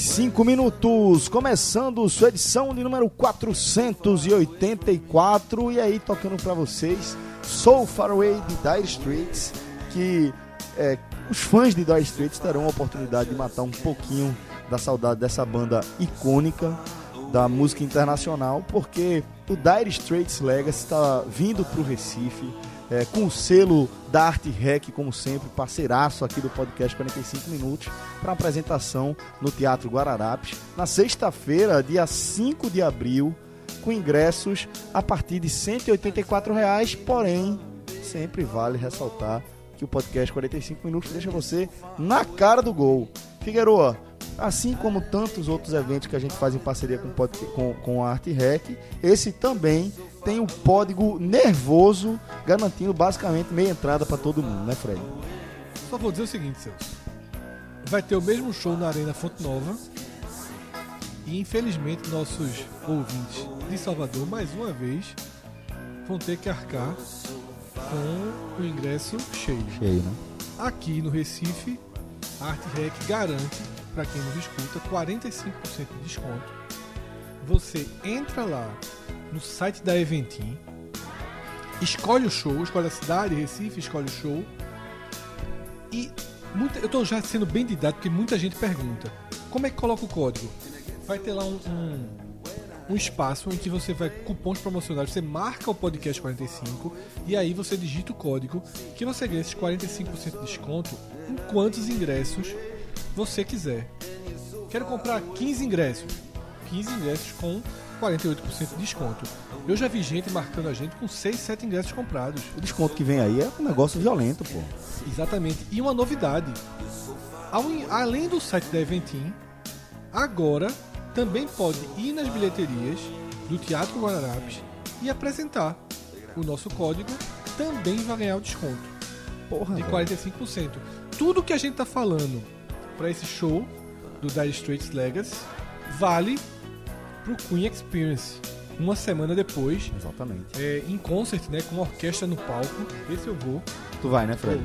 podcast 45 minutos, começando sua edição de número 484 e aí tocando para vocês So Far Away de Dire Straits, que é, os fãs de Dire Straits terão a oportunidade de matar um pouquinho da saudade dessa banda icônica da música internacional, porque o Dire Straits Legacy está vindo para o Recife é, com o selo da Arte Rec, como sempre, parceiraço aqui do podcast 45 Minutos, para apresentação no Teatro Guararapes, na sexta-feira, dia 5 de abril, com ingressos a partir de 184 reais, porém, sempre vale ressaltar que o podcast 45 Minutos deixa você na cara do gol. Figueroa, assim como tantos outros eventos que a gente faz em parceria com, com, com a Arte Rec, esse também tem o código nervoso, garantindo basicamente meia entrada para todo mundo, né, Fred? Só vou dizer o seguinte, Celso. Vai ter o mesmo show na Arena Fonte Nova. E infelizmente nossos ouvintes de Salvador, mais uma vez, vão ter que arcar com o ingresso cheio. Cheio, né? Aqui no Recife, a Arte Rec garante, para quem nos escuta, 45% de desconto. Você entra lá no site da Eventim, escolhe o show, escolhe a cidade, Recife, escolhe o show. E muita, eu estou já sendo bem didático porque muita gente pergunta: como é que coloca o código? Vai ter lá um, um, um espaço em que você vai cupons promocionais, você marca o podcast 45 e aí você digita o código que você ganha esses 45% de desconto em quantos ingressos você quiser. Quero comprar 15 ingressos. 15 ingressos com 48% de desconto. Eu já vi gente marcando a gente com 6, 7 ingressos comprados. O desconto que vem aí é um negócio violento, pô. Exatamente. E uma novidade. Além do site da Eventim, agora também pode ir nas bilheterias do Teatro Guararapes e apresentar o nosso código, também vai ganhar o desconto Porra, de 45%. Tudo que a gente tá falando para esse show do Dire Straits Legacy vale pro Queen Experience. Uma semana depois. Exatamente. É, em concert, né? Com orquestra no palco. Esse eu vou. Tu vai, né, Fred?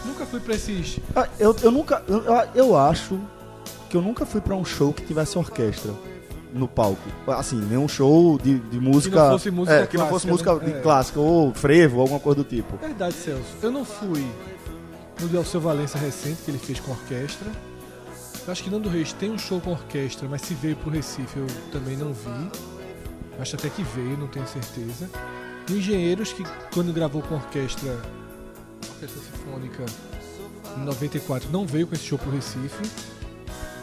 Eu nunca fui pra esses. Ah, eu, eu nunca. Eu, eu acho que eu nunca fui pra um show que tivesse orquestra no palco. Assim, nenhum show de, de música. Que não fosse música é, que não fosse música né? clássica ou frevo, alguma coisa do tipo. Verdade, Celso. Eu não fui no Alceu Valença recente, que ele fez com orquestra. Eu acho que Nando Reis tem um show com orquestra, mas se veio pro Recife eu também não vi. Acho até que veio, não tenho certeza. E Engenheiros, que quando gravou com orquestra, orquestra sinfônica em 94, não veio com esse show pro Recife.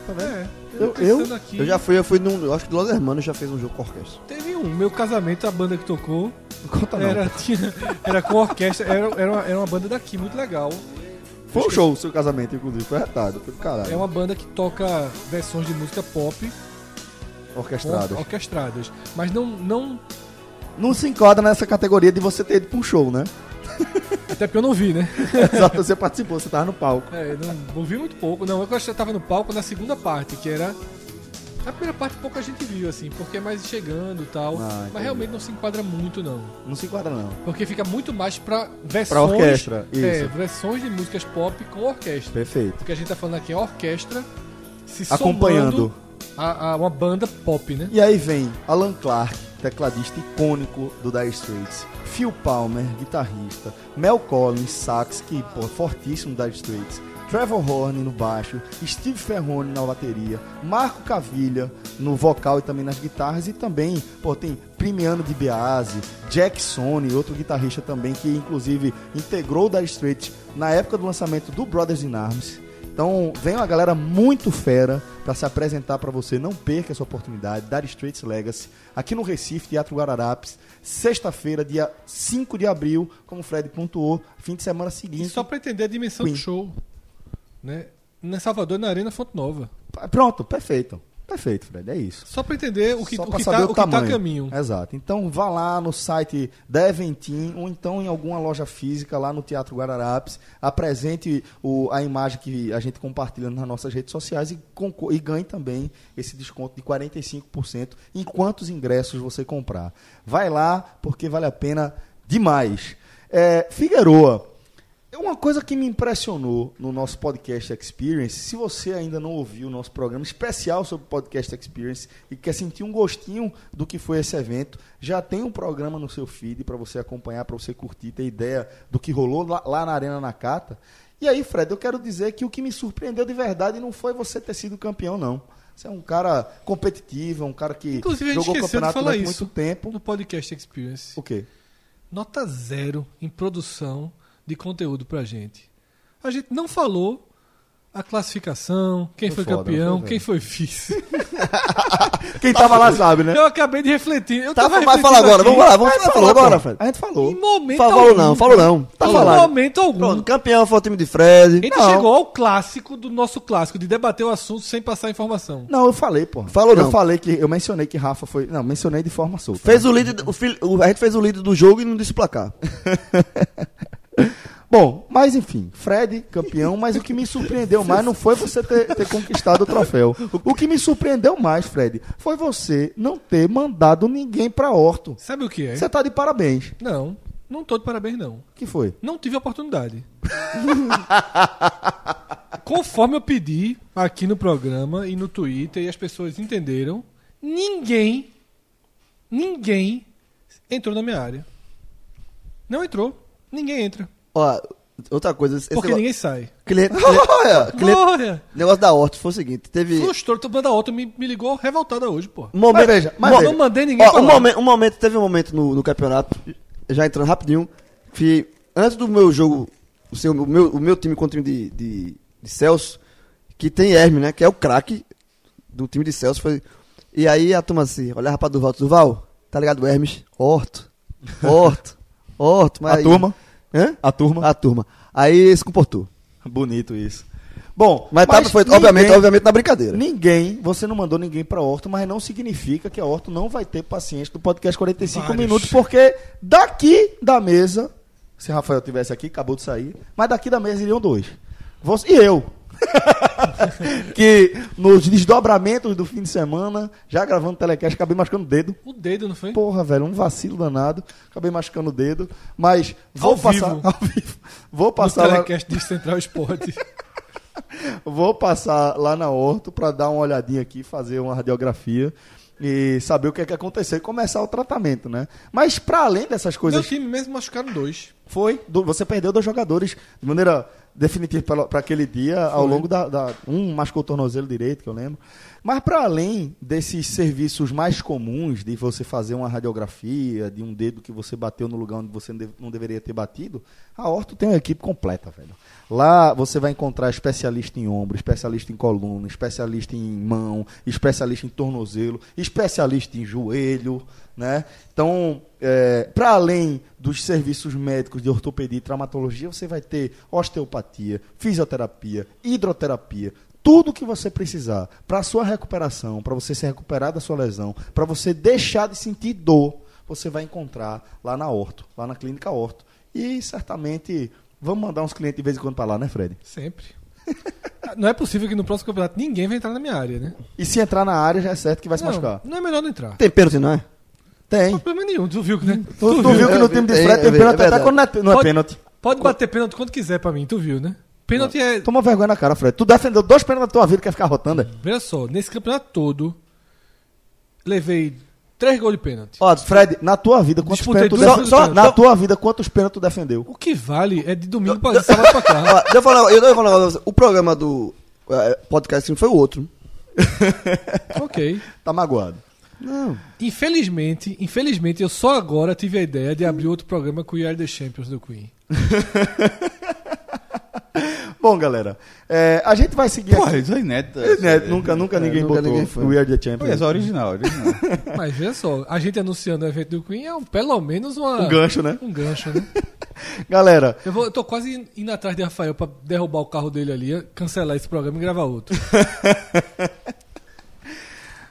Tá vendo? É, eu, eu, aqui, eu já fui, eu fui num, eu acho que do Los Hermanos já fez um jogo com orquestra. Teve um, meu casamento, a banda que tocou. Conta era, tinha, era com orquestra, era, era, uma, era uma banda daqui, muito legal. Foi um show o seu casamento, inclusive, foi retado, foi do caralho. É uma banda que toca versões de música pop orquestradas. Orquestradas. Mas não, não. Não se enquadra nessa categoria de você ter ido pra um show, né? Até porque eu não vi, né? Exato, você participou, você tava no palco. É, não, não vi muito pouco. Não, eu já tava no palco na segunda parte, que era a primeira parte pouca gente viu, assim, porque é mais chegando e tal. Ah, mas realmente não se enquadra muito, não. Não se enquadra, não. Porque fica muito mais pra versões. Pra orquestra, isso. É, versões de músicas pop com orquestra. Perfeito. Porque a gente tá falando aqui é orquestra se Acompanhando. A, a, uma banda pop, né? E aí vem Alan Clark, tecladista icônico do Dire Straits. Phil Palmer, guitarrista. Mel Collins, sax, que, pô, fortíssimo do Dire Straits. Trevor Horn no baixo, Steve Ferrone na bateria, Marco Cavilha no vocal e também nas guitarras e também, pô, tem Primiano de Biase, Jack Sony, outro guitarrista também que inclusive integrou da Street na época do lançamento do Brothers in Arms. Então, vem uma galera muito fera para se apresentar para você. Não perca essa oportunidade. Dire Straits Legacy, aqui no Recife, Teatro Guararapes, sexta-feira, dia 5 de abril, como o Fred pontuou, fim de semana seguinte. E só para entender a dimensão Queen. do show né? Na Salvador, na Arena Fonte Nova. Pronto, perfeito. Perfeito, Fred, é isso. Só para entender o que, o que, tá, o, o que tá a caminho. Exato. Então vá lá no site da Eventim ou então em alguma loja física lá no Teatro Guararapes, apresente o, a imagem que a gente compartilha nas nossas redes sociais e, e ganhe também esse desconto de 45% em quantos ingressos você comprar. Vai lá porque vale a pena demais. É, Figueroa, uma coisa que me impressionou no nosso podcast Experience, se você ainda não ouviu o nosso programa especial sobre podcast Experience e quer sentir um gostinho do que foi esse evento, já tem um programa no seu feed para você acompanhar, para você curtir, ter ideia do que rolou lá, lá na Arena Nakata. E aí, Fred, eu quero dizer que o que me surpreendeu de verdade não foi você ter sido campeão, não. Você é um cara competitivo, é um cara que Inclusive, jogou campeonato durante isso. muito tempo. No podcast Experience. O quê? Nota zero em produção de conteúdo pra gente. A gente não falou a classificação, quem Foi foi, foda, campeão, foi, quem foi vice. Quem tava lá sabe, né? Eu acabei de refletir. Eu Tá, tava vai refletindo falar agora, aqui. vamos lá, vamos falar falou agora. Fred. A gente falou. Em momento Falou algum. não, falou não. Tá em falado. momento algum. Pronto, campeão foi o time de Fred. A gente Não. chegou ao clássico do nosso clássico, de debater o assunto sem passar informação. Não, eu falei, pô. Falou eu não. falei que eu mencionei que Rafa foi, não, mencionei de forma solta. Fez o líder, o fil- o- a gente fez o líder do jogo e não disse o placar. Bom, mas enfim, Fred campeão, mas o que me surpreendeu mais não foi você ter, ter conquistado o troféu. O que me surpreendeu mais, Fred, foi você não ter mandado ninguém pra Horto. Sabe o que é? Você tá de parabéns. Não, não tô de parabéns, não. O que foi? Não tive oportunidade. Conforme eu pedi aqui no programa e no Twitter e as pessoas entenderam, ninguém, ninguém entrou na minha área. Não entrou. Ninguém entra. Ó, outra coisa. Porque negócio- ninguém sai. cliente, cliente, cliente- Glória! negócio da Horta foi o seguinte: teve. Frustrou, tô banda outra me, me ligou revoltada hoje, pô. Momento, Mas veja, mas veja. Não mandei ninguém Ó, um, momento, um momento, teve um momento no, no campeonato, já entrando rapidinho, que antes do meu jogo, o, seu, o, meu, o meu time contra o time de, de, de Celso, que tem Hermes, né? Que é o craque do time de Celso. Foi, e aí a turma assim, olhava pra Duval, Duval, tá ligado, Hermes? Horto, Horto, Horto. Mas A aí- turma? Hã? A turma? A turma. Aí se comportou. Bonito isso. Bom, Mas, tá, foi, ninguém- obviamente, obviamente, na brincadeira. Ninguém, você não mandou ninguém pra Horto, mas não significa que a Horto não vai ter paciência do podcast 45 Vários. minutos, porque daqui da mesa, se Rafael tivesse aqui, acabou de sair, mas daqui da mesa iriam dois. Você e eu. que nos desdobramentos do fim de semana, já gravando telecast, acabei machucando o dedo. O dedo, não foi? Porra, velho, um vacilo danado. Acabei machucando o dedo. Mas vou Ao passar. vivo. Ao vivo. Vou no passar lá, telecast de Central Esporte. vou passar lá na Horto pra dar uma olhadinha aqui, fazer uma radiografia e saber o que é que aconteceu e começar o tratamento, né? Mas pra além dessas Meu coisas, time mesmo machucaram dois. foi, do- você perdeu dois jogadores de maneira definitiva para aquele dia, ao Foi. longo da, da- Um machucou o tornozelo direito, que eu lembro. Mas para além desses serviços mais comuns, de você fazer uma radiografia, de um dedo que você bateu no lugar onde você não deveria ter batido, a Orto tem uma equipe completa, velho. Lá você vai encontrar especialista em ombro, especialista em coluna, especialista em mão, especialista em tornozelo, especialista em joelho, né? Então, para além dos serviços médicos de ortopedia e traumatologia, você vai ter osteopatia, fisioterapia, hidroterapia, tudo que você precisar para a sua recuperação, para você se recuperar da sua lesão, para você deixar de sentir dor, você vai encontrar lá na Orto, lá na clínica Orto. E certamente vamos mandar uns clientes de vez em quando para lá, né, Fred? Sempre. Não é possível que no próximo campeonato ninguém vai entrar na minha área, né? E se entrar na área já é certo que vai se não, machucar. não é melhor não entrar. Tem pênalti, não é? Tem. Não tem problema nenhum, tu viu, né? Tu, tu viu que no time de É, Fred tem é pênalti até verdade. quando não é, não é Pode- pênalti. Pode bater pênalti quando quiser pra mim, tu viu, né? Pênalti é. Toma vergonha na cara, Fred. Tu defendeu dois pênaltis na tua vida, quer ficar rotando? é? Veja só, nesse campeonato todo, levei três gols de pênalti. Ó, Fred, na tua vida, quantos Disputei pênaltis tu duas def- vezes o Na tua vida, quantos pênaltis tu defendeu? O que vale é de domingo pra sábado pra cá. Ó, deixa eu falar, eu falar um negócio. O programa do eh, podcast foi o outro. ok. Tá magoado. Não. Infelizmente, infelizmente, eu só agora tive a ideia de abrir outro programa com o We Are The Champions do Queen. Bom, galera, é, a gente vai seguir Porra, aqui. isso é inédito. É, nunca, nunca ninguém nunca botou ninguém foi. We Are The Champions. essa é original, original. Mas veja só, a gente anunciando o evento do Queen é um- pelo menos uma, Um gancho, né? um gancho, né? Galera, Eu, vou, eu tô quase indo atrás de Rafael pra derrubar o carro dele ali, cancelar esse programa e gravar outro.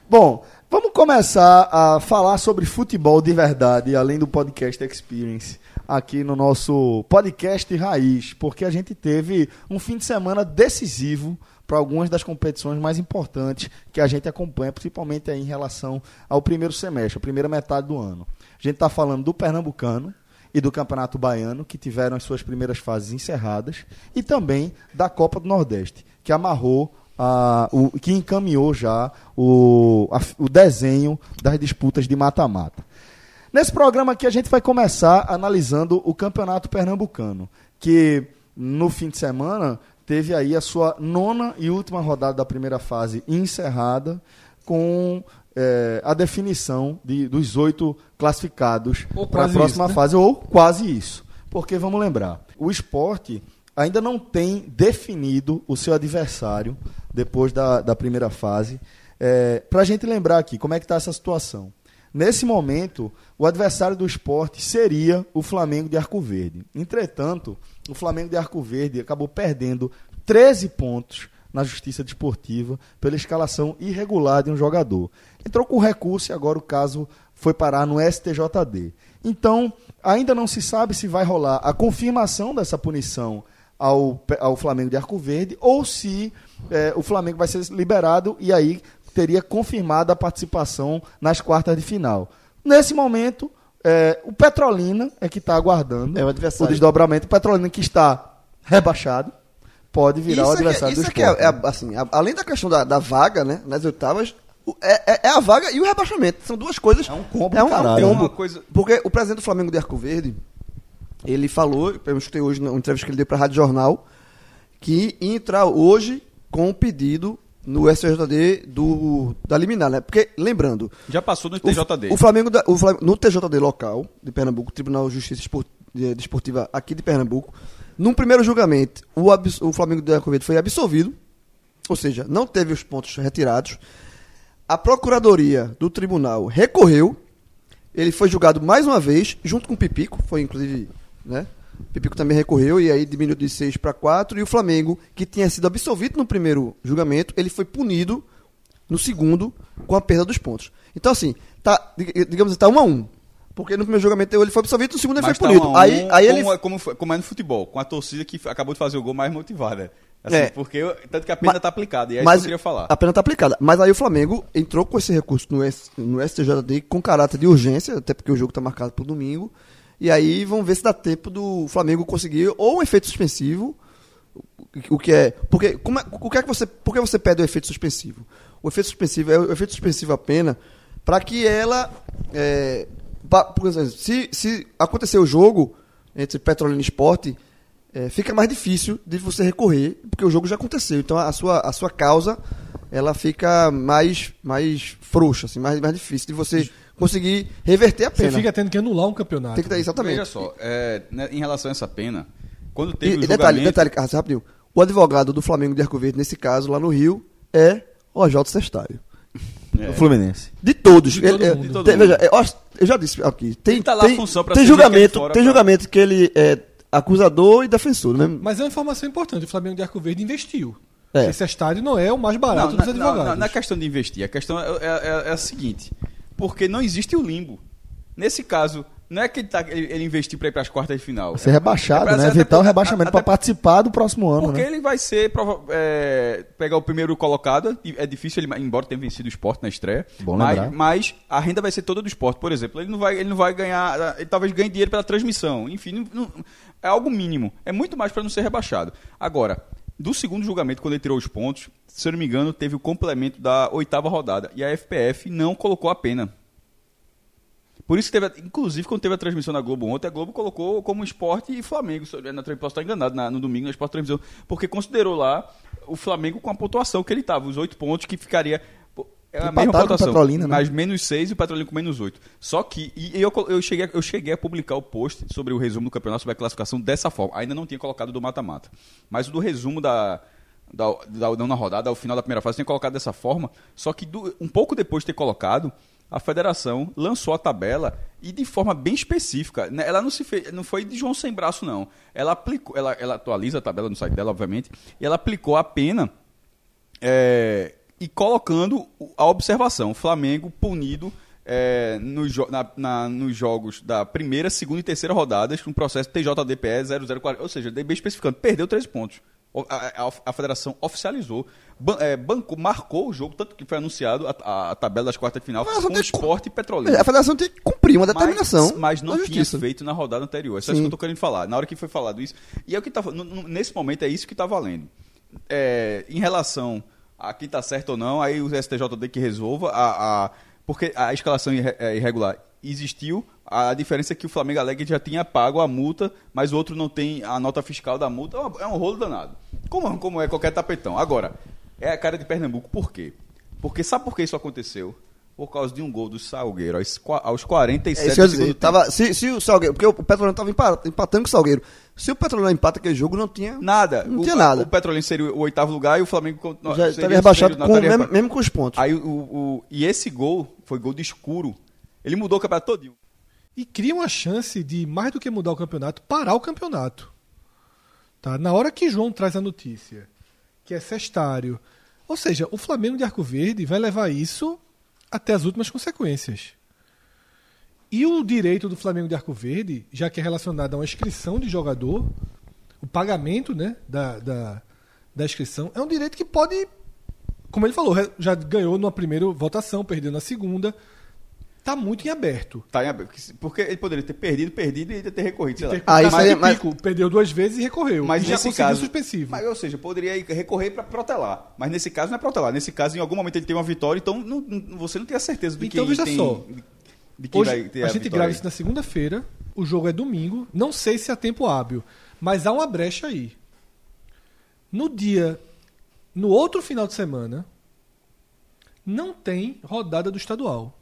Bom, vamos começar a falar sobre futebol de verdade, além do podcast Experience, aqui no nosso podcast Raiz, porque a gente teve um fim de semana decisivo para algumas das competições mais importantes que a gente acompanha, principalmente em relação ao primeiro semestre, a primeira metade do ano. A gente está falando do Pernambucano e do Campeonato Baiano, que tiveram as suas primeiras fases encerradas, e também da Copa do Nordeste, que amarrou a, o, que encaminhou já o, a, o desenho das disputas de mata-mata. Nesse programa aqui a gente vai começar analisando o Campeonato Pernambucano, que no fim de semana teve aí a sua nona e última rodada da primeira fase encerrada com é, a definição de, dos oito classificados para a próxima isso, né? fase, ou quase isso. Porque vamos lembrar, o esporte ainda não tem definido o seu adversário depois da, da primeira fase. É, para a gente lembrar aqui como é que está essa situação. Nesse momento, o adversário do esporte seria o Flamengo de Arco Verde. Entretanto, o Flamengo de Arco Verde acabou perdendo 13 pontos na Justiça Desportiva pela escalação irregular de um jogador. Entrou com recurso e agora o caso foi parar no STJD. Então, ainda não se sabe se vai rolar a confirmação dessa punição ao, ao Flamengo de Arco Verde ou se é, o Flamengo vai ser liberado e aí teria confirmado a participação nas quartas de final. Nesse momento, é, o Petrolina é que está aguardando é o, o, desdobramento. O Petrolina que está rebaixado pode virar isso o adversário é, do esporte. É, é, assim, além da questão da, da vaga, né, nas oitavas, é, é, é, a vaga e o rebaixamento. São duas coisas. É um combo, é um, caralho. É uma coisa... Porque o presidente do Flamengo de Arco Verde, ele falou, eu escutei hoje na entrevista que ele deu para a Rádio Jornal, que ia entrar hoje com um pedido no STJD do, da liminar, né? Porque, lembrando... Já passou no TJD. O, o Flamengo, da, o Flamengo, no TJD local de Pernambuco, Tribunal de Justiça Desportiva aqui de Pernambuco, num primeiro julgamento, o, o Flamengo de Arco foi absolvido, ou seja, não teve os pontos retirados. A Procuradoria do Tribunal recorreu, ele foi julgado mais uma vez, junto com o Pipico, foi inclusive, né? Pipico também recorreu e aí diminuiu de 6 para 4. E o Flamengo, que tinha sido absolvido no primeiro julgamento, ele foi punido no segundo com a perda dos pontos. Então, assim, tá, digamos, está 1 a 1 porque no primeiro julgamento ele foi absolvido, no segundo ele Mas foi punido. Tá um aí, aí como, ele... É, como, como é no futebol, com a torcida que acabou de fazer o gol mais motivada. Assim, é. Porque, tanto que a pena está aplicada, e é mas, isso que eu queria falar. A pena está aplicada. Mas aí o Flamengo entrou com esse recurso no, S, no STJD com caráter de urgência, até porque o jogo está marcado para o domingo. E aí vamos ver se dá tempo do Flamengo conseguir ou um efeito suspensivo, o que é. Porque, como é, o que é que você, por que você pede o efeito suspensivo? O efeito suspensivo é o efeito suspensivo a pena para que ela. É, pra, se, se acontecer o jogo entre Petrolina e Esporte, é, fica mais difícil de você recorrer, porque o jogo já aconteceu. Então a sua, a sua causa ela fica mais, mais frouxa, assim, mais, mais difícil de você conseguir reverter a pena. Você fica tendo que anular um campeonato. Tem que ter, exatamente. Veja só, é, né, em relação a essa pena, quando teve e, o detalhe, julgamento... Detalhe, detalhe, rapidinho. O advogado do Flamengo de Arco Verde, nesse caso, lá no Rio, é o J. Sestário. É. O Fluminense. De todos. De ele, é, tem, veja, eu, eu, já disse aqui. Tem, tá tem, tem julgamento, fora, tem julgamento que ele é acusador e defensor, né? Mas é uma informação importante. O Flamengo de Arco Verde investiu. É. Esse estádio não é o mais barato não, dos advogados. Não, não, não é questão de investir. A questão é, é, é, é a seguinte. Porque não existe o limbo. Nesse caso, não é que ele, tá, ele, ele investiu para ir para as quartas de final. Ser rebaixado, é, né? Evitar o rebaixamento para participar do próximo ano. Porque né? ele vai ser. É, pegar o primeiro colocado. É difícil, ele, embora tenha vencido o esporte na estreia. Bom mas, mas, a renda vai ser toda do esporte. Por exemplo, ele não vai, ele não vai ganhar. Ele talvez ganhe dinheiro pela transmissão. Enfim, não, não, é algo mínimo. É muito mais para não ser rebaixado. Agora, do segundo julgamento, quando ele tirou os pontos, se eu não me engano, teve o complemento da oitava rodada. E a FPF não colocou a pena. Por isso que teve, inclusive, quando teve a transmissão na Globo ontem, a Globo colocou como esporte e Flamengo. Na, posso estar enganado, na, no domingo, na esporte transmissão, porque considerou lá o Flamengo com a pontuação que ele estava, os oito pontos que ficaria. É a mesma pontuação, Petrolina, né? mas menos seis e o Petrolina com menos oito. Só que, e eu, eu, cheguei, eu cheguei a publicar o post sobre o resumo do campeonato, sobre a classificação dessa forma. Ainda não tinha colocado do mata-mata. Mas o do resumo da, da, da, da, na rodada, ao final da primeira fase, tinha colocado dessa forma. Só que do, um pouco depois de ter colocado, a federação lançou a tabela e de forma bem específica. Né, ela não se fez, não foi de João sem braço não. Ela aplicou, ela, ela atualiza a tabela no site dela, obviamente, e ela aplicou a pena é, e colocando a observação, Flamengo punido é, no, na, na, nos jogos da primeira, segunda e terceira rodadas com um processo TJDPE 0040, ou seja, bem especificando, perdeu três pontos. A, a, a, federação oficializou, ban, é, banco, marcou o jogo, tanto que foi anunciado a, a, tabela das quartas de final com o esporte e petrolífero. A federação tem que cumpriu uma determinação Mas, mas não tinha feito na rodada anterior. É só Sim. isso que eu tô querendo falar. Na hora que foi falado isso. E é o que tá, nesse momento é isso que tá valendo. É, em relação a quem tá certo ou não, aí o STJD que resolva. A, a- porque a escalação irre- é, irregular existiu. A diferença é que o Flamengo alega que já tinha pago a multa, mas o outro não tem a nota fiscal da multa. É uma- É um rolo danado. Como, como é qualquer tapetão. Agora, é a cara de Pernambuco. Por quê? Porque sabe por que isso aconteceu? Por causa de um gol do Salgueiro aos, aos 47 É isso que eu ia do dizer. segundo tempo. Tava, se, se o Salgueiro, porque o Petrolina estava empatando com o Salgueiro. Se o Petrolina empata aquele jogo, não tinha Nada. Não o, tinha nada. O Petrolina seria o oitavo lugar e o Flamengo não, já estaria rebaixado com, mesmo, mesmo com os pontos. Aí o, o- e esse gol foi gol de escuro. Ele mudou o campeonato todinho. E cria uma chance de, mais do que mudar o campeonato, parar o campeonato. Tá? Na hora que João traz a notícia, que é sextário. Ou seja, o Flamengo de Arco Verde vai levar isso até as últimas consequências. E o direito do Flamengo de Arco Verde, já que é relacionado a uma inscrição de jogador, o pagamento né, da, da, da inscrição, é um direito que pode, como ele falou, já ganhou numa primeira votação, perdeu na segunda. Está muito em aberto. Tá em aberto. Porque ele poderia ter perdido, perdido e ter recorrido, sei lá. Ter- Ah, tá isso aí- de mas- pico, perdeu duas vezes e recorreu. Mas e já nesse conseguiu caso, suspensivo. Mas, ou seja, poderia recorrer para protelar. Mas nesse caso não é protelar. Nesse caso, em algum momento ele tem uma vitória, então não- não- você não tem a certeza de Então, quem veja tem, só. de quem Hoje, vai ter a a, gente vitória. grava isso na segunda-feira, o jogo é domingo, não sei se há tempo hábil, mas há uma brecha aí. No dia, no outro final de semana, não tem rodada do estadual.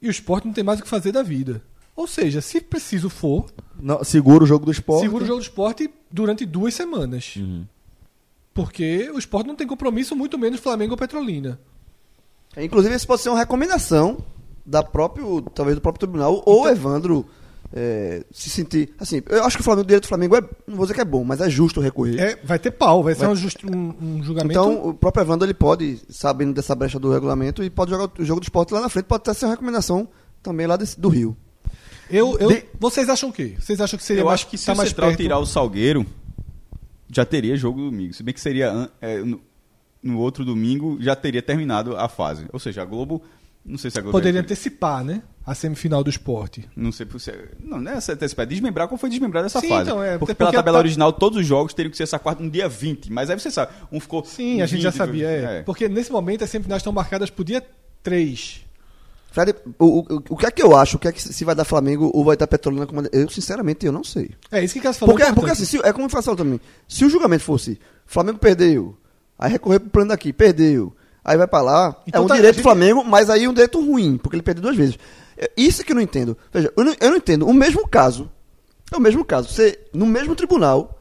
E o esporte não tem mais o que fazer da vida. Ou seja, se preciso for, Não, segura o jogo do esporte. segura o jogo do esporte durante duas semanas. Porque o esporte não tem compromisso, muito menos Flamengo ou Petrolina. Inclusive, isso pode ser uma recomendação da próprio, talvez do próprio tribunal, ou Então- Evandro é, se sentir. Assim, eu acho que o Flamengo, o direito do Flamengo é, não vou dizer que é bom, mas é justo recorrer. É, vai ter pau, vai, ser um, justi- um- um julgamento. Então, o próprio Evandro ele pode, sabendo dessa brecha do regulamento, e pode jogar o jogo do esporte lá na frente, pode até ser uma recomendação também lá desse- do Rio. eu, eu- De- Vocês acham o quê? Vocês acham que seria Eu mais, acho que se tá o Central perto? tirar o Salgueiro, já teria jogo domingo. Se bem que seria é, no, no outro domingo já teria terminado a fase. Ou seja, a Globo. Não sei se a Globo. Poderia antecipar, né? A semifinal do esporte. Não sei se. Não, não é essa antecipar, é desmembrar como foi desmembrar dessa Sim, fase. então, é, porque até pela porque tabela tá- original, todos os jogos teriam que ser essa quarta no dia 20. Mas aí você sabe, um ficou. Sim, a gente já 20, sabia. É. é. Porque nesse momento as semifinais estão marcadas pro dia 3. Fred, o, o, o que é que eu acho? O que é que se vai dar Flamengo ou vai dar Petrolina como. Eu, sinceramente, eu não sei. É isso que Cássio falou. Porque, porque importante. assim, se- é como eu falo também. Se o julgamento fosse Flamengo perdeu, aí recorrer pro plano daqui, perdeu, aí vai pra lá, Então é um tá, direito a gente- do Flamengo, mas aí um direito ruim, porque ele perdeu duas vezes. É Isso que eu não entendo. Veja, eu não, eu não entendo. O mesmo caso, é o mesmo caso. Você, no mesmo tribunal,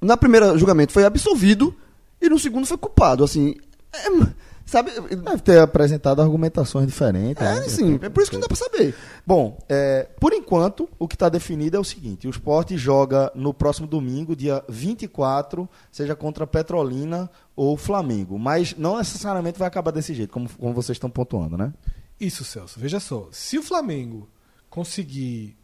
na primeira julgamento foi absolvido e no segundo foi culpado. Assim, é, sabe? Deve ter apresentado argumentações diferentes. É, né? assim, é por isso que não dá pra saber. Bom, é, por enquanto, o que está definido é o seguinte: o esporte joga no próximo domingo, dia 24, seja contra Petrolina ou Flamengo. Mas não necessariamente vai acabar desse jeito, como, como vocês estão pontuando, né? Isso, Celso. Veja só. Se o Flamengo conseguir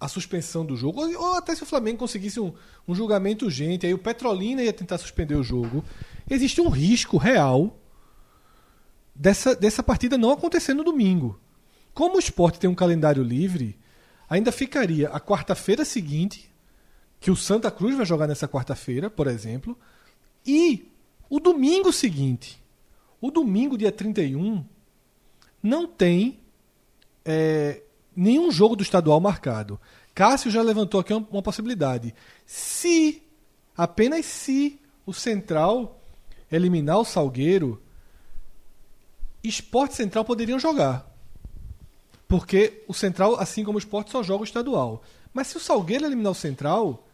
a suspensão do jogo, ou- ou até se o Flamengo conseguisse um, um julgamento urgente, aí o Petrolina ia tentar suspender o jogo, existe um risco real dessa, dessa partida não acontecer no domingo. Como o esporte tem um calendário livre, ainda ficaria a quarta-feira seguinte, que o Santa Cruz vai jogar nessa quarta-feira, por exemplo, e o domingo seguinte. O domingo, dia 31, não tem é, nenhum jogo do estadual marcado. Cássio já levantou aqui uma, uma possibilidade. Se, apenas se, o Central eliminar o Salgueiro, Esporte e Central poderiam jogar. Porque o Central, assim como o Esporte, só joga o estadual. Mas se o Salgueiro eliminar o Central,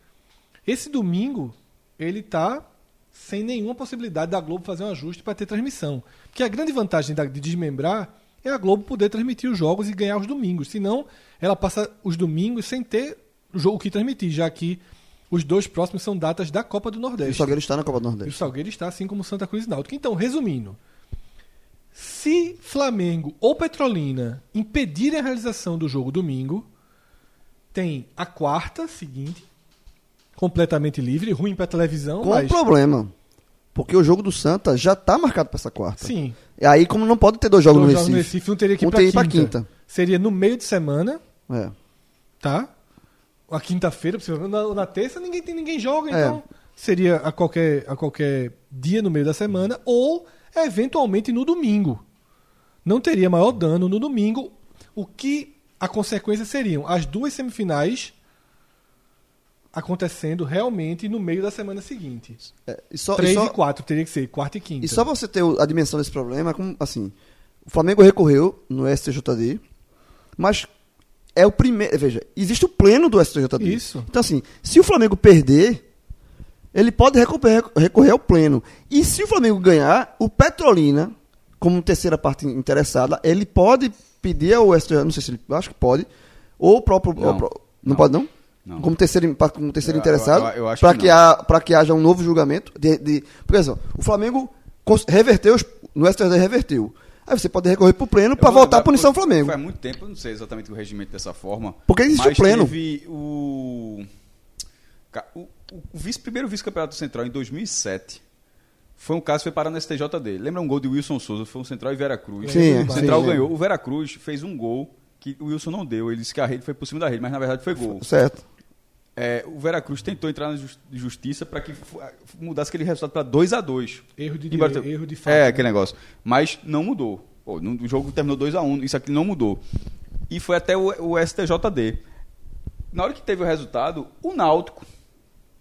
esse domingo ele tá sem nenhuma possibilidade da Globo fazer um ajuste para ter transmissão. Porque a grande vantagem de desmembrar é a Globo poder transmitir os jogos e ganhar os domingos. Senão, ela passa os domingos sem ter o jogo que transmitir, já que os dois próximos são datas da Copa do O Nordeste. Salgueiro está na Copa do E o Nordeste. Salgueiro está assim como Santa Cruz e Náutico. Então, resumindo, se Flamengo ou Petrolina impedirem a realização do jogo domingo, tem a quarta seguinte, completamente livre, ruim para televisão, Com mas problema. Porque o jogo do Santa já tá marcado pra essa quarta. Sim. E aí, como não pode ter dois jogos Dois no jogos Recife, um teria que ir teria quinta. quinta. Seria no meio de semana, É. tá? A quinta-feira, na, na terça ninguém tem ninguém joga, É. então seria a qualquer, a qualquer dia no meio da semana ou eventualmente no domingo. Não teria maior dano no domingo. O que a consequência seriam as duas semifinais acontecendo realmente no meio da semana seguinte. É, e só, e 3 só- e 4 teria que ser, quarta e quinta. E só você ter a dimensão desse problema, como, assim, o Flamengo recorreu no STJD, mas é o primeiro. Veja, existe o pleno do STJD. Isso. Então, assim, se o Flamengo perder, ele pode recorrer, recorrer ao pleno. E se o Flamengo ganhar, o Petrolina, como terceira parte interessada, ele pode pedir ao STJD, não sei se ele, acho que pode, ou o próprio. Não. o não, Não. pode, não? Não. Como terceiro, como terceiro Eu- interessado, para que que, que haja um novo julgamento. De, de, por exemplo, o Flamengo reverteu, no STJD reverteu. Aí você pode recorrer pro pleno Eu para voltar a punição porque Flamengo. Faz muito tempo, eu não sei exatamente o regimento dessa forma. Porque existe o pleno. Teve o, o, o- vice, primeiro vice-campeonato central em 2007. Foi um caso que foi parar no STJD. Lembra um gol de Wilson Souza? Foi um central e Vera Cruz. Sim, o central sim. ganhou. O Vera Cruz fez um gol que o Wilson não deu. Ele disse que a rede foi por cima da rede, mas na verdade foi gol. Certo. É, o Vera Cruz tentou entrar na jus- justiça para que mudasse aquele resultado para 2 a 2 Erro de Embora- direito, erro de fato. É, né? aquele negócio. Mas não mudou. Pô, no- o jogo terminou 2 a 1 isso aqui não mudou. E foi até o, o STJD. Na hora que teve o resultado, o Náutico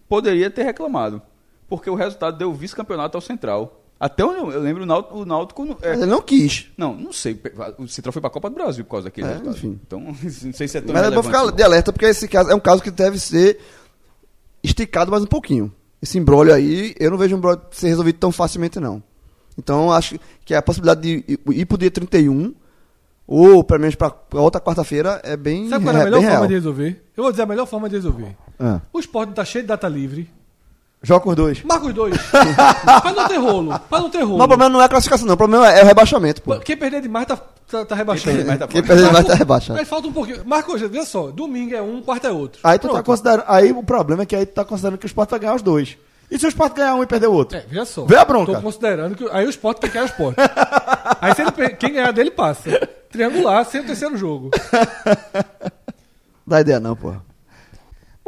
poderia ter reclamado. Porque o resultado deu vice-campeonato ao Central. Até onde eu, eu lembro, o Náutico, o Náutico não- é, Mas ele não quis. não, não sei. O Central foi para a Copa do Brasil por causa daquele É, resultado. enfim. Então, não sei se é tão Mas é bom ficar de alerta, porque esse caso é um caso que deve ser esticado mais um pouquinho. Esse embrólio aí, eu não vejo um embrólio ser resolvido tão facilmente, não. Então, acho que a possibilidade de ir- ir pro dia 31, ou pelo menos para outra quarta-feira, é bem, Sabe qual é a melhor bem forma real. de resolver? Eu vou dizer a melhor forma de resolver. Ah. O esporte tá cheio de data livre. Joga com os dois. Marca os dois. pra não ter rolo. Pra não ter rolo. Mas o problema não é a classificação, não. O problema é o rebaixamento, pô. Quem perder demais tá, tá, tá rebaixando. tá Quem perder mais tá rebaixado. Aí falta um pouquinho. Marca hoje, veja só. Domingo é um, quarta é outro. Aí tu tá Pronto. considerando. Aí o problema é que aí tu tá considerando que o Sport vai ganhar os dois. E se o Sport ganhar um e perder o outro? É, veja só. Vê a bronca. Tô considerando que. Aí o esporte tem que ganhar o esporte. aí se ele, quem ganhar dele passa. Triangular, sem o terceiro jogo. Dá ideia não, pô.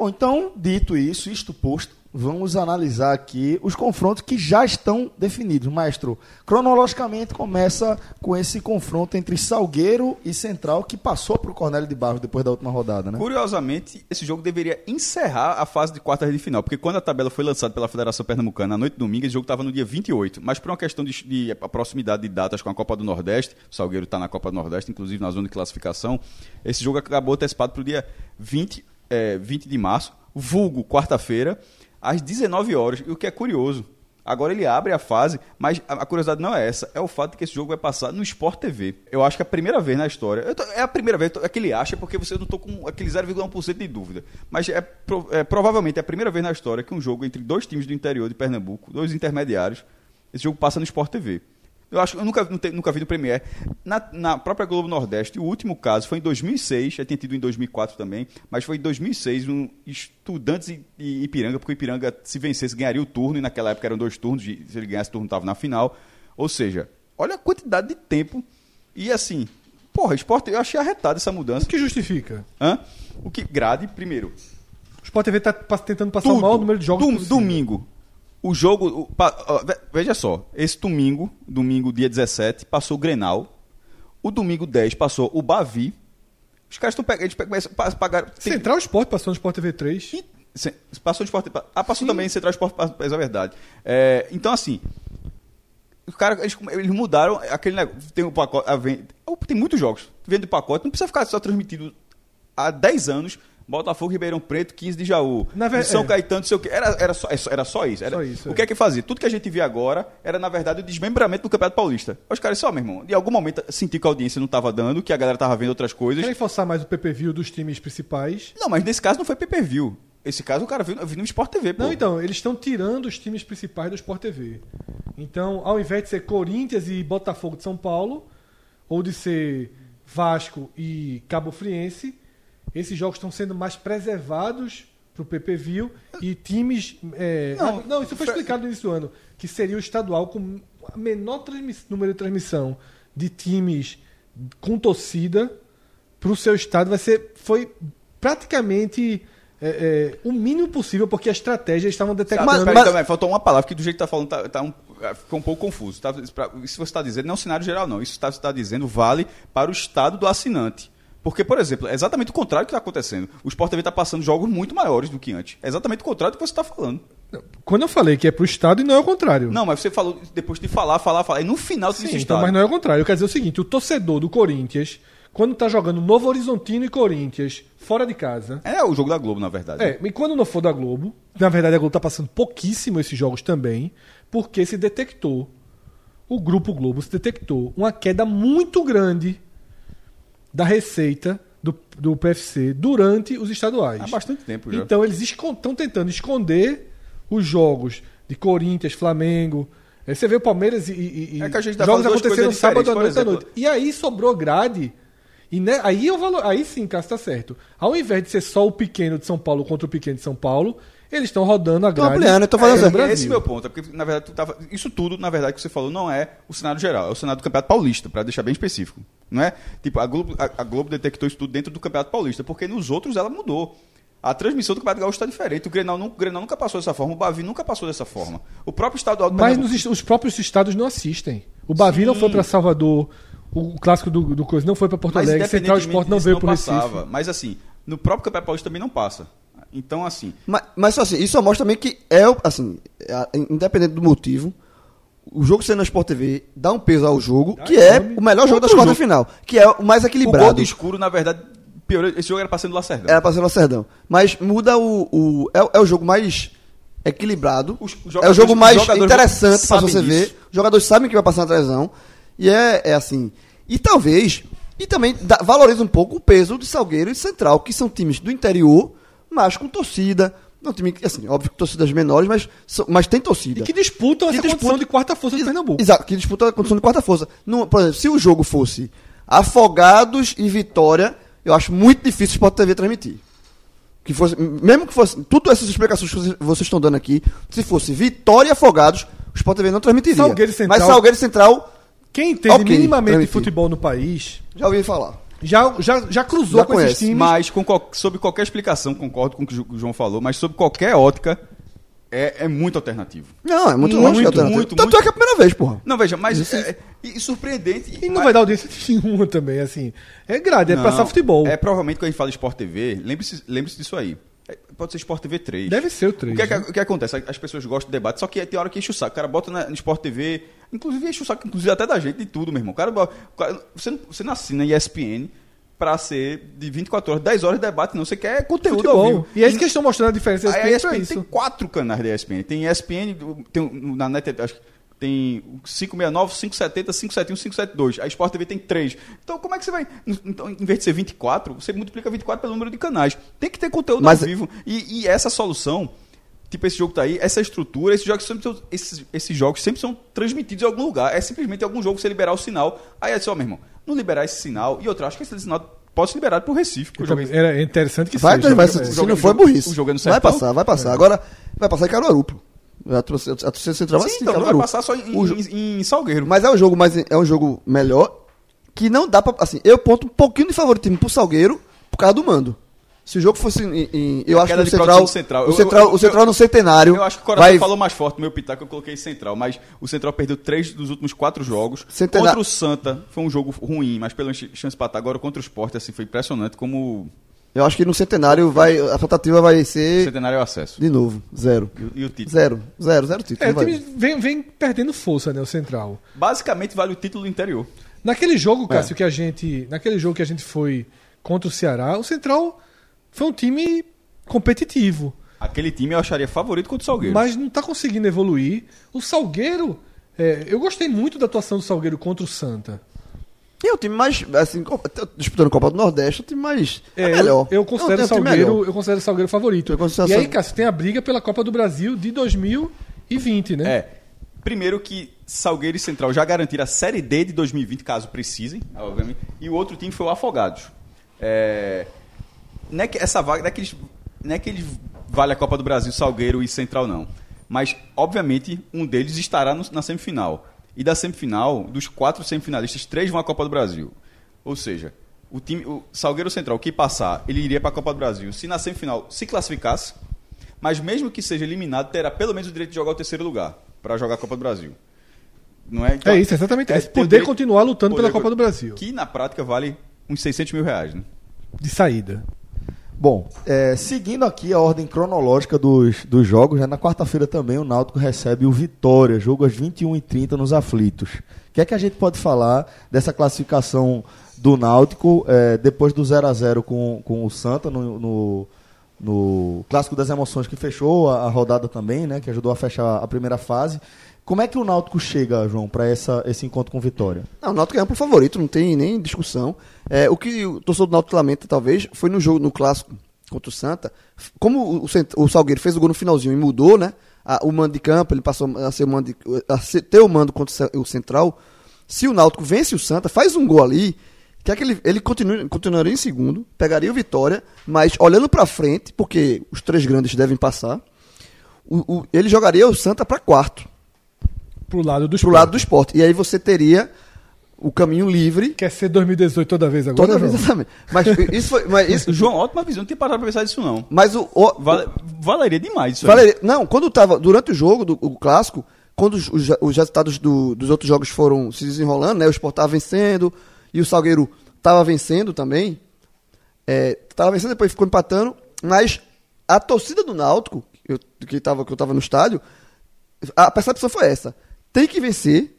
Bom, então, dito isso, isto posto, vamos analisar aqui os confrontos que já estão definidos. Maestro, cronologicamente começa com esse confronto entre Salgueiro e Central, que passou para o Cornélio de Barros depois da última rodada, né? Curiosamente, esse jogo deveria encerrar a fase de quartas de final, porque quando a tabela foi lançada pela Federação Pernambucana na noite de domingo, esse jogo estava no dia 28, mas por uma questão de, de proximidade de datas com a Copa do Nordeste, Salgueiro está na Copa do Nordeste, inclusive na zona de classificação, esse jogo acabou antecipado para o dia 20, é, 20 de março, vulgo quarta-feira, às 19 horas, e o que é curioso, Agora ele abre a fase, mas a curiosidade não é essa, é o fato de que esse jogo vai passar no Sport TV. Eu acho que é a primeira vez na história. tô- é a primeira vez, é que ele acha, porque você não tô com aquele 0,1% de dúvida. Mas é, é provavelmente a primeira vez na história que um jogo entre dois times do interior de Pernambuco, dois intermediários, esse jogo passa no Sport TV. Eu acho eu nunca, nunca vi no Premier. Na, na própria Globo Nordeste, o último caso foi em 2006, já tinha tido em 2004 também, mas foi em 2006, um Estudantes e, e Ipiranga, porque o Ipiranga, se vencesse, ganharia o turno, e naquela época eram dois turnos, e se ele ganhasse o turno, estava na final. Ou seja, olha a quantidade de tempo. E assim, porra, esporte, eu achei arretado essa O mudança. que justifica? Hã? O que grade, primeiro, O Sport TV tá pa- tentando passar tudo. o maior número de jogos Dom- possível. Domingo. O jogo. o- veja só. Esse domingo, domingo, dia 17, passou o Grenal. O domingo 10 passou o Bavi. Os caras estão pegando. Eles pe- começam a pagar. tem- Central Sport passou no Sport TV 3. e- se- Passou no esporte. Ah, passou Sim. também Central Esporte, é verdade. É, então, assim. Os caras, eles, eles mudaram aquele negócio. Tem o pacote. a tem muitos jogos. Vendo o pacote, não precisa ficar só transmitido há 10 anos. Botafogo, Ribeirão Preto, 15 de Jaú. Na ver- São é. Caetano, não sei o quê. Era, era, só, era só isso. Era, Só isso, o é. que é que fazia? Tudo que a gente vê agora era, na verdade, o desmembramento do Campeonato Paulista. Os caras, só, meu irmão, em algum momento senti que a audiência não estava dando, que a galera estava vendo outras coisas. Querem forçar mais o PPV dos times principais. Não, mas nesse caso não foi pay-per-view. Esse caso o cara viu, viu no Sport TV, pô. Não, então, eles estão tirando os times principais do Sport TV. Então, ao invés de ser Corinthians e Botafogo de São Paulo, ou de ser Vasco e Cabo Friense, esses jogos estão sendo mais preservados pro PPV e times. é, Não, não, isso foi explicado no início do ano. Que seria o estadual com a menor número de transmissão de times com torcida pro seu estado. Vai ser. Foi praticamente. é, é, o mínimo possível, porque a estratégia estavam detectando. mas, mas- peraí, também, faltou uma palavra que do jeito que tá falando tá, tá um, ficou um pouco confuso. Tá, isso pra- isso você está dizendo não é um cenário geral, não. Isso está tá dizendo vale para o estado do assinante. Porque, por exemplo, é exatamente o contrário que está acontecendo. O Sport TV está passando jogos muito maiores do que antes. É exatamente o contrário do que você está falando. Quando eu falei que é pro estado e não é o contrário. Não, mas você falou depois de falar, falar, falar. E no final você Sim, disse então, estado. mas não é o contrário. Eu quero dizer o seguinte: o torcedor do Corinthians, quando tá jogando Novo Horizontino e Corinthians fora de casa. É o jogo da Globo, na verdade. É, e quando não for da Globo, na verdade a Globo tá passando pouquíssimo esses jogos também, porque se detectou, o Grupo Globo se detectou uma queda muito grande da receita do, do PFC durante os estaduais. Há bastante tempo já. Então eles estão tentando esconder os jogos de Corinthians, Flamengo. Aí você vê o Palmeiras e, e- É que a gente tá jogos acontecendo sábado à noite, à noite. E aí sobrou grade. E né, aí, eu valo, aí sim, Cássio, tá certo. Ao invés de ser só o pequeno de São Paulo contra o pequeno de São Paulo, eles estão rodando a grade. ampliando, então fazendo é, certo. Esse é o meu ponto. É porque, na verdade, tu tava, isso tudo, na verdade, que você falou não é o cenário geral, é o cenário do Campeonato Paulista, para deixar bem específico. Não é? Tipo, a Globo, a, a Globo detectou isso tudo dentro do Campeonato Paulista, porque nos outros ela mudou. A transmissão do Campeonato Gaúcho está diferente. O Grenal, o Grenal nunca passou dessa forma, o Bavi nunca passou dessa forma. O próprio estadual do Mas nos os próprios estados não assistem. O Bavi não Sim. foi para Salvador, o clássico do, do Coisa não foi para Porto Mas Alegre, Central Esporte não veio para o Recife. passava. Mas assim, no próprio Campeonato Paulista também não passa. Então, assim, Mas, mas só assim, isso mostra também que é, assim, a- independente do motivo, o jogo sendo na Sport TV dá um peso ao jogo, que é o melhor jogo das quartas final, que é o mais o gol equilibrado. do escuro, na verdade, piorou. Esse jogo era pra ser do Lacerdão. Era pra ser o Lacerdão. Mas muda o. o- é, é o jogo mais equilibrado. Os- os é o jogo mais interessante pra sabem você ver. Os jogadores sabem que vai passar na televisão. E é, é assim. E talvez. E também dá- valoriza um pouco o peso de Salgueiro e Central, que são times do interior, mas com torcida. Não time, que, assim, óbvio que torcidas menores, mas, mas tem torcida. E que disputam Que essa disputa- condição de quarta força do Pernambuco. Exato, que disputa a condição de quarta força. Não, por exemplo, se o jogo fosse Afogados e Vitória, eu acho muito difícil o Sport TV transmitir. Que fosse, mesmo que fosse, tudo essas explicações que vocês, estão dando aqui, se fosse Vitória e Afogados, o Sport TV não transmitiria. Salgueiro Central- Mas Salgueiro Central, Quem entende Ok, minimamente de futebol no país já ouvi falar. Já, já, já cruzou Já com esses conhece, times. Mas com sob qualquer explicação, concordo com o que o João falou, mas sob qualquer ótica, é, é muito alternativo. Não, é muito, Muito, longe de muito, Tanto muito. é que é a primeira vez, porra. Não, veja, mas é, e, e surpreendente. E não mas- vai dar audiência nenhuma também, assim. É grade, é Não, passar futebol. É provavelmente quando a gente fala de Sport TV, lembre-se lembre disso aí. É, Pode ser Sport TV 3. Deve ser o 3. O que, é que, né? o que acontece? As pessoas gostam de debate, só que tem hora que enche o saco. O cara bota na, no Sport TV, inclusive enche o saco, inclusive até da gente, de tudo, meu irmão. O cara, o cara- você, não, você não assina ESPN pra ser de 24 horas, 10 horas de debate, não. Você quer conteúdo ao futebol. vivo. E é isso que eles estão mostrando a diferença a ESPN pra ESPN isso. tem quatro canais da ESPN. Tem ESPN, tem na net, acho que tem o 569, 570, 571, 572. A Sport TV tem três. Então, como é que você vai. Então, em vez de ser 24, você multiplica 24 pelo número de canais. Tem que ter conteúdo Mas- ao vivo. E, e essa solução, tipo esse jogo tá aí, essa estrutura, esses jogos, sempre são, esses, esses jogos sempre são transmitidos em algum lugar. É simplesmente algum jogo você liberar o sinal. Aí é só, meu irmão, não liberar esse sinal. E outra, acho que esse sinal pode ser liberado pro Recife. porque o jogo é- Era interessante que Vai, seja. vai, se, se não for, é burrice. o jogo é no vai sertão? passar, vai passar. Agora, vai passar em Caruaru, pô. A torcida a torcida central vai Sim, assistir então, não vai passar só em, O em- em Salgueiro. Mas é um jogo mais é um jogo melhor que não dá pra. Assim, eu ponto um pouquinho de favoritismo pro Salgueiro por causa do mando. Se o jogo fosse em. em- eu acho que o de Central, Central. o Eu- Central, eu- o Central eu- no centenário. Eu acho que o Coração vai, falou mais forte no meu pitaco, eu coloquei Central, mas o Central perdeu três dos últimos quatro jogos. Centena- Contra o Santa foi um jogo ruim, mas pela ch- chance para agora contra o Sport, assim, foi impressionante como Eu acho que no centenário vai. A tentativa vai ser. Centenário é o acesso. De novo. Zero. E, o- e o título. Zero. Zero, zero título. É, o time vem, vem perdendo força, né, o Central. Basicamente vale o título do interior. Naquele É. jogo, Cássio, que a gente. Naquele jogo que a gente foi contra o Ceará, o Central foi um time competitivo. Aquele time eu acharia favorito contra o Salgueiro. Mas não tá conseguindo evoluir. O Salgueiro. é, eu gostei muito da atuação do Salgueiro contra o Santa. E é o time mais. Assim, disputando a Copa do Nordeste, é o time mais. É, É, melhor. Eu, eu considero Não, o Salgueiro, eu considero Salgueiro favorito. Eu considero E aí, Cássio, tem a briga pela Copa do Brasil de 2020, né? É. Primeiro que Salgueiro e Central já garantiram a Série D de 2020, caso precisem, obviamente. E o outro time foi o Afogados. É, não é que essa vaga, não é que eles, não é que eles vale a Copa do Brasil, Salgueiro e Central não. Mas, obviamente, um deles estará no- na semifinal. E da semifinal, dos quatro semifinalistas, três vão à Copa do Brasil. Ou seja, o time, o Salgueiro Central, que passar, ele iria para a Copa do Brasil. Se na semifinal se classificasse, mas mesmo que seja eliminado, terá pelo menos o direito de jogar o terceiro lugar para jogar a Copa do Brasil. Não é? Então, É isso, exatamente. é ter o Poder continuar lutando pela poder- Copa do Brasil. Que na prática vale uns 600 mil reais, né? De saída. Bom, é, seguindo aqui a ordem cronológica dos, dos jogos, né, na quarta-feira também o Náutico recebe o Vitória, jogo às 21h30 nos Aflitos. O que é que a gente pode falar dessa classificação do Náutico é, depois do 0 a 0 com, com o Santa no, no, no Clássico das Emoções que fechou a, a rodada também, né, que ajudou a fechar a primeira fase. Como é que o Náutico chega, João, para esse encontro com Vitória? Não, o Náutico é amplo favorito, não tem nem discussão. É, o que o torcedor do Náutico lamenta, talvez, foi no jogo, no clássico contra o Santa, como o, o Salgueiro fez o gol no finalzinho e mudou, né? a- o mando de campo, ele passou a, ser mando a ser- ter o mando contra o Ce- o Central. Se o Náutico vence o Santa, faz um gol ali, que é que ele, ele continue- continuaria em segundo, pegaria o Vitória, mas olhando pra frente, porque os três grandes devem passar, o- o- ele jogaria o Santa pra quarto, Pro lado do pro esporte. lado do esporte. E aí você teria o caminho livre Quer ser 2018 toda vez agora? Toda vez, exatamente. Mas isso foi. Mas, isso, João, ótima visão, não tinha parado pra pensar nisso não. mas o. o Vale- valeria demais isso aí. Valeria- não, quando tava. Durante o jogo, do, o clássico, quando os, os, os resultados do- dos outros jogos foram se desenrolando, né? O Sport tava vencendo e o Salgueiro tava vencendo também. É, tava vencendo, depois ficou empatando. Mas a torcida do Náutico, eu, que, tava, que eu tava no estádio, a percepção foi essa. Tem que vencer.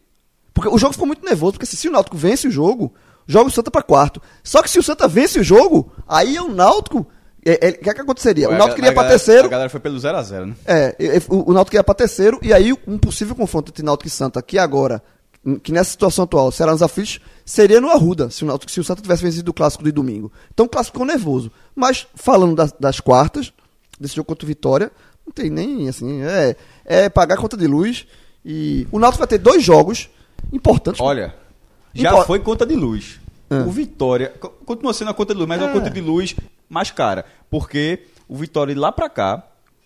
Porque o jogo ficou muito nervoso, porque assim, se o Náutico vence o jogo, joga o Santa pra quarto. Só que se o Santa vence o jogo, aí é o Náutico. é- é- O que, é que aconteceria? O A Náutico ga- iria a pra galera- terceiro. A galera foi pelo 0x0, né? É, o, o Náutico ia pra terceiro, e aí um possível confronto entre Náutico e Santa aqui agora, que nessa situação atual será nos aflitos, seria no Arruda, se o, Náutico, se o Santa tivesse vencido o clássico de domingo. Então o clássico ficou nervoso. Mas falando das, das quartas, desse jogo contra o Vitória, não tem nem assim, é, é pagar a conta de luz. E o Náutico vai ter dois jogos importantes. Olha, já Impor- foi conta de luz. Ah. O Vitória co- continua sendo a conta de luz, mas é uma É. conta de luz mais cara. Porque o Vitória de lá pra cá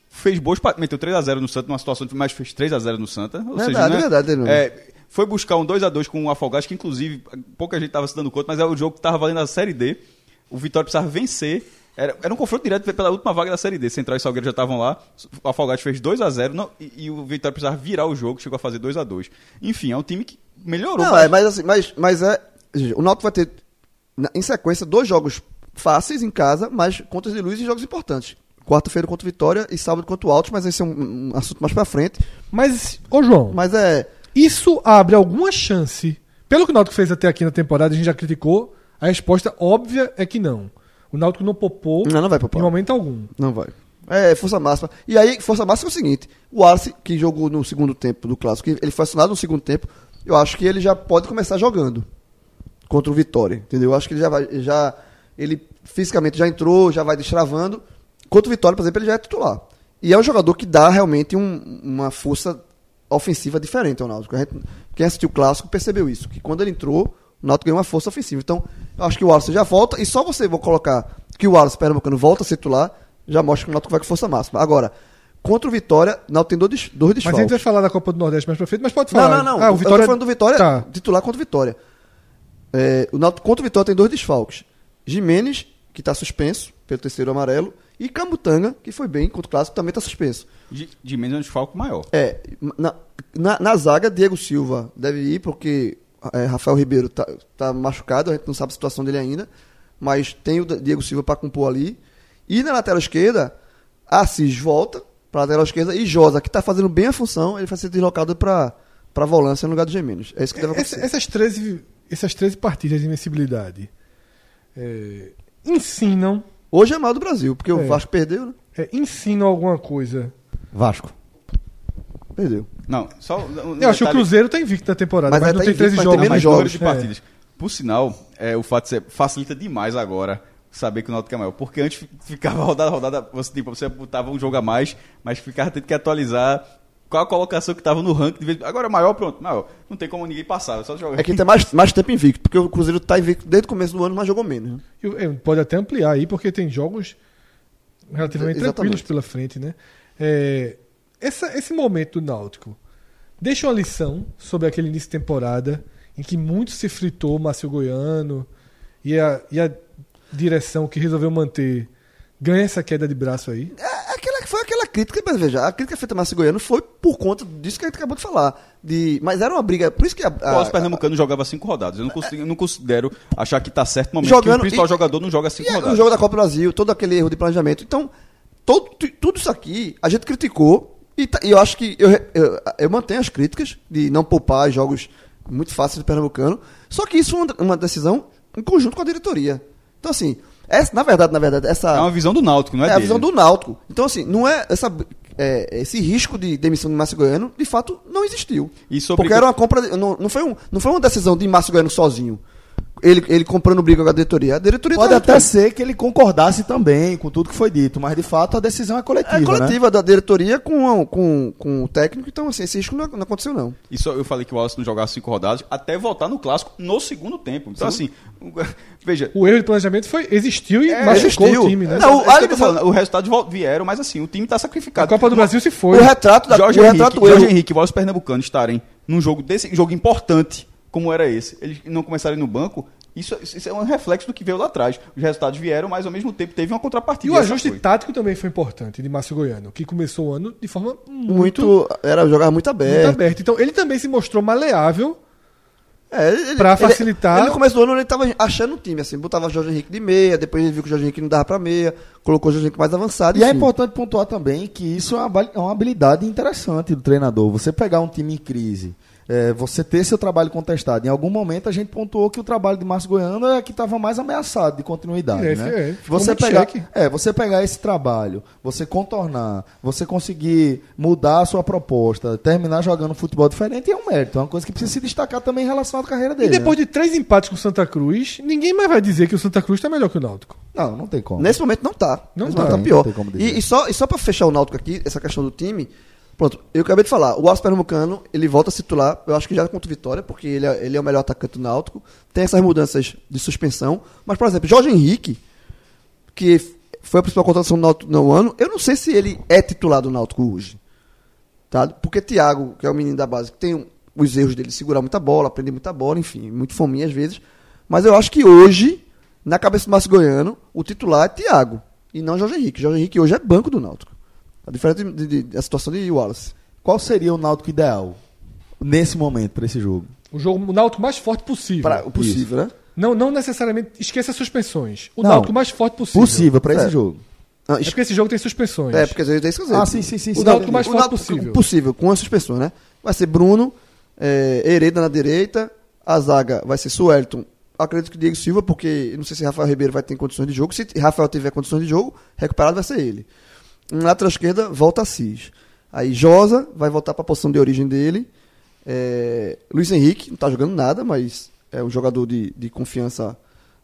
fez boas meteu 3x0 no Santa, numa situação de mas fez 3x0 no Santa. Ou Verdade, seja, né, verdade, Bruno. é, foi buscar um 2x2 com o Afogados, que inclusive pouca gente estava se dando conta, mas é o jogo que estava valendo a Série D. O Vitória precisava vencer. Era, era um confronto direto pela última vaga da Série D. Central e Salgueiro já estavam lá. O Afogados fez 2x0 não- e, e o Vitória precisava virar o jogo, chegou a fazer 2x2. Enfim, é um time que melhorou. Não, mas- é, mas assim, mas, mas é. O Náutico vai ter, em sequência, dois jogos fáceis em casa, mas contas de luz e jogos importantes. Quarta-feira contra o Vitória e sábado contra o Altos, mas esse é um, um assunto mais pra frente. Mas, ô João, Mas é. isso abre alguma chance? Pelo que o Náutico fez até aqui na temporada, a gente já criticou, a resposta óbvia é que não. O Náutico não popou Não, não vai poupar. em momento algum. Não vai. É, força máxima. E aí, força máxima é o seguinte: o Arce, que jogou no segundo tempo do clássico, ele foi acionado no segundo tempo, eu acho que ele já pode começar jogando contra o Vitória. Entendeu? Eu acho que ele já vai. Já, ele fisicamente já entrou, já vai destravando. Contra o Vitória, por exemplo, ele já é titular. E é um jogador que dá realmente um- uma força ofensiva diferente ao Náutico. Gente- quem assistiu o clássico percebeu isso, que quando ele entrou, o Náutico ganhou uma força ofensiva. Então, eu acho que o Wallace já volta, e só você vou colocar que o Wallace Pernambucano volta a ser titular, já mostra que o Náutico vai com força máxima. Agora, contra o Vitória, o Náutico tem dois, dois Mas a gente desfalques. vai falar da Copa do Nordeste mais pra frente, mas pode Não, falar. não, não. Ah, o Eu Vitória... tô falando do Vitória, Tá. titular contra o Vitória. É, o Náutico contra o Vitória tem dois desfalques. Jimenez, que está suspenso pelo terceiro amarelo, e Cambutanga, que foi bem contra o Clássico, também está suspenso. Menos é um desfalque maior. É, na, na, na zaga, Diego Silva deve ir, porque é, Rafael Ribeiro tá, tá machucado, a gente não sabe a situação dele ainda, mas tem o Diego Silva para compor ali. E na lateral esquerda, Assis volta para lateral esquerda e Josa, que está fazendo bem a função, ele vai ser deslocado para para volância no lugar do Gemenos. É isso que deve acontecer. essas, 13, essas 13 partidas de invencibilidade é, ensinam, Hoje é mal do Brasil, porque É. o Vasco perdeu, né? é, ensinam alguma coisa. Vasco. Perdeu. Não, só. um Eu acho que o Cruzeiro tá invicto na temporada, Mas mas, é, não tá tem invicto, 13 mas tem jogos. menos mais jogos. de É. partidas. Por sinal, é, o fato de ser, facilita demais agora saber que o Náutico é maior. Porque antes fi- ficava rodada a rodada, você, tipo, você botava um jogo a mais, mas ficava tendo que atualizar qual a colocação que estava no ranking. De vez... Agora é maior, pronto, maior. Não tem como ninguém passar, é só jogar. É que tem mais, mais tempo invicto, porque o Cruzeiro tá invicto desde o começo do ano, mas jogou menos. né? E, é, Pode até ampliar aí, porque tem jogos relativamente Exatamente. tranquilos pela frente, né? É, essa- esse momento do Náutico deixa uma lição sobre aquele início de temporada em que muito se fritou o Márcio Goiano e a, e a direção que resolveu manter ganha essa queda de braço aí. É, aquela, foi aquela crítica, mas veja, a crítica feita a Márcio Goiano foi por conta disso que a gente acabou de falar. De, mas era uma briga, por isso que a, O a, Alves Pernambucano jogava cinco rodadas. Eu não, consigo- eu não considero achar que tá certo no momento Jogando- que o principal e- jogador não joga cinco E é, rodadas. o jogo da Copa do Brasil, todo aquele erro de planejamento. Então, todo, tu- tudo isso aqui a gente criticou. E, tá- e eu acho que eu, eu, eu mantenho as críticas de não poupar jogos muito fáceis do Pernambucano. Só que isso foi uma, uma decisão em conjunto com a diretoria. Então, assim, essa, na verdade, na verdade, essa. É uma visão do Náutico, não é, É a dele. visão do Náutico. Então, assim, não é essa. é, esse risco de demissão de Márcio Goiano, de fato, não existiu. E sobre- Porque era uma compra. Não, não, foi um, não foi uma decisão de Márcio Goiano sozinho. Ele, ele comprando briga com a diretoria. A diretoria Pode tá- até ser que ele concordasse também com tudo que foi dito, mas de fato a decisão é coletiva, É né? coletiva da diretoria com, com, com o técnico, então assim, esse risco não, não aconteceu, não. E só eu falei que o Wallace não jogava cinco rodadas até voltar no clássico no segundo tempo. Então, assim, veja. O erro de planejamento foi existiu e É, machucou existiu. o time, né? Não, o- é isso que falando, o resultado vieram, mas assim, o time tá A sacrificado. Copa do Brasil se foi. O retrato da Jorge o Henrique, retrato do Jorge Henrique e Wallace Pernambucano estarem num jogo desse jogo importante, como era esse, eles não começarem no banco, isso, isso é um reflexo do que veio lá atrás. Os resultados vieram, mas ao mesmo tempo teve uma E contrapartida. o essa ajuste foi. tático também foi importante de Márcio Goiano, que começou o ano de forma muito, muito. Era jogar muito muito aberto. Então ele também se mostrou maleável É, ele- facilitar- Ele, no começo do ano ele tava achando o time, assim, botava o Jorge Henrique de meia, depois ele viu que o Jorge Henrique não dava pra meia, colocou o Jorge Henrique mais avançado. E é enfim. importante pontuar também que isso é uma, é uma habilidade interessante do treinador. Você pegar um time em crise, é, você ter seu trabalho contestado. Em algum momento a gente pontuou que o trabalho de Márcio Goiano é que estava mais ameaçado de continuidade. É, né? é, você, pegar, cheque. é, você pegar esse trabalho, você contornar, você conseguir mudar a sua proposta, terminar jogando futebol diferente é um mérito. É uma coisa que precisa se destacar também em relação à carreira dele. E depois né? de três empates com o Santa Cruz, ninguém mais vai dizer que o Santa Cruz tá melhor que o Náutico. Não, não tem como. Nesse momento não tá. Não Nesse tá. Não pior. tem como dizer. E, e só, e só pra fechar o Náutico aqui, essa questão do time, pronto, eu acabei de falar, o Alves Pernambucano, ele volta a se titular, eu acho que já contra o Vitória, porque ele é, ele é o melhor atacante do Náutico, tem essas mudanças de suspensão, mas, por exemplo, Jorge Henrique, que foi a principal contratação do Náutico no ano, eu não sei se ele é titular do Náutico hoje. Tá? Porque Thiago, que é o menino da base, que tem os erros dele, segurar muita bola, aprender muita bola, enfim, muito fominha às vezes. Mas eu acho que hoje, na cabeça do Márcio Goiano, o titular é Thiago e não Jorge Henrique. Jorge Henrique hoje é banco do Náutico. A diferença de, de- de- da situação de Wallace. Qual seria o Náutico ideal nesse momento para esse jogo? O jogo o Náutico mais forte possível. Pra, o possível, né? Não, não necessariamente. Esqueça as suspensões. O Não. Náutico mais forte possível. Possível para esse É. jogo. Não, É porque esse jogo tem suspensões. É, porque às vezes é isso. Ah, sim, sim, sim. O sim. Náutico mais o forte Náutico possível. Possível, com as suspensões, né? Vai ser Bruno, é, Hereda na direita, a zaga vai ser Suelton. Acredito que Diego Silva, porque não sei se Rafael Ribeiro vai ter condições de jogo. Se Rafael tiver condições de jogo, recuperado vai ser ele. Na lateral esquerda, volta Assis. Aí Josa vai voltar para a posição de origem dele. É, Luiz Henrique, não está jogando nada, mas é um jogador de, de confiança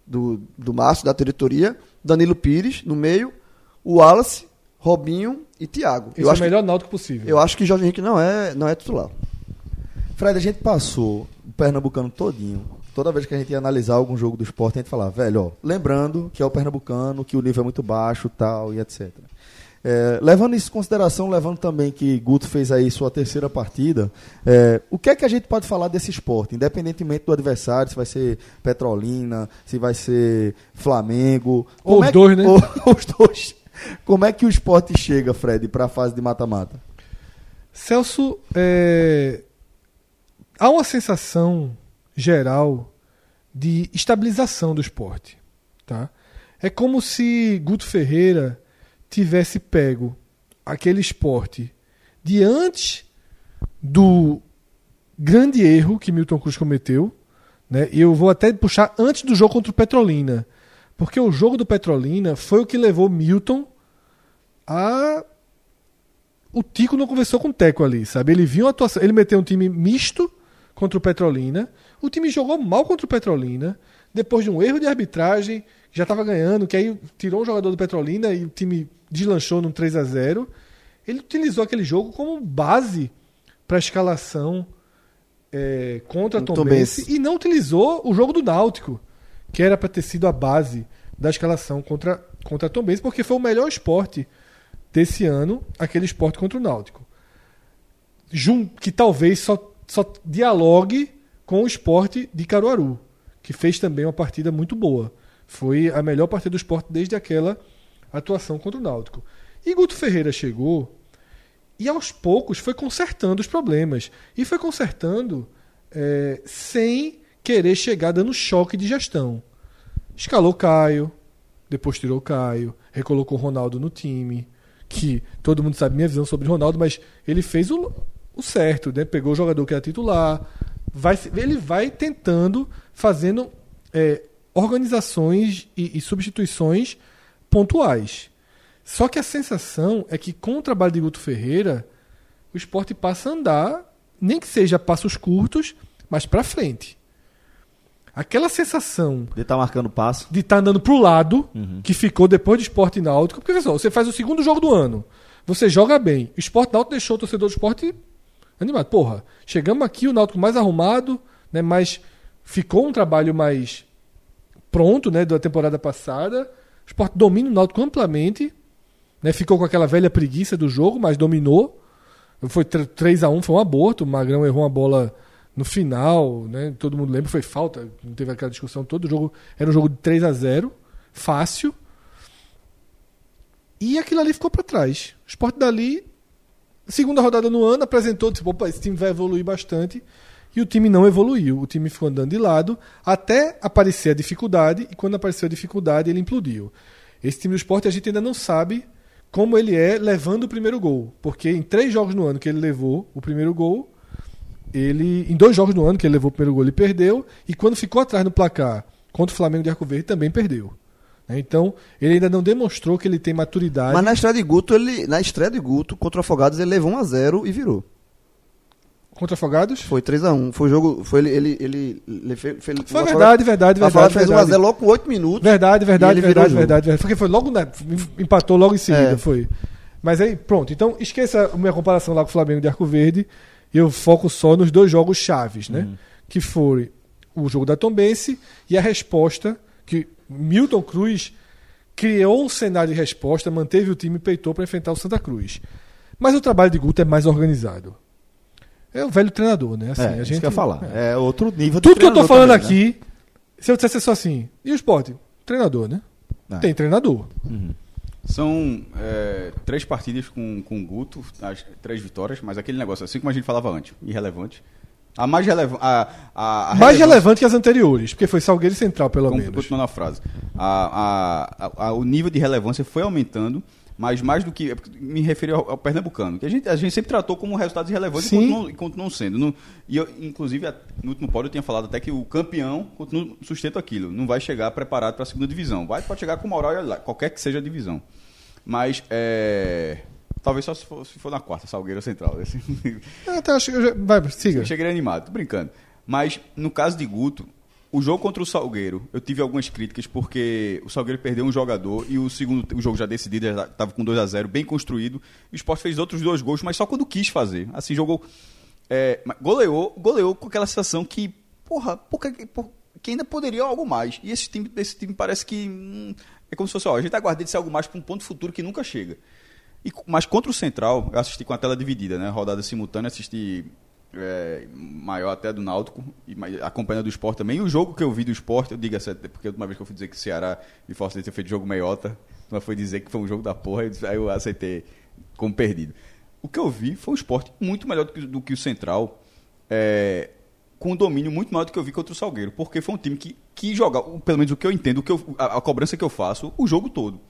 do, do Márcio, da diretoria. Danilo Pires, no meio. O Wallace, Robinho e Thiago. Esse Eu é o acho, que, melhor Náutico possível. eu acho que Jorge Henrique não é, não é titular. Fred, a gente passou o Pernambucano todinho. Toda vez que a gente ia analisar algum jogo do esporte, a gente falava, velho, ó, lembrando que é o Pernambucano, que o nível é muito baixo tal, e etc. É, levando isso em consideração, levando também que Guto fez aí sua terceira partida, é, o que é que a gente pode falar desse esporte, independentemente do adversário, se vai ser Petrolina, se vai ser Flamengo. Ou os é que- dois, né? ou- os dois. Como é que o esporte chega, Fred, para a fase de mata-mata? Celso, é, há uma sensação geral de estabilização do esporte. Tá? É como se Guto Ferreira tivesse pego aquele esporte de antes do grande erro que Milton Cruz cometeu. Né? E eu vou até puxar antes do jogo contra o Petrolina. Porque o jogo do Petrolina foi o que levou Milton a o Tico não conversou com o Teco ali, sabe? Ele viu a atuação, ele meteu um time misto contra o Petrolina. O time jogou mal contra o Petrolina, depois de um erro de arbitragem, já estava ganhando, que aí tirou um jogador do Petrolina e o time deslanchou num 3 a 0 Ele utilizou aquele jogo como base para a escalação é, contra Tom Tombense Bense. e não utilizou o jogo do Náutico, que era para ter sido a base da escalação contra, contra Tom Benz, porque foi o melhor esporte desse ano, aquele esporte contra o Náutico. Jun, que talvez só, só dialogue com o esporte de Caruaru, que fez também uma partida muito boa. Foi a melhor partida do esporte desde aquela atuação contra o Náutico. E Guto Ferreira chegou e aos poucos foi consertando os problemas. E foi consertando é, sem querer chegar dando choque de gestão. Escalou Caio, depois tirou Caio, recolocou Ronaldo no time, que todo mundo sabe minha visão sobre Ronaldo, mas ele fez o, o certo, né? pegou o jogador que era titular, vai, ele vai tentando, fazendo é, organizações e, e substituições pontuais. Só que a sensação é que com o trabalho de Guto Ferreira, o esporte passa a andar, nem que seja passos curtos, mas para frente. Aquela sensação De estar marcando passo. de estar andando pro lado, que ficou depois do esporte náutico, porque pessoal, você faz o segundo jogo do ano, você joga bem, o esporte náutico deixou o torcedor do esporte animado. Porra, chegamos aqui, o náutico mais arrumado, né, mas ficou um trabalho mais pronto, né, da temporada passada. O esporte domina o náutico amplamente, né, ficou com aquela velha preguiça do jogo, mas dominou. Foi 3 a 1 foi um aborto, o Magrão errou uma bola no final, né? Todo mundo lembra, foi falta, não teve aquela discussão toda. O jogo era um jogo de 3 a 0 fácil. E aquilo ali ficou para trás. O esporte dali, segunda rodada no ano, apresentou, disse, opa, esse time vai evoluir bastante. E o time não evoluiu. O time ficou andando de lado até aparecer a dificuldade. E quando apareceu a dificuldade, ele implodiu. Esse time do esporte a gente ainda não sabe como ele é levando o primeiro gol. Porque em três jogos no ano que ele levou o primeiro gol, ele em dois jogos no ano que ele levou o primeiro gol ele perdeu e quando ficou atrás no placar contra o Flamengo de Arco Verde também perdeu né? então ele ainda não demonstrou que ele tem maturidade Mas na estreia de Guto, ele, na estreia de Guto contra o Afogados, ele levou 1 a 0 e virou. Contra Afogados Foi 3 a 1 Foi o jogo. Foi ele. ele, ele, ele fez, fez, foi o verdade verdade O Afogados verdade fez 1 a 0 verdade logo com 8 minutos. verdade E verdade verdade, verdade verdade porque foi logo na, empatou logo em seguida É. foi mas aí pronto então esqueça a minha comparação lá com o Flamengo de Arco Verde eu foco só nos dois jogos chaves né que foi o jogo da Tombense e a resposta que Milton Cruz criou um cenário de resposta, manteve o time e peitou para enfrentar o Santa Cruz. Mas o trabalho de Guto é mais organizado. É o velho treinador, né? Assim, é, a isso gente que eu ia falar. é. É, outro nível de Tudo que eu tô falando também, né? aqui, se eu dissesse só assim, e o esporte? Treinador, né? É. Tem treinador. São é, três partidas com, com o Guto, as, três vitórias, mas aquele negócio, assim como a gente falava antes, irrelevante. A mais relevante. A, a, a mais relevante que as anteriores, porque foi Salgueiro e Central, pelo Como- menos. Continuando a frase. A, a- a- a- o nível de relevância foi aumentando, mas mais do que. é Me referi ao, ao Pernambucano, que a gente, a gente sempre tratou como resultados irrelevantes Sim. continuam, e continuam sendo. No- e eu, inclusive, no último pódio eu tinha falado até que o campeão continua, sustenta aquilo. Não vai chegar preparado para a segunda divisão. Vai, pode chegar com moral, e olha lá, qualquer que seja a divisão. Mas. É, talvez só se for, se for na quarta, Salgueiro Central. Assim. Ah, até acho eu já- Vai, siga. Eu cheguei animado, tô brincando. Mas, no caso de Guto, o jogo contra o Salgueiro, eu tive algumas críticas porque o Salgueiro perdeu um jogador e o segundo o jogo já decidido, já estava com 2 a 0 bem construído. E o Sport fez outros dois gols, mas só quando quis fazer. Assim, jogou. É, goleou, goleou com aquela sensação que, porra, porra, porra, que ainda poderia algo mais. E esse time, esse time parece que. hum, é como se fosse, ó, a gente aguarda de ser algo mais para um ponto futuro que nunca chega. E, mas contra o Central, eu assisti com a tela dividida, né? Rodada simultânea, assisti é, maior até do Náutico, e acompanhando do esporte também. E o jogo que eu vi do esporte, eu digo assim, porque a última vez que eu fui dizer que o Ceará e Fortaleza tinha feito jogo meiota, mas foi dizer que foi um jogo da porra, aí eu aceitei como perdido. O que eu vi foi um esporte muito melhor do que, do que o Central, é, com um domínio muito maior do que eu vi contra o Salgueiro, porque foi um time que, que joga, pelo menos o que eu entendo, o que eu- a, a cobrança que eu faço, o jogo todo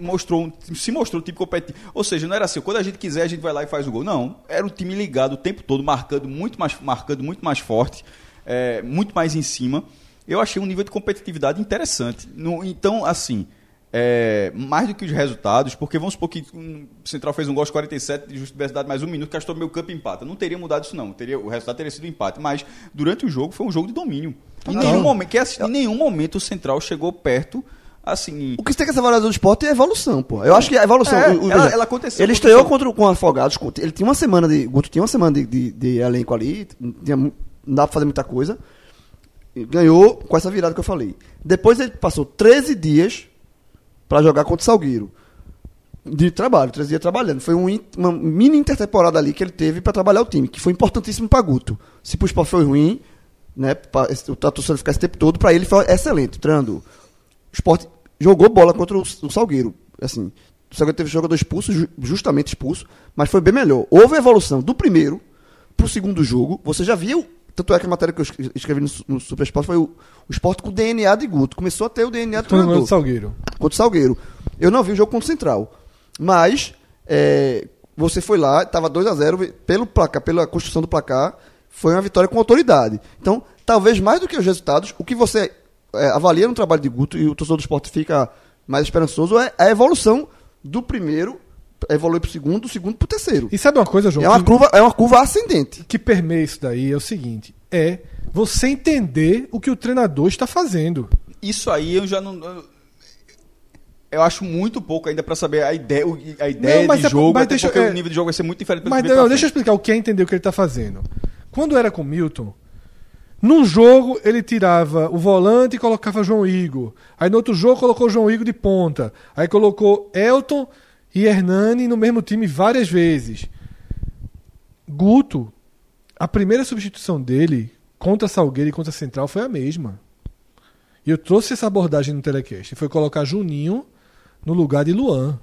mostrou, se mostrou um time competitivo. Ou seja, não era assim, quando a gente quiser, a gente vai lá e faz o gol. Não, era um time ligado o tempo todo, marcando muito mais, marcando muito mais forte, é, muito mais em cima. Eu achei um nível de competitividade interessante. No- então, assim, é, mais do que os resultados, porque vamos supor que um, o Central fez um gol aos 47 de diversidade mais um minuto, Castor meio campo empata. Não teria mudado isso, não. Teria, o resultado teria sido um empate. Mas durante o jogo foi um jogo de domínio. Em nenhum momento, que, em nenhum momento o Central chegou perto, assim. O que tem que ser valorizado do esporte é a evolução, pô. Eu acho que a evolução. É, o- o- ela- ela aconteceu Ele estreou contra, com o Afogados. Ele tinha uma semana de. Guto tinha uma semana de, de, de elenco ali. Tinha, não dá pra fazer muita coisa. ganhou com essa virada que eu falei. Depois ele passou 13 dias para jogar contra o Salgueiro. De trabalho, 13 dias trabalhando. Foi um uma mini intertemporada ali que ele teve para trabalhar o time, que foi importantíssimo para Guto. Se pro Sport foi ruim, né, pra, o torcedor ficar esse tempo todo, para ele foi excelente, treinando. O Sport jogou bola contra o, o Salgueiro. Assim, o Salgueiro teve jogador expulso, ju- justamente expulso, mas foi bem melhor. Houve evolução do primeiro pro segundo jogo. Você já viu, tanto é que a matéria que eu escre- escrevi no, no Super Sport foi o, o Sport com o DNA de Guto. Começou a ter o DNA do treinador do Salgueiro. contra o Salgueiro. Eu não vi o jogo contra o Central. Mas é, você foi lá, estava 2 a 0 pelo placar, pela construção do placar, foi uma vitória com autoridade. Então, talvez mais do que os resultados, o que você é, avalia no trabalho de Guto e o torcedor do esporte fica mais esperançoso é a evolução do primeiro, evoluir para o segundo, do segundo para o terceiro. E sabe uma coisa, João? É uma, curva, é uma curva ascendente. que permeia isso daí é o seguinte: é você entender o que o treinador está fazendo. Isso aí eu já não. eu- Eu acho muito pouco ainda pra saber a ideia, o- a ideia Não, mas de é- jogo, mas até deixa- porque é- o nível de jogo vai ser muito diferente Mas que não, deixa eu explicar o que é entender o que ele está fazendo. Quando era com o Milton, num jogo ele tirava o volante e colocava João Igor. Aí no outro jogo colocou João Igor de ponta. Aí colocou Elton e Hernani no mesmo time várias vezes. Guto, a primeira substituição dele contra Salgueiro e contra Central foi a mesma. E eu trouxe essa abordagem no telecast. Foi colocar Juninho no lugar de Luan.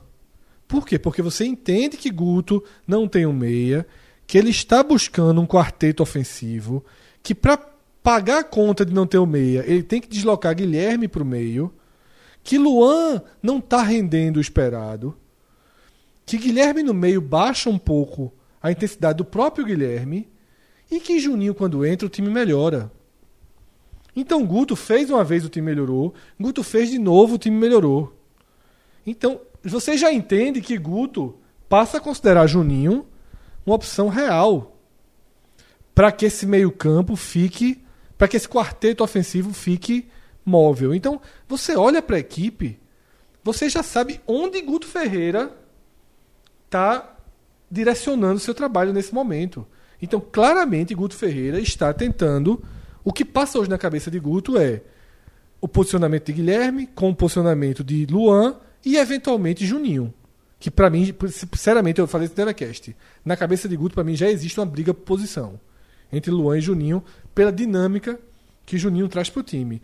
Por quê? Porque você entende que Guto não tem um meia, que ele está buscando um quarteto ofensivo, que para pagar a conta de não ter o meia, ele tem que deslocar Guilherme para o meio, que Luan não está rendendo o esperado, que Guilherme no meio baixa um pouco a intensidade do próprio Guilherme e que Juninho quando entra o time melhora. Então Guto fez uma vez o time melhorou, Guto fez de novo o time melhorou. Então, você já entende que Guto passa a considerar Juninho uma opção real para que esse meio-campo fique, para que esse quarteto ofensivo fique móvel. Então, você olha para a equipe, você já sabe onde Guto Ferreira está direcionando seu trabalho nesse momento. Então, claramente, Guto Ferreira está tentando. O que passa hoje na cabeça de Guto é o posicionamento de Guilherme com o posicionamento de Luan e eventualmente Juninho. Que para mim, sinceramente, eu falei isso no telecast. Na cabeça de Guto, para mim, já existe uma briga por posição entre Luan e Juninho pela dinâmica que Juninho traz para o time.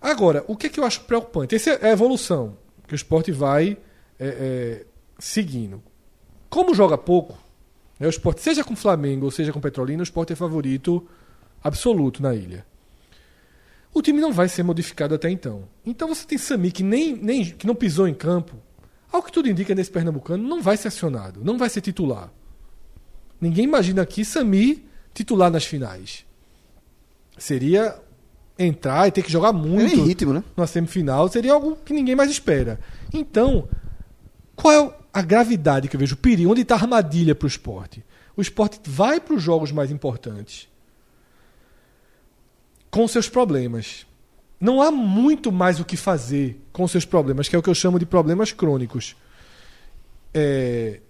Agora, o que, é que eu acho preocupante? Essa é a evolução que o esporte vai é, é, seguindo. Como joga pouco, né, o esporte, seja com Flamengo ou seja com Petrolina, o esporte é favorito absoluto na ilha. O time não vai ser modificado até então. Então você tem Sami que, nem, nem, que não pisou em campo. Ao que tudo indica nesse Pernambucano, não vai ser acionado, não vai ser titular. Ninguém imagina aqui Sami titular nas finais. Seria entrar e ter que jogar É muito em ritmo, né? numa semifinal, seria algo que ninguém mais espera. Então, qual é a gravidade que eu vejo? O perigo, onde está a armadilha para o esporte? O esporte vai para os jogos mais importantes com seus problemas. Não há muito mais o que fazer com seus problemas, que é o que eu chamo de problemas crônicos. É,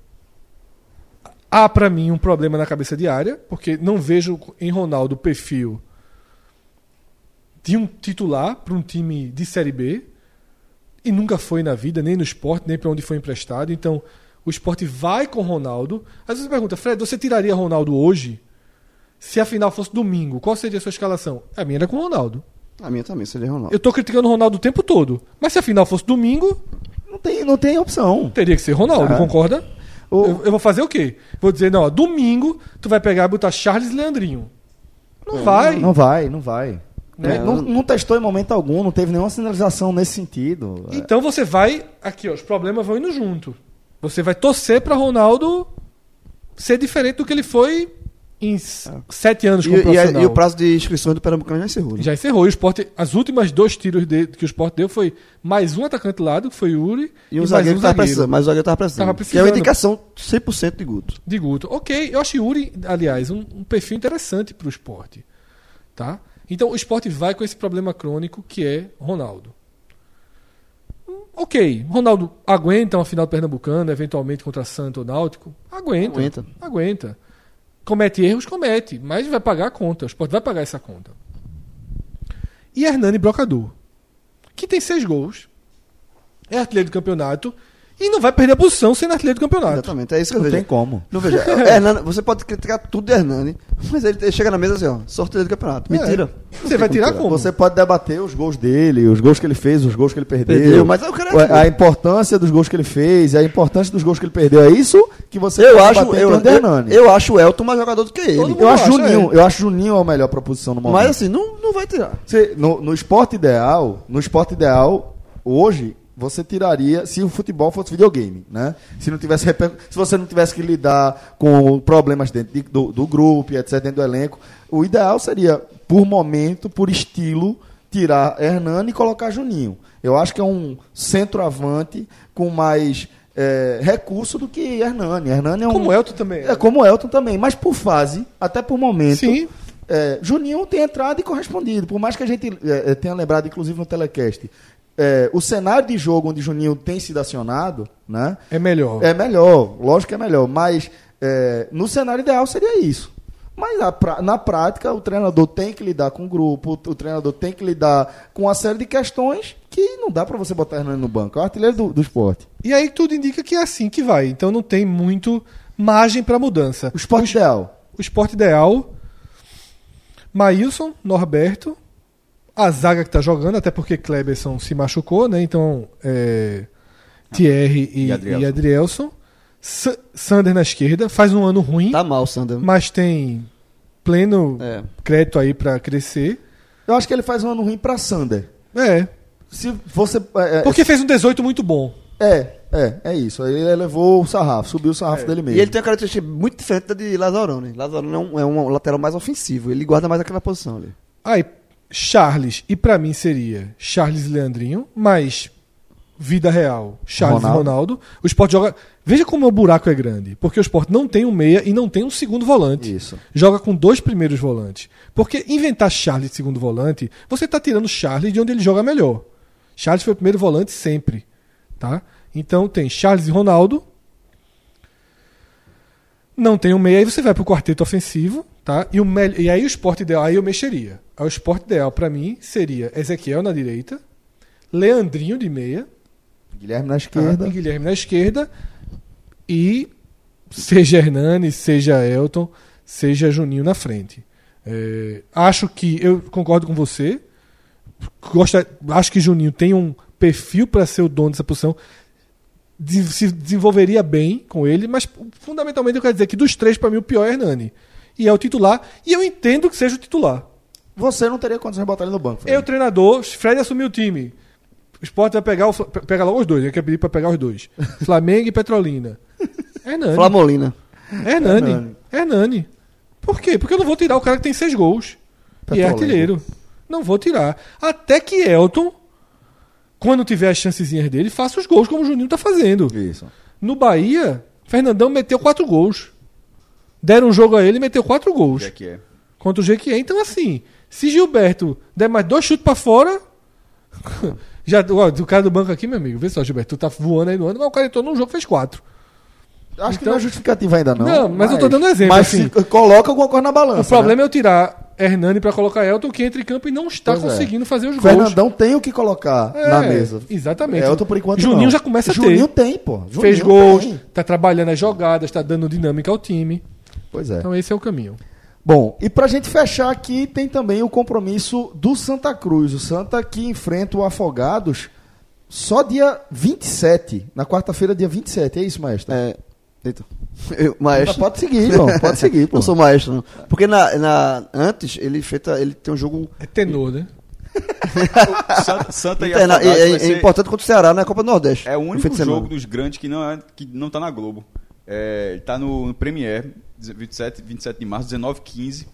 Há para mim um problema na cabeça de área, porque não vejo em Ronaldo o perfil de um titular para um time de Série B e nunca foi na vida, nem no esporte, nem para onde foi emprestado. Então, o esporte vai com Ronaldo. Às vezes você pergunta, Fred, você tiraria Ronaldo hoje? Se a final fosse domingo, qual seria a sua escalação? A minha era com Ronaldo. A minha também, seria Ronaldo. Eu tô criticando o Ronaldo o tempo todo. Mas se a final fosse domingo, Não tem, não tem opção. teria que ser Ronaldo, Ah. concorda? O- Eu, eu vou fazer o quê? Vou dizer, não, ó, domingo tu vai pegar e botar Charles e Leandrinho. Não vai. Não vai, não vai. É, não, não testou em momento algum, não teve nenhuma sinalização nesse sentido. É, Então você vai. Aqui, ó, os problemas vão indo junto. Você vai torcer pra Ronaldo ser diferente do que ele foi em sete anos E, como e, a- profissional. e o prazo de inscrições do Pernambucano já encerrou. né? Já encerrou. E o Sport, as últimas dois tiros de- que o Sport deu foi mais um atacante lado, que foi o Yuri, E o mais zagueiro um tava precisando, mas o zagueiro tava precisando. Tava Que é precisando. uma indicação 100% de Guto. de Guto. Ok, eu acho Yuri, aliás, um, um perfil interessante para o esporte. Tá? Então o esporte vai com esse problema crônico que é Ronaldo. Hum, Ok, Ronaldo aguenta uma final do Pernambucano, eventualmente contra Santo ou Náutico? Aguenta. Aguenta. Aguenta. Comete erros? Comete, mas vai pagar a conta. O esporte vai pagar essa conta. e Hernani Brocador, que tem seis gols, é artilheiro do campeonato e não vai perder a posição sendo artilheiro do campeonato. Exatamente, é isso que eu Não vejo. tem como. Não veja. Hernani, você pode criticar tudo de Hernani, mas ele ele chega na mesa assim, ó, sorteio do campeonato. Mentira. Você vai tirar como? Você pode debater os gols dele, os gols que ele fez, os gols que ele perdeu. Perdeu, mas o cara é a, a importância dos gols que ele fez, a importância dos gols que ele perdeu. É isso que você Eu pode acho, eu, eu, eu acho o Elton mais jogador do que ele. Eu acho Juninho, é. eu acho Juninho a melhor proposição no momento. Mas assim, não, não vai tirar. Você- no, no esporte ideal, no esporte ideal, hoje, você tiraria se o futebol fosse videogame, né? Se não tivesse se você não tivesse que lidar com problemas dentro de- do, do grupo, etc, dentro do elenco, o ideal seria, por momento, por estilo, tirar Hernani e colocar Juninho. Eu acho que é um centroavante com mais eh, recurso do que Hernani. Hernani é um Como Elton também. é como o Elton também, mas por fase, até por momento. Sim. é, Juninho tem entrado e correspondido. Por mais que a gente é, é, tenha lembrado, inclusive no telecast, é, o cenário de jogo onde Juninho tem sido acionado, né? É melhor. É melhor, lógico que é melhor, mas é, no cenário ideal seria isso. Mas na, na prática, o treinador tem que lidar com o grupo, o treinador tem que lidar com uma série de questões que não dá pra você botar Hernani no banco. É o artilheiro do, do esporte. E aí tudo indica que é assim que vai. Então não tem muito margem para mudança. O esporte ideal. O esporte ideal, Maílson, Norberto, a zaga que tá jogando, até porque Kleberson se machucou, né? Então, é, Thierry e, E e Adrielson. Adrielson. Sa- Sander na esquerda, faz um ano ruim, Tá mal, Sander. mas tem pleno É. crédito aí pra crescer. Eu acho que ele faz um ano ruim pra Sander. É, Se você. É, porque fez um 18 muito bom. é, é, é isso. Ele elevou o sarrafo, subiu o sarrafo dele mesmo. E ele tem uma característica muito diferente da de Lazarone. Lazarone é um, é um lateral mais ofensivo. Ele guarda mais aquela posição ali. Aí, Charles, e pra mim seria Charles e Leandrinho, mas vida real, Charles Ronaldo. e Ronaldo. O Sport joga. Veja como o buraco é grande. Porque o Sport não tem um meia e não tem um segundo volante. Isso. Joga com dois primeiros volantes. Porque inventar Charles de segundo volante, você tá tirando Charles de onde ele joga melhor. Charles foi o primeiro volante sempre. Tá? Então tem Charles e Ronaldo. Não tem um meia, aí você vai pro quarteto ofensivo, tá? E, o e aí o esporte ideal, aí eu mexeria. O esporte ideal pra mim seria Ezequiel na direita, Leandrinho de meia, Guilherme na esquerda. e Guilherme na esquerda, e seja Hernani, seja Elton, seja Juninho na frente. É, acho que, eu concordo com você, gosta, acho que Juninho tem um perfil para ser o dono dessa posição, de- se desenvolveria bem com ele, mas fundamentalmente eu quero dizer que dos três, para mim, o pior é Hernani. E é o titular, e eu entendo que seja o titular. Você não teria condições de botar ele no banco. Fred. Eu, treinador, Fred assumiu o time. O Sport vai pegar, o, pega logo os dois, eu quero pedir para pegar os dois. Flamengo e Petrolina. Hernani. Flamolina. Hernani. Hernani. Hernani. Por quê? Porque eu não vou tirar o cara que tem seis gols. E é artilheiro. Não vou tirar. Até que Elton, quando tiver as chancezinhas dele, faça os gols como o Juninho tá fazendo. Isso. No Bahia, Fernandão meteu quatro gols. Deram um jogo a ele e meteu quatro gols. É. Contra o Jequié. Então, assim, se Gilberto der mais dois chutes pra fora. Já, ó, do cara do banco aqui, meu amigo, vê só, Gilberto, tu tá voando aí no ano, mas o cara entrou num jogo fez quatro. Acho que Então- não é justificativa ainda, não. Não, mas eu tô dando exemplo, Mas assim. se- coloca alguma coisa na balança. O problema é eu tirar Hernani pra colocar Elton, que entra em campo e não está Pois é. conseguindo fazer os né? gols. Fernandão tem o que colocar É, na mesa. Exatamente. É, outro por enquanto Juninho não. já começa a ter. Juninho tem, pô. Juninho Fez gols, tem. tá trabalhando as jogadas, tá dando dinâmica ao time. Pois é. Então esse é o caminho. Bom, e pra gente fechar aqui, tem também o compromisso do Santa Cruz. O Santa que enfrenta o Afogados só dia 27. Na quarta-feira, dia 27. É isso, maestro? É. Eita. Eu, maestro. Pode seguir, pô. Pode seguir, pô. Não sou maestro, não. Porque na, na, antes ele, feita, ele tem um jogo. É tenor, né? Santa, Santa e interna- Afogados é, é- é ser- importante contra o Ceará na Copa do Nordeste. É o único jogo dos grandes que não, é, que não tá na Globo. É, ele tá no, no Premier, 27, 27 de março, 19 15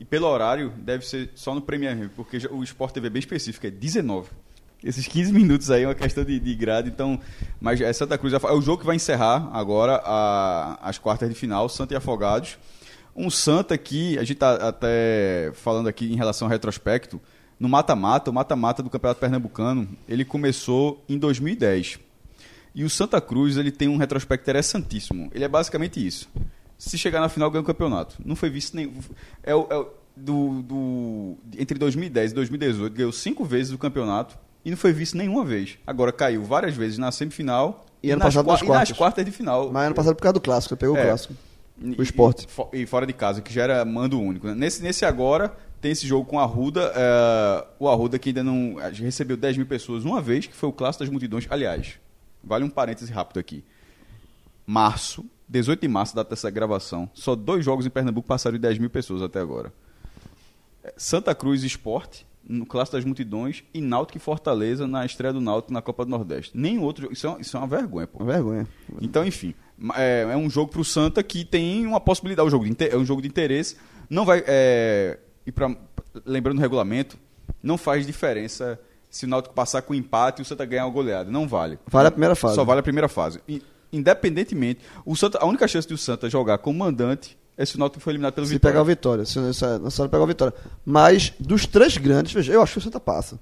E pelo horário, deve ser só no Premier mesmo, porque o Sport TV é bem específico, é 19. Esses 15 minutos aí é uma questão de, de grade, então. Mas é Santa Cruz. É o jogo que vai encerrar agora a- as quartas de final, Santa e Afogados. Um Santa que, a gente tá até falando aqui em relação ao retrospecto, no mata-mata, o mata-mata do Campeonato Pernambucano, ele começou em 2010. E o Santa Cruz ele tem um retrospecto interessantíssimo. Ele é basicamente isso. Se chegar na final, ganha o campeonato. Não foi visto nem. É, o- é o- do, do- entre 2010 e 2018 ganhou cinco vezes o campeonato e não foi vice nenhuma vez. Agora caiu várias vezes na semifinal E ano nas, passado nas e nas quartas. quartas de final. Mas ano passado por causa do clássico, ele pegou É. o clássico. E- O esporte. E, e fora de casa, que já era mando único. né? Nesse, nesse agora, tem esse jogo com a Arruda. é, o Arruda que ainda não. recebeu 10 mil pessoas uma vez, que foi o Clássico das Multidões. Aliás, vale um parêntese rápido aqui. Março, 18 de março, data dessa gravação. Só dois jogos em Pernambuco passaram de 10 mil pessoas até agora. É, Santa Cruz Esporte, no Clássico das Multidões, e Náutico e Fortaleza na estreia do Náutico na Copa do Nordeste. Nem outro jogo. Isso é, uma- isso é uma vergonha, pô. Uma vergonha. Então, enfim, é, é um jogo pro Santa que tem uma possibilidade, um jogo de é um jogo de interesse. Não vai. é, e pra, lembrando o regulamento, não faz diferença se o Náutico passar com empate e o Santa ganhar uma goleada. Não vale. Vale a primeira fase. Só vale a primeira fase. E, independentemente, o Santa, a única chance de o Santa jogar como mandante é se o Náutico for eliminado pelo Se Vitória. pegar o Vitória. Se se não pegar o Vitória. Mas dos três grandes, veja, eu acho que o Santa passa.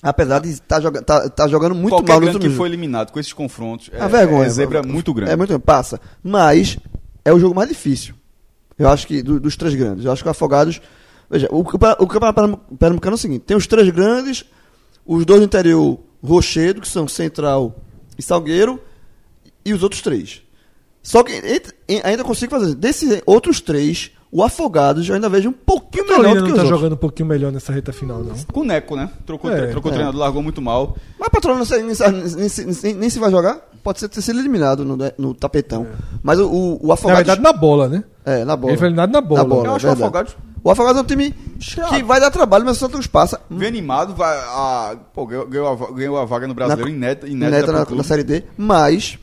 Apesar de estar jogando, tá, tá jogando muito Qualquer mal no grande último que foi eliminado com esses confrontos é, A vergonha. é zebra muito grande. É muito passa. Mas é o jogo mais difícil. Eu acho que do- dos três grandes. Eu acho que o Afogados. Veja, o, campe- o campeonato pernambu- pernambucano é o seguinte: tem os três grandes, os dois do interior Rochedo, que são Central e Salgueiro, e os outros três. Só que ainda consigo fazer. Desses outros três, o Afogados eu ainda vejo um pouquinho melhor do que não os tá outros. jogando um pouquinho melhor nessa reta final, não. Com o Neco, né? Trocou, É, trocou é. o treinador, largou muito mal. Mas sei- nem, nem, nem, nem- nem se vai jogar. Pode ser ter sido eliminado no, no tapetão. Mas o, o, o Na Afogados. verdade, na bola, né? É, na bola. Ele foi eliminado na bola. Na bola. Eu acho que o verdade. Afogados O Afogados é um time que vai dar trabalho, mas o Santos passa. Vem animado, vai, a, pô, ganhou, ganhou a, ganhou a vaga no brasileiro Na- inédita, Neta, inédita na, na. Série D. Mas,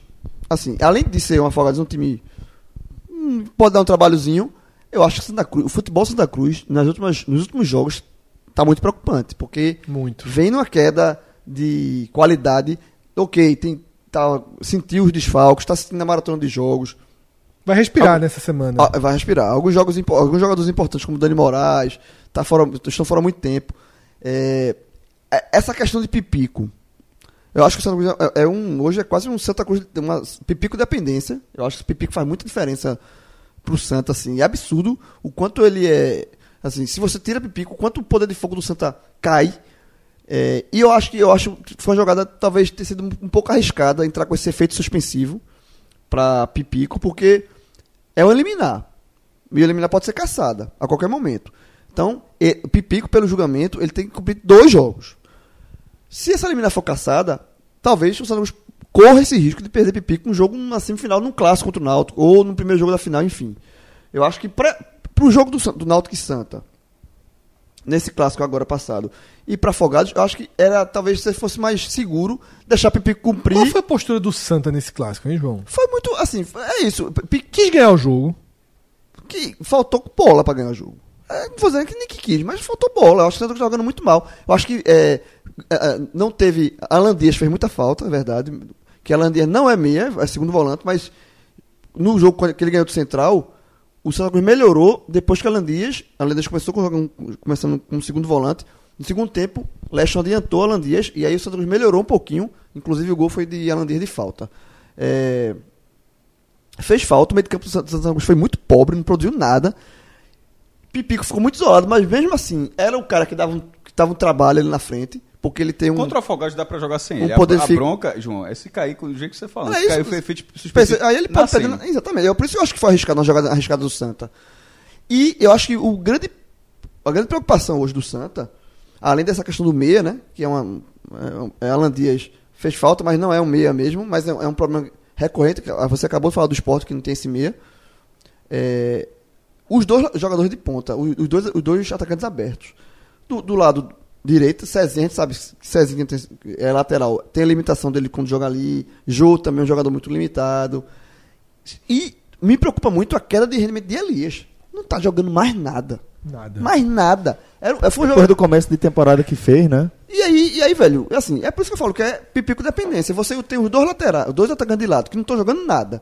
assim, além de ser um Afogados um time. hum, pode dar um trabalhozinho. Eu acho que Santa Cruz, o futebol Santa Cruz, nas últimas, nos últimos jogos, tá muito preocupante. Porque Muito. vem numa queda de qualidade. Ok, tem, tá, sentiu os desfalques, está sentindo a maratona de jogos. Vai respirar nessa semana. Ah, vai respirar. Alguns, jogos, alguns jogadores importantes, como Dani Moraes, tá fora, estão fora há muito tempo. É, é- essa questão de Pipico. Eu acho que o Santa Cruz é, é um. Hoje é quase um Santa Cruz. Uma Pipico dependência. Eu acho que o Pipico faz muita diferença pro Santa, assim. É absurdo o quanto ele é. Assim, se você tira Pipico, o quanto o poder de fogo do Santa cai. É, e eu acho que eu acho que foi uma jogada talvez ter sido um, pouco arriscada entrar com esse efeito suspensivo para Pipico, porque é um eliminar. E o eliminar pode ser caçada a qualquer momento. Então, o Pipico, pelo julgamento, ele tem que cumprir dois jogos. Se essa eliminar for caçada, talvez o Cruz corra esse risco de perder Pipico num jogo, numa semifinal, num clássico contra o Náutico, ou no primeiro jogo da final, enfim. Eu acho que para o jogo do, do Náutico e Santa, nesse clássico agora passado, e para Afogados, eu acho que era talvez se fosse mais seguro deixar Pipico cumprir. Qual foi a postura do Santa nesse clássico, hein, João? Foi muito assim, é isso. Pipico Quis ganhar o jogo. que faltou bola pra ganhar o jogo. É, não vou dizer que nem que quis, mas faltou bola. Eu acho que o Santa tá jogando muito mal. Eu acho que é, não teve. Alan Dias fez muita falta, é verdade. Que Alan Dias não é meia, é segundo volante, mas no jogo que ele ganhou do Central, o Santa Cruz melhorou depois que Alan Dias. Alan Dias começou com, começando com o segundo volante. No segundo tempo, Leston adiantou Alan Dias e aí o Santa Cruz melhorou um pouquinho. Inclusive o gol foi de Alan Dias de falta. É, fez falta, o meio de campo do Santa Cruz foi muito pobre, não produziu nada. Pipico ficou muito isolado, mas mesmo assim, era o cara que dava um, que dava um trabalho ali na frente, porque ele tem um. Contra o Afogados dá pra jogar sem Um ele. A- poder a, fica- bronca, João, é se cair com o jeito que você fala. É se isso. cair foi efeito suspensivo. Aí ele pode perder. Exatamente. Eu, por isso eu acho que foi arriscado uma jogada arriscada do Santa. E eu acho que o grande, a grande preocupação hoje do Santa, além dessa questão do meia, né? Que é uma. É, é Alan Dias fez falta, mas não é um meia mesmo, mas é, é um problema recorrente. Você acabou de falar do esporte que não tem esse meia. É, os dois jogadores de ponta, os os dois, os dois atacantes abertos. Do, do lado direito, Cezinha, a gente sabe que Cezinha tem- é lateral. Tem a limitação dele quando joga ali. Jô também é um jogador muito limitado. E me preocupa muito a queda de rendimento de Elias. Não tá jogando mais nada. Nada. Mais nada. Era, foi um Depois jogador do começo de temporada que fez, né? e aí, e aí, velho, assim, é por isso que eu falo que é pipico dependência. Você tem os dois laterais, os dois atacantes de lado que não estão jogando nada.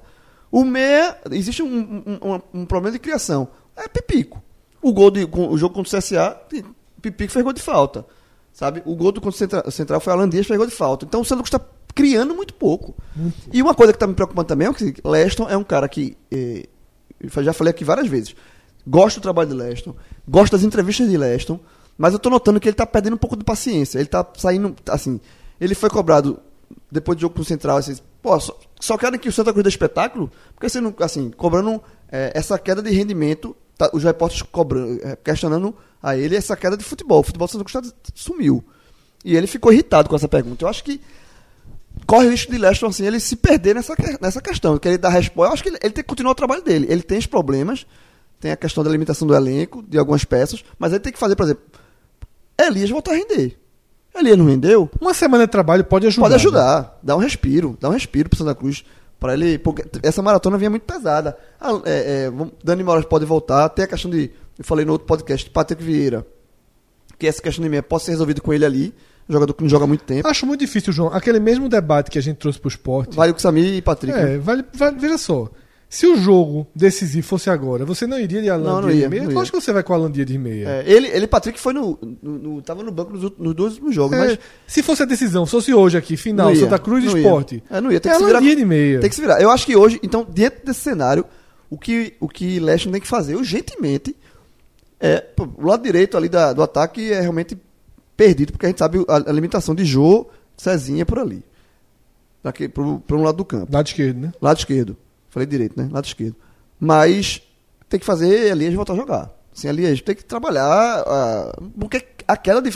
O meia, existe um, um, um- um problema de criação. É pipico. O gol de, o jogo contra o CSA, pipico fez gol de falta. Sabe? O gol do contra o Central, foi Alan Dias fez gol de falta. Então o Santos está criando muito pouco. E uma coisa que está me preocupando também é que Leston é um cara que, eh, já falei aqui várias vezes, gosto do trabalho de Leston, gosto das entrevistas de Leston, mas eu tô notando que ele tá perdendo um pouco de paciência. Ele tá saindo, assim, ele foi cobrado depois do jogo pro Central, assim, pô, só, só querem que o Santa Cruz dê espetáculo? Porque você não, assim, cobrando é, essa queda de rendimento, tá, os repórteres cobrando, é, questionando a ele essa queda de futebol. O futebol do Santa Cruz tá- sumiu. E ele ficou irritado com essa pergunta. Eu acho que corre o risco de Leston, assim, ele se perder nessa, nessa questão, que ele dá resposta. Eu acho que ele, ele tem que continuar o trabalho dele. Ele tem os problemas, tem a questão da limitação do elenco, de algumas peças, mas ele tem que fazer, por exemplo, Elias voltar a render. Elias não rendeu, Uma semana de trabalho pode ajudar. pode né? ajudar, dá um respiro, dá um respiro pro Santa Cruz. Pra ele, porque essa maratona vinha muito pesada. Ah, é, é, Dani Moraes pode voltar. Tem a questão de. Eu falei no outro podcast, de Patrick Vieira. Que essa questão de meia pode ser resolvida com ele ali. Jogador que não joga muito tempo. Acho muito difícil, João. Aquele mesmo debate que a gente trouxe pro esporte. Vale com Samir e Patrick. né? É, vale, vale- veja só. Se o jogo decisivo fosse agora, você não iria de Alan Não, não ia, de meia? não acho que você vai com Alan Dias de meia. É, ele, ele, Patrick, foi no, no, no- Tava no banco nos, nos dois últimos jogos, É, mas. se fosse a decisão, fosse hoje aqui, final, ia, Santa Cruz e. Esporte. É, não ia, tem é que se Alan virar- Dias de meia. Tem que se virar. Eu acho que hoje, então, dentro desse cenário, o que o que Leston tem que fazer urgentemente é. pô, o lado direito ali da- do ataque é realmente perdido, porque a gente sabe a, a limitação de Jô, Cezinha por ali. Pro um lado do campo. Lado esquerdo, né? Lado esquerdo. Falei direito, né? Lado esquerdo. Mas tem que fazer Elias voltar a jogar. Assim, Elias tem que trabalhar. ah, porque a queda de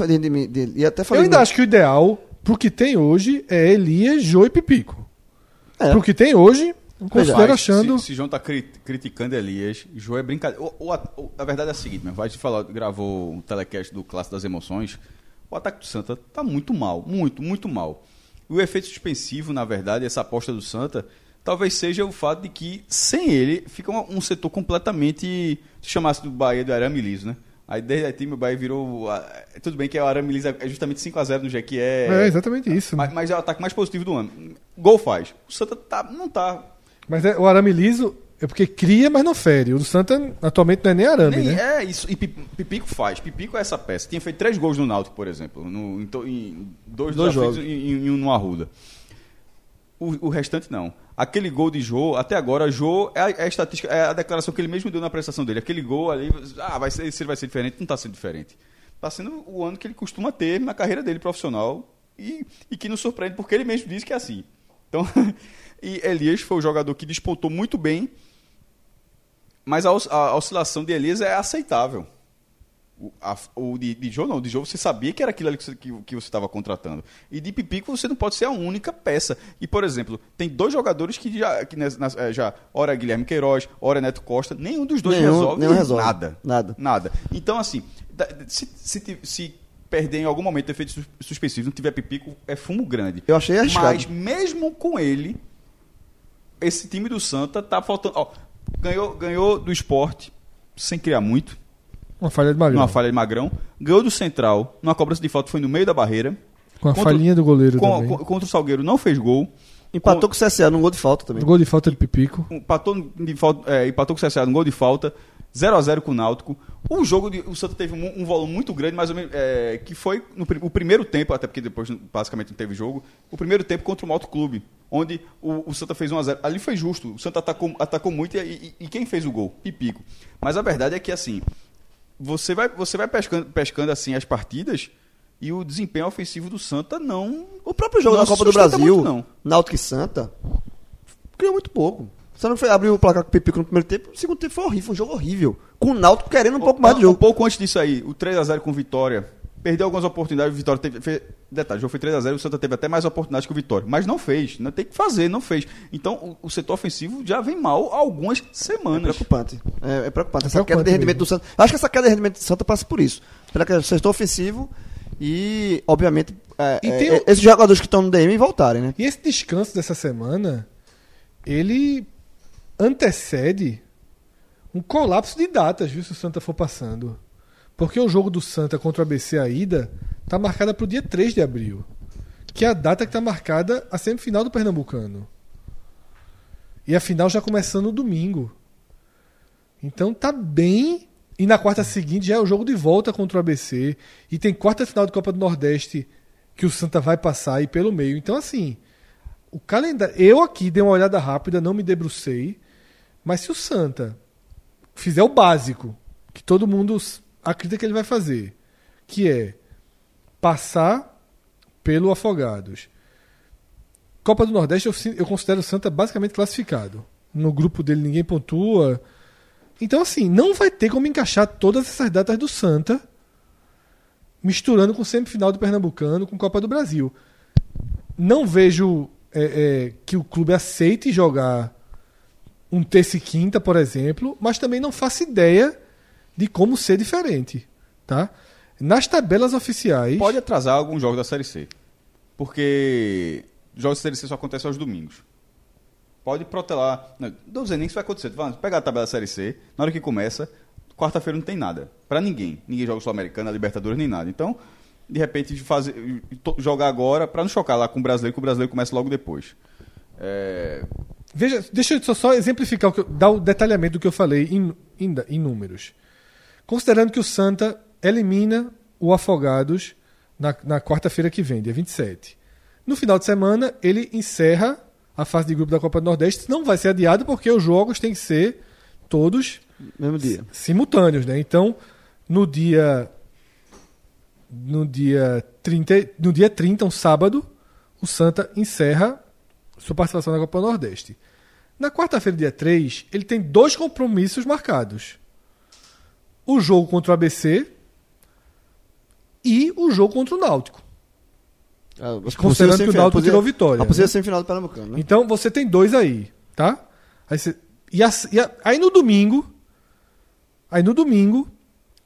dele. E até Eu falei. ainda no- acho que o ideal pro que tem hoje é Elias, Jô e Pipico. É. Pro que tem hoje, eu considero Mas, achando. Se, se João tá cri- criticando Elias, João é brincadeira. O, o, a- o- a verdade é a seguinte, meu, vai te falar, gravou o telecast do Clássico das Emoções. O ataque do Santa tá muito mal, muito, muito mal. O efeito suspensivo, na verdade, essa aposta do Santa, talvez seja o fato de que, sem ele, fica um, um setor completamente. Se chamasse do Bahia do arame liso, né? Aí desde aí time o Bahia virou. ah, Tudo bem que o arame liso é justamente 5x0 no Jequié. É, exatamente isso. Mas, mas é o ataque mais positivo do ano. Gol faz. O Santa tá, não tá Mas é, o arame liso é porque cria, mas não fere. O do Santa atualmente não é nem arame, Nem- né? É isso. E Pi- Pipico faz. Pipico é essa peça. Tinha feito três gols no Náutico, por exemplo. No, em, to- em dois, Dois jogos. e em, em um no Arruda. O, o restante não. Aquele gol de Jô, até agora, Jô é a, é a estatística, é a declaração que ele mesmo deu na prestação dele. Aquele gol ali, ah, vai ser, se ele vai ser diferente, não está sendo diferente. Está sendo o ano que ele costuma ter na carreira dele profissional e, e que nos surpreende porque ele mesmo disse que é assim. Então, e Elias foi o jogador que despontou muito bem mas a, os- a oscilação de Elias é aceitável. O, a- o de, de Jô não, de Jô você sabia que era aquilo ali que você que, que você estava contratando. E de Pipico você não pode ser a única peça. E, por exemplo, tem dois jogadores que já, que eh, já ora Guilherme Queiroz, ora Neto Costa, nenhum dos dois Nenhum- resolve, nenhum resolve. nada. Nada. Nada. Então, assim, se, se, se perder em algum momento efeito sus- suspensivo, não tiver Pipico, é fumo grande. Eu achei arriscado. Mas mesmo com ele, esse time do Santa tá faltando. ó, ganhou, ganhou do esporte sem criar muito, Uma falha de Magrão. numa falha de Magrão. Ganhou do Central, numa cobrança de falta foi no meio da barreira. Com a Contra- falhinha do goleiro Com- também. com- contra o Salgueiro não fez gol. Empatou com o CSA num gol de falta também. Gol de falta de Pipico. Empatou, de falta, é, empatou com o CSA no gol de falta. 0x0 com o Náutico. O jogo, de, o Santa teve um, um volume muito grande, mais ou menos, é, que foi no, o primeiro tempo, até porque depois basicamente não teve jogo, o primeiro tempo contra o Moto Clube, onde o, o Santa fez 1x0. Ali foi justo, o Santa atacou, atacou muito e, e- e quem fez o gol? Pipico. Mas a verdade é que, assim, você vai, você vai pescando, pescando assim as partidas e o desempenho ofensivo do Santa não... O próprio jogo da Copa do Brasil, muito, não. Náutico e Santa, criou muito pouco. Você não foi abrir o placar com o Pipico no primeiro tempo, no segundo tempo foi horrível, foi um jogo horrível. Com o Náutico querendo um pouco mais de Um jogo. pouco antes disso aí, o 3x0 com o Vitória. Perdeu algumas oportunidades, o Vitória teve. Fez, detalhe, o jogo foi 3x0 o Santa teve até mais oportunidades que o Vitória. Mas não fez. Não tem que fazer, não fez. Então o, o setor ofensivo já vem mal há algumas É semanas. preocupante. É, é preocupante. Essa preocupante queda de rendimento mesmo. do Santa. Acho que essa queda de rendimento do Santa passa por isso. Pela que setor ofensivo e, obviamente, é, E é, tem o- esses jogadores que estão no DM voltarem, né? E esse descanso dessa semana, ele antecede um colapso de datas, viu, se o Santa for passando. Porque o jogo do Santa contra o ABC a ida tá marcada para o dia 3 de abril. Que é a data que está marcada a semifinal do Pernambucano. E a final já começando no domingo. Então tá bem. E na quarta seguinte já é o jogo de volta contra o ABC. E tem quarta final de Copa do Nordeste que o Santa vai passar aí pelo meio. Então, assim, o calendário. Eu aqui dei uma olhada rápida, não me debrucei. Mas se o Santa fizer o básico, que todo mundo s- acredita que ele vai fazer, que é passar pelo Afogados. Copa do Nordeste eu, eu considero o Santa basicamente classificado. No grupo dele ninguém pontua. Então, assim, não vai ter como encaixar todas essas datas do Santa misturando com semifinal do Pernambucano com Copa do Brasil. Não vejo é, é, que o clube aceite jogar um terça e quinta, por exemplo, mas também não faço ideia de como ser diferente. Tá? Nas tabelas oficiais. Pode atrasar alguns jogos da Série C. Porque jogos da Série C só acontecem aos domingos. Pode protelar. Não, não sei nem se vai acontecer. Vamos pegar a tabela da Série C, na hora que começa, quarta-feira não tem nada. Pra ninguém. Ninguém joga Sul-Americana, Libertadores, nem nada. Então, de repente, fazer, jogar agora, pra não chocar lá com o brasileiro, que o brasileiro começa logo depois. É, Veja, deixa eu só, só exemplificar, o que eu- dar o detalhamento do que eu falei em, em, em números. Considerando que o Santa elimina o Afogados na, na quarta-feira que vem, dia 27. No final de semana, ele encerra a fase de grupo da Copa do Nordeste. Não vai ser adiado porque os jogos têm que ser todos Mesmo dia. simultâneos, né? Então, no dia no dia 30, no dia 30, um sábado, o Santa encerra sua participação na Copa do Nordeste. Na quarta-feira, dia 3, ele tem dois compromissos marcados. O jogo contra o ABC e o jogo contra o Náutico. Ah, Considerando que o Náutico tirou vitória, A possível né? semifinal do Pernambucano, né? Então você tem dois aí, tá? Aí, você- e a- e a- aí no domingo, aí no domingo,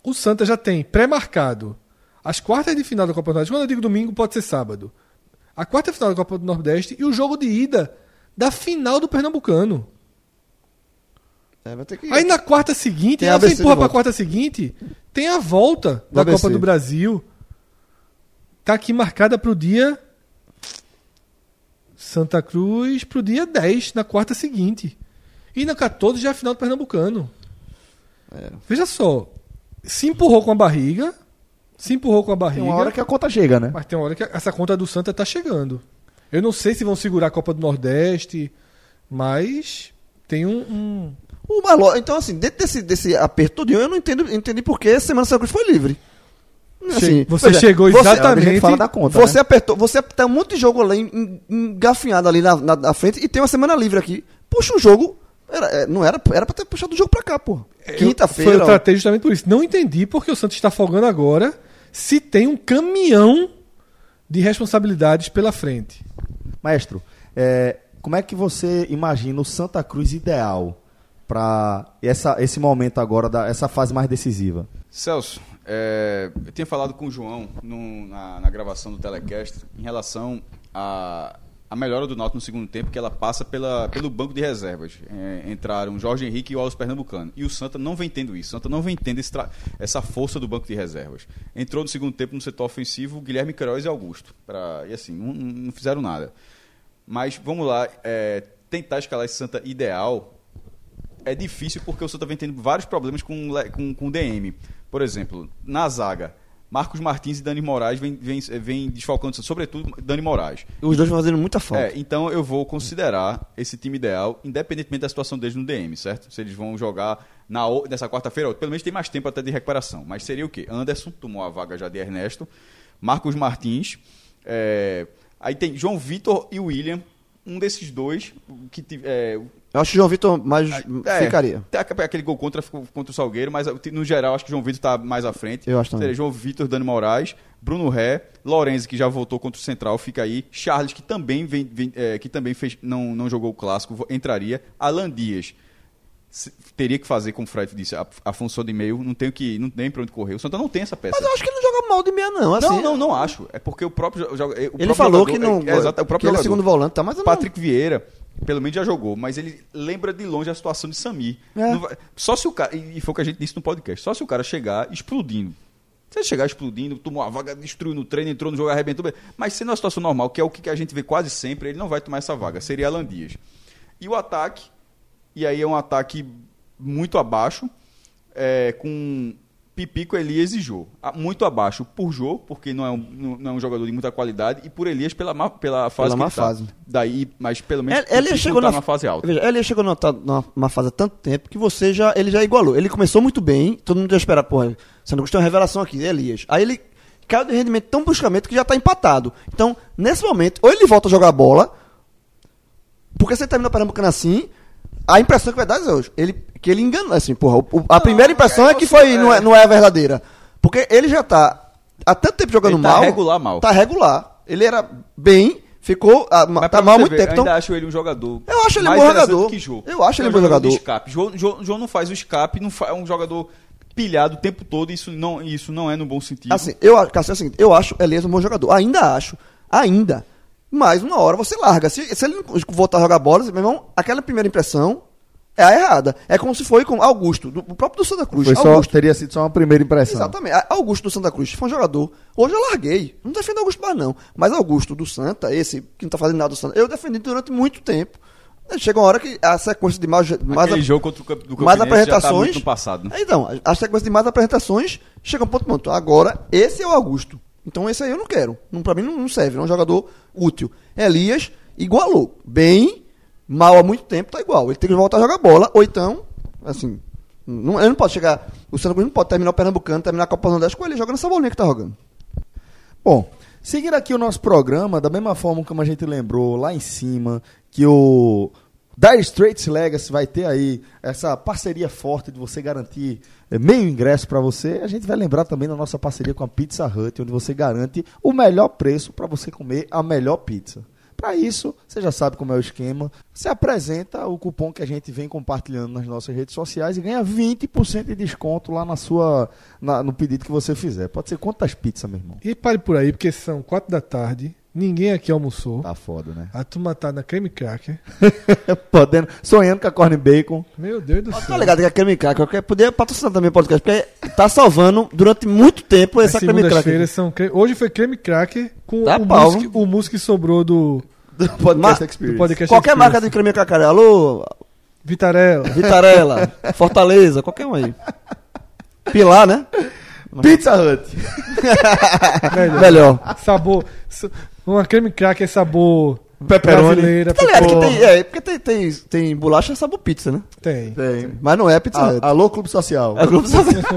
o Santa já tem pré-marcado as quartas de final da Copa do Nordeste. Quando eu digo domingo, pode ser sábado. A quarta final da Copa do Nordeste e o jogo de ida da final do Pernambucano. É, que... Aí na quarta seguinte, Tem de empurra pra quarta seguinte, tem a volta da ABC. Copa do Brasil. Tá aqui marcada pro dia Santa Cruz pro dia 10, na quarta seguinte. E na 14 já é a final do Pernambucano. É. Veja só, se empurrou com a barriga, se empurrou com a Tem barriga, uma hora que a conta chega, né? mas tem uma hora que essa conta do Santa tá chegando. Eu não sei se vão segurar a Copa do Nordeste, mas tem um- um Então, assim, dentro desse, desse aperto todinho, eu não entendo, entendi por que a Semana Santa Cruz foi livre. Assim, você veja, chegou você- exatamente. fala da conta, Você né? apertou, você tem um monte de jogo ali en- engafinhado ali na, na, na frente e tem uma semana livre aqui. Puxa um jogo. Era, é, não era, era pra ter puxado o jogo pra cá, pô. Eu- foi- Quinta-feira. Eu tratei justamente por isso. Não entendi porque o Santos está folgando agora se tem um caminhão de responsabilidades pela frente. Maestro, é, como é que você imagina o Santa Cruz ideal para esse momento agora, da, essa fase mais decisiva? Celso, é, eu tinha falado com o João no- na, na gravação do telecast em relação à a, melhora do Náutico no segundo tempo, que ela passa pela, pelo banco de reservas. É, entraram Jorge Henrique e o Alves Pernambucano. E o Santa não vem tendo isso. O Santa não vem tendo essa força do banco de reservas. Entrou no segundo tempo no setor ofensivo Guilherme Queiroz e Augusto. Pra, e assim, não, não fizeram nada. Mas vamos lá, é, tentar escalar esse Santa ideal é difícil porque o Santa vem tendo vários problemas com, com, com o DM. Por exemplo, na zaga, Marcos Martins e Dani Moraes vêm vem, vem desfalcando, sobretudo Dani Moraes. Os dois fazendo muita falta. É, então eu vou considerar esse time ideal, independentemente da situação deles no DM, certo? Se eles vão jogar na, nessa quarta-feira, ou pelo menos tem mais tempo até de recuperação. Mas seria o quê? Anderson tomou a vaga já de Ernesto, Marcos Martins, é, aí tem João Vitor e William. Um desses dois que é, Eu acho que o João Vitor mais é, ficaria. Tem aquele gol contra, contra o Salgueiro, mas no geral acho que o João Vitor está mais à frente. Eu acho também. Seria João Vitor, Dani Moraes, Bruno Ré, Lorenzi, que já voltou contra o Central, fica aí. Charles, que também, vem, vem- é, que também fez, não, não jogou o clássico, entraria. Alan Dias. Teria que fazer, como o Fred disse, a, a função de meio, não tem que, não tem pra onde correr. O Santa não tem essa peça. Mas eu acho que ele não joga mal de meia, não. Assim, não, não, não acho. É porque o próprio joga- o Ele próprio falou jogador- que não. É, exato, é o próprio ele é segundo volante, tá? Mas não- Patrick Vieira, pelo menos já jogou, mas ele lembra de longe a situação de Samir. É. Vai- só se o cara, e e foi o que a gente disse no podcast, só se o cara chegar explodindo. Se ele chegar explodindo, tomou a vaga, destruiu no treino, entrou no jogo, arrebentou. Mas sendo uma situação normal, que é o que a gente vê quase sempre, ele não vai tomar essa vaga. Seria Alan Dias. E o ataque, e aí é um ataque muito abaixo, é, com Pipico, Elias e Jô. Muito abaixo por Jô, porque não é, um, não é um jogador de muita qualidade, e por Elias pela, má- pela fase Pela que má tá. fase. Daí, mas pelo menos Ele, ele Pipico chegou tá na numa fase alta. Veja, ele chegou numa, fase há tanto tempo que você já ele já igualou. Ele começou muito bem, todo mundo já espera, porra, você não gostou uma revelação aqui, Elias. Aí ele caiu de rendimento tão bruscamente que já tá empatado. Então, nesse momento, ou ele volta a jogar bola, porque você termina o Pernambucano assim, a impressão que vai dar é hoje, ele, que ele enganou, assim, porra, o- a primeira impressão é que foi, não é, não é a verdadeira. Porque ele já tá há tanto tempo jogando Ele tá mal. regular mal. Tá regular. Ele era bem, ficou ah, Mas tá mal há muito ver, tempo. eu Então, ainda acho ele um jogador. Eu acho ele um bom jogador. Que Jô. Eu acho ele É um bom jogador. de escape. Jô, Jô, Jô não faz o escape, não fa- é um jogador pilhado o tempo todo. Isso não, isso não é no bom sentido. Assim, eu, acho- Cássio, é seguinte, eu acho Elias um bom jogador. Ainda acho. Ainda. Mas uma hora você larga. Se, se ele não voltar a jogar bola, meu irmão, aquela primeira impressão é a errada. É como se foi com Augusto, do, o próprio do Santa Cruz. Foi só, Augusto. teria sido só uma primeira impressão. Exatamente. A- Augusto do Santa Cruz foi um jogador. Hoje eu larguei. Não defendo Augusto mais, não. Mas Augusto do Santa, esse que não tá fazendo nada do Santa, eu defendi durante muito tempo. Chega uma hora que a sequência de mais, mais Aquele jogo contra o do mais Campinense já tá apresentações. muito no passado. né? Então, a sequência de mais apresentações chega a um ponto ponto. Agora, esse é o Augusto. Então, esse aí eu não quero. Não, pra mim não, serve. Não é um jogador útil. Elias igualou. Bem, mal há muito tempo, tá igual. Ele tem que voltar a jogar bola. Ou então, assim, não, ele não pode chegar. O Santa Cruz não pode terminar o Pernambucano, terminar a Copa do Nordeste com ele jogando essa bolinha que tá jogando. Bom, seguindo aqui o nosso programa, da mesma forma como a gente lembrou lá em cima, que o Dire Straits Legacy vai ter aí essa parceria forte de você garantir meio ingresso para você, a gente vai lembrar também da nossa parceria com a Pizza Hut, onde você garante o melhor preço para você comer a melhor pizza. Para isso, você já sabe como é o esquema. Você apresenta o cupom que a gente vem compartilhando nas nossas redes sociais e ganha 20% de desconto lá na sua, na- no pedido que você fizer. Pode ser quantas pizzas, meu irmão? E pare por aí, porque são quatro da tarde, ninguém aqui almoçou. Tá foda, né? A turma tá na creme cracker. Podendo, sonhando com a corn bacon. Meu Deus do Tá céu. ligado que a Creme Cracker qualquer- podia patrocinar também o podcast, porque tá salvando durante muito tempo As essa Creme Cracker. são. cre- Hoje foi creme cracker com Dá o, pau, mousse, que- o mousse que sobrou do, Do podcast Experience. do podcast. Qualquer Experience. marca de Creme Cracker. Alô, Vitarella. Vitarella, Fortaleza, qualquer um aí. Pilar, né? Pizza Hut. Melhor. Melhor. Sabor. sa- Uma creme cracker sabor. Pepperoni. Brasileira. Tá ligado que tem, é, porque tem, tem, tem bolacha sabor pizza, né? Tem. Tem. Mas não é pizza Hut. A- Alô, Clube Social. É Globo Social.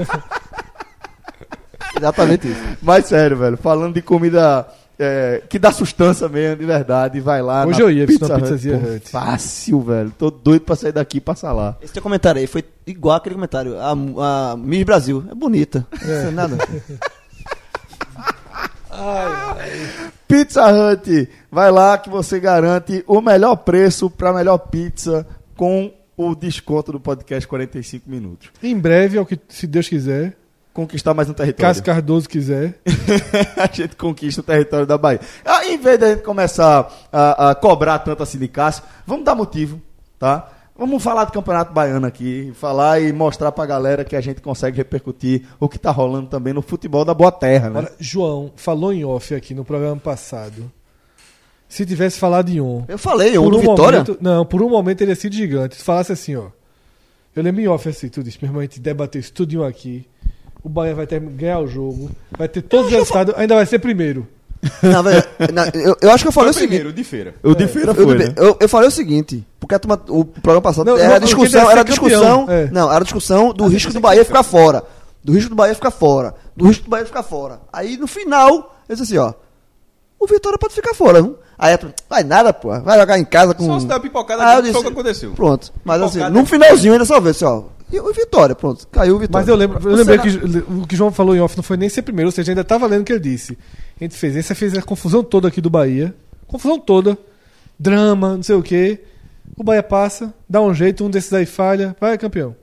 Exatamente isso. Mas sério, velho, falando de comida é, que dá sustância mesmo, de verdade, vai lá. Hoje na eu ia uma Pizzazia Pô. Fácil, velho. Tô doido pra sair daqui e passar lá. Esse teu comentário aí foi igual aquele comentário. A, a Miss Brasil. É bonita. Não sei nada. Pizza Hut, vai lá que você garante o melhor preço pra melhor pizza com o desconto do podcast 45 minutos. Em breve, é o que, se Deus quiser. Conquistar mais um território. Cássio Cardoso quiser. a gente conquista o território da Bahia. Ah, em vez de a gente começar a, a cobrar tanto de Cássio, vamos dar motivo, tá? Vamos falar do Campeonato Baiano aqui, falar e mostrar pra galera que a gente consegue repercutir o que tá rolando também no futebol da Boa Terra, né? Agora, João falou em off aqui no programa passado. Se tivesse falado em on. Eu falei, do um Vitória. momento, não, por um momento ele ia sido gigante. Se falasse assim, ó. Eu lembro em off assim, tu disse, meu irmão, a gente debateu isso tudinho aqui. O Bahia vai ter, ganhar o jogo, vai ter todos os resultados, ainda vai ser primeiro. Velho, não, eu, eu acho que eu falei Foi o seguinte. primeiro, de feira. O de feira Eu, foi, né? eu, eu falei o seguinte, porque a turma- o programa passado Não, era não, discussão, quem era deve ser campeão, discussão, é. não, era discussão do risco do Bahia ficar fora, do risco do Bahia ficar fora, do risco do Bahia ficar fora. Aí no final, eu disse assim, ó, o Vitória pode ficar fora, não? Aí a turma, vai nada, pô, vai jogar em casa com Só se der uma pipocada, Ah, eu foi o disse- que aconteceu. Pronto, mas assim, Pipocada. no finalzinho ainda só vê assim, ó, e o Vitória, pronto, caiu o Vitória. Mas eu lembro, eu lembrei que o que João falou em off não foi nem ser primeiro, ou seja, ainda tava lendo o que ele disse. A gente fez, essa fez a confusão toda aqui do Bahia. Confusão toda. Drama, não sei o quê. O Bahia passa, dá um jeito, um desses aí falha, vai campeão.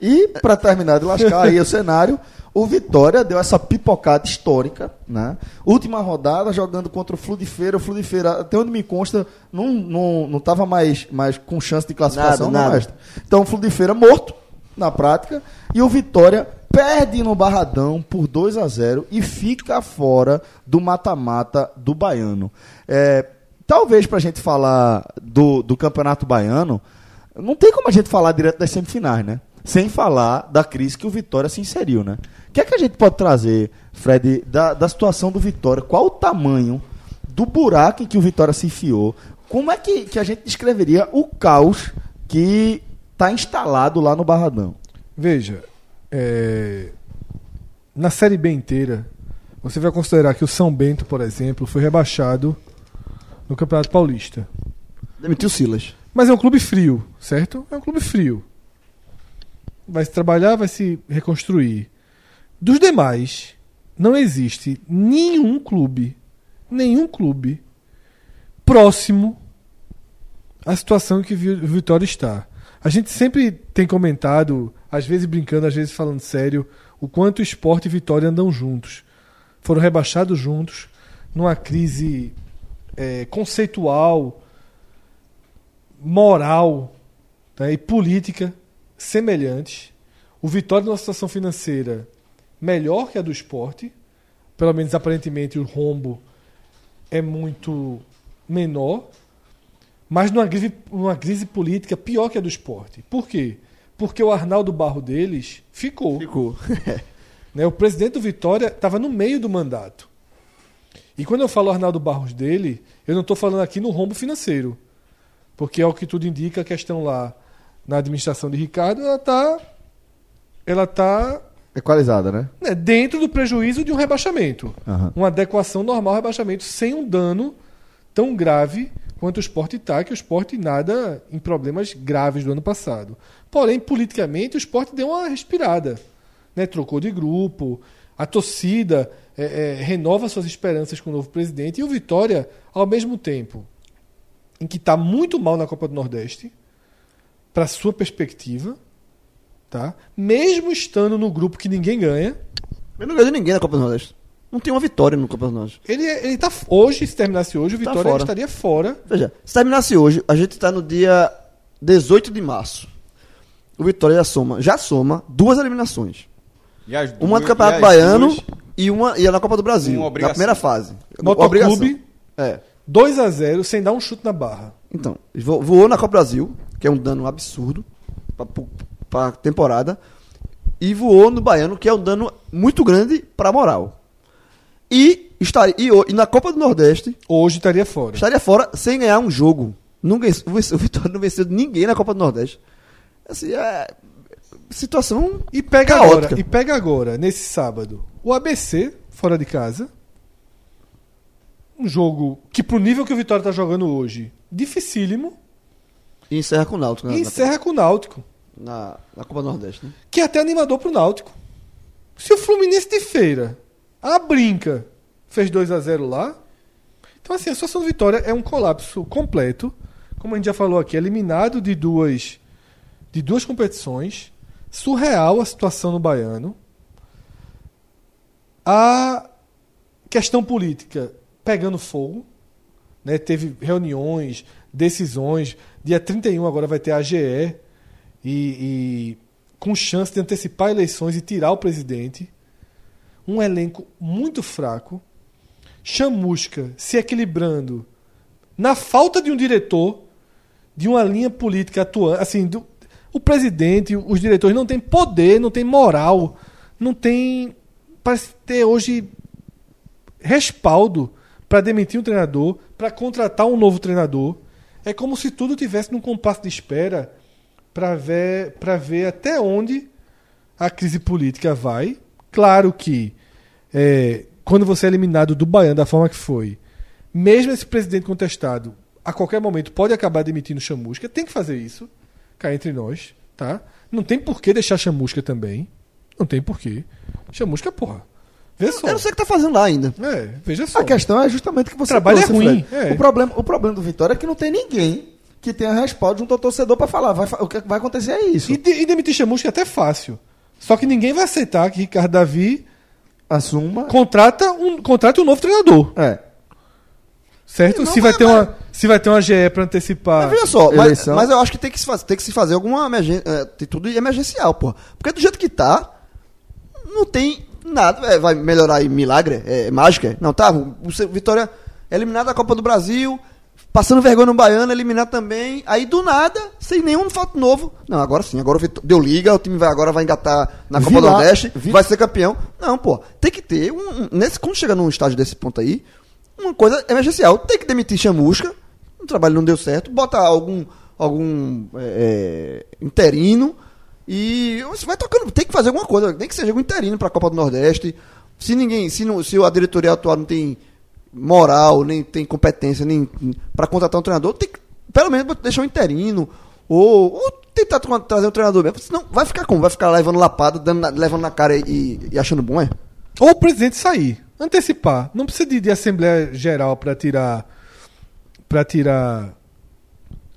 E pra terminar de lascar aí o cenário, o Vitória deu essa pipocada histórica, né? Última rodada jogando contra o Flu de Feira, o Flu de Feira, até onde me consta, não, não, não tava mais, mais com chance de classificação, Nada, não, nada. Então o Flu de Feira morto na prática e o Vitória perde no Barradão por 2 a 0 e fica fora do mata-mata do Baiano. É, talvez pra gente falar do, do Campeonato Baiano, não tem como a gente falar direto das semifinais, né? Sem falar da crise que o Vitória se inseriu, né? O que é que a gente pode trazer, Fred, da, da situação do Vitória? Qual o tamanho do buraco em que o Vitória se enfiou? Como é que, que a gente descreveria o caos que está instalado lá no Barradão? Veja, é, na Série B inteira, você vai considerar que o São Bento, por exemplo, foi rebaixado no Campeonato Paulista. Demitiu Silas. Mas é um clube frio, certo? É um clube frio. Vai se trabalhar, vai se reconstruir. Dos demais, não existe nenhum clube, nenhum clube próximo à situação que o Vitória está. A gente sempre tem comentado, às vezes brincando, às vezes falando sério, o quanto o esporte e Vitória andam juntos. Foram rebaixados juntos, numa crise é, conceitual, moral né, e política semelhantes. O Vitória numa situação financeira melhor que a do esporte, pelo menos aparentemente o rombo é muito menor, mas numa crise, numa crise política pior que a do esporte. Por quê? Porque o Arnaldo Barro deles ficou. Ficou. Né? O presidente do Vitória estava no meio do mandato. E quando eu falo Arnaldo Barros dele, eu não estou falando aqui no rombo financeiro. Porque é o que tudo indica, a questão lá na administração de Ricardo, ela está ela tá, Equalizada, né? né, dentro do prejuízo de um rebaixamento. Aham. Uma adequação normal ao rebaixamento, sem um dano tão grave quanto o esporte está, que o esporte nada em problemas graves do ano passado. Porém, politicamente, o esporte deu uma respirada. Né? Trocou de grupo, a torcida é, é, renova suas esperanças com o novo presidente, e o Vitória, ao mesmo tempo em que está muito mal na Copa do Nordeste, para sua perspectiva, tá? mesmo estando no grupo que ninguém ganha, Eu não ganhei de ninguém na Copa do Nordeste. Não tem uma vitória no Copa do Nordeste. ele, ele tá hoje, se terminasse hoje, o Tá Vitória fora. estaria fora. Veja, se terminasse hoje, a gente está no dia 18 de março. O Vitória já soma, já soma duas eliminações. E as Uma duas- do Campeonato e as Baiano duas- e uma e a na Copa do Brasil, na primeira fase. Motoclube, É. 2 a 0 sem dar um chute na barra. Então, vo- voou na Copa do Brasil, que é um dano absurdo para a temporada, e voou no Baiano, que é um dano muito grande para a moral. E, estaria, e, e na Copa do Nordeste, Hoje estaria fora. estaria fora sem ganhar um jogo. Não ganhou- o Vitória não venceu ninguém na Copa do Nordeste. Assim, é. Situação. E pega Caótica. agora, e pega agora, nesse sábado, o ABC, fora de casa. Um jogo que, pro nível que o Vitória tá jogando hoje, dificílimo. E encerra com o Náutico. né, E encerra com o Náutico. Na, na, Copa Nordeste, né? Que é até animador pro Náutico. Se o Fluminense de feira, a brinca, fez 2 a 0 lá. Então, assim, a situação do Vitória é um colapso completo. Como a gente já falou aqui, eliminado de duas, de duas competições. Surreal a situação no Baiano. A questão política pegando fogo. Né? Teve reuniões, decisões. Dia 31 agora vai ter a AGE. E, e com chance de antecipar eleições e tirar o presidente. Um elenco muito fraco. Chamusca se equilibrando na falta de um diretor, de uma linha política atuante. Assim, do- o presidente, os diretores não têm poder, não têm moral, não tem. Parece ter hoje respaldo para demitir um treinador, para contratar um novo treinador. É como se tudo tivesse num compasso de espera para ver, pra ver até onde a crise política vai. Claro que é, quando você é eliminado do Baiano da forma que foi, mesmo esse presidente contestado, a qualquer momento pode acabar demitindo Chamusca, tem que fazer isso, cá entre nós, tá? Não tem por que deixar Chamusca também. Não tem porquê. Chamusca, porra. Vê só. Eu não sei o que tá fazendo lá ainda. É, veja só. A questão é justamente que você O trabalho é ruim, é. O, problema, o problema do Vitória é que não tem ninguém que tenha respaldo junto ao torcedor pra falar. Vai, o que vai acontecer é isso. E, de- e demitir Chamusca é até fácil. Só que ninguém vai aceitar que Ricardo Davi Assuma. contrata um, contrata um novo treinador. É. Certo? Não, se, vai mas- ter uma, se vai ter uma GE para antecipar. Mas veja só, mas, mas eu acho que tem que se fazer, tem que se fazer alguma emergência, é, atitude emergencial, porra. Porque do jeito que tá, não tem nada. É, vai melhorar aí milagre? É, mágica? Não, tá. O, o Vitória é eliminado da Copa do Brasil, passando vergonha no Baiano, eliminar também. Aí do nada, sem nenhum fato novo. Não, agora sim, agora deu liga, o time vai, agora vai engatar na Copa do Nordeste, Vi- vai ser campeão. Não, pô, tem que ter, um, um- nesse, quando chega num estágio desse ponto aí, uma coisa emergencial. Tem que demitir Chamusca, o trabalho não deu certo, bota algum, algum é, é, interino e você vai tocando, tem que fazer alguma coisa, nem que seja um interino para a Copa do Nordeste. Se ninguém, se, não, se a diretoria atual não tem moral, nem tem competência nem para contratar um treinador, tem que pelo menos deixar um interino ou, ou tentar tra- trazer um treinador mesmo. Senão vai ficar como? Vai ficar levando lapada, dando levando na cara e, e achando bom, é? Ou o presidente sair. Antecipar. Não precisa de, de Assembleia Geral pra tirar. Pra tirar.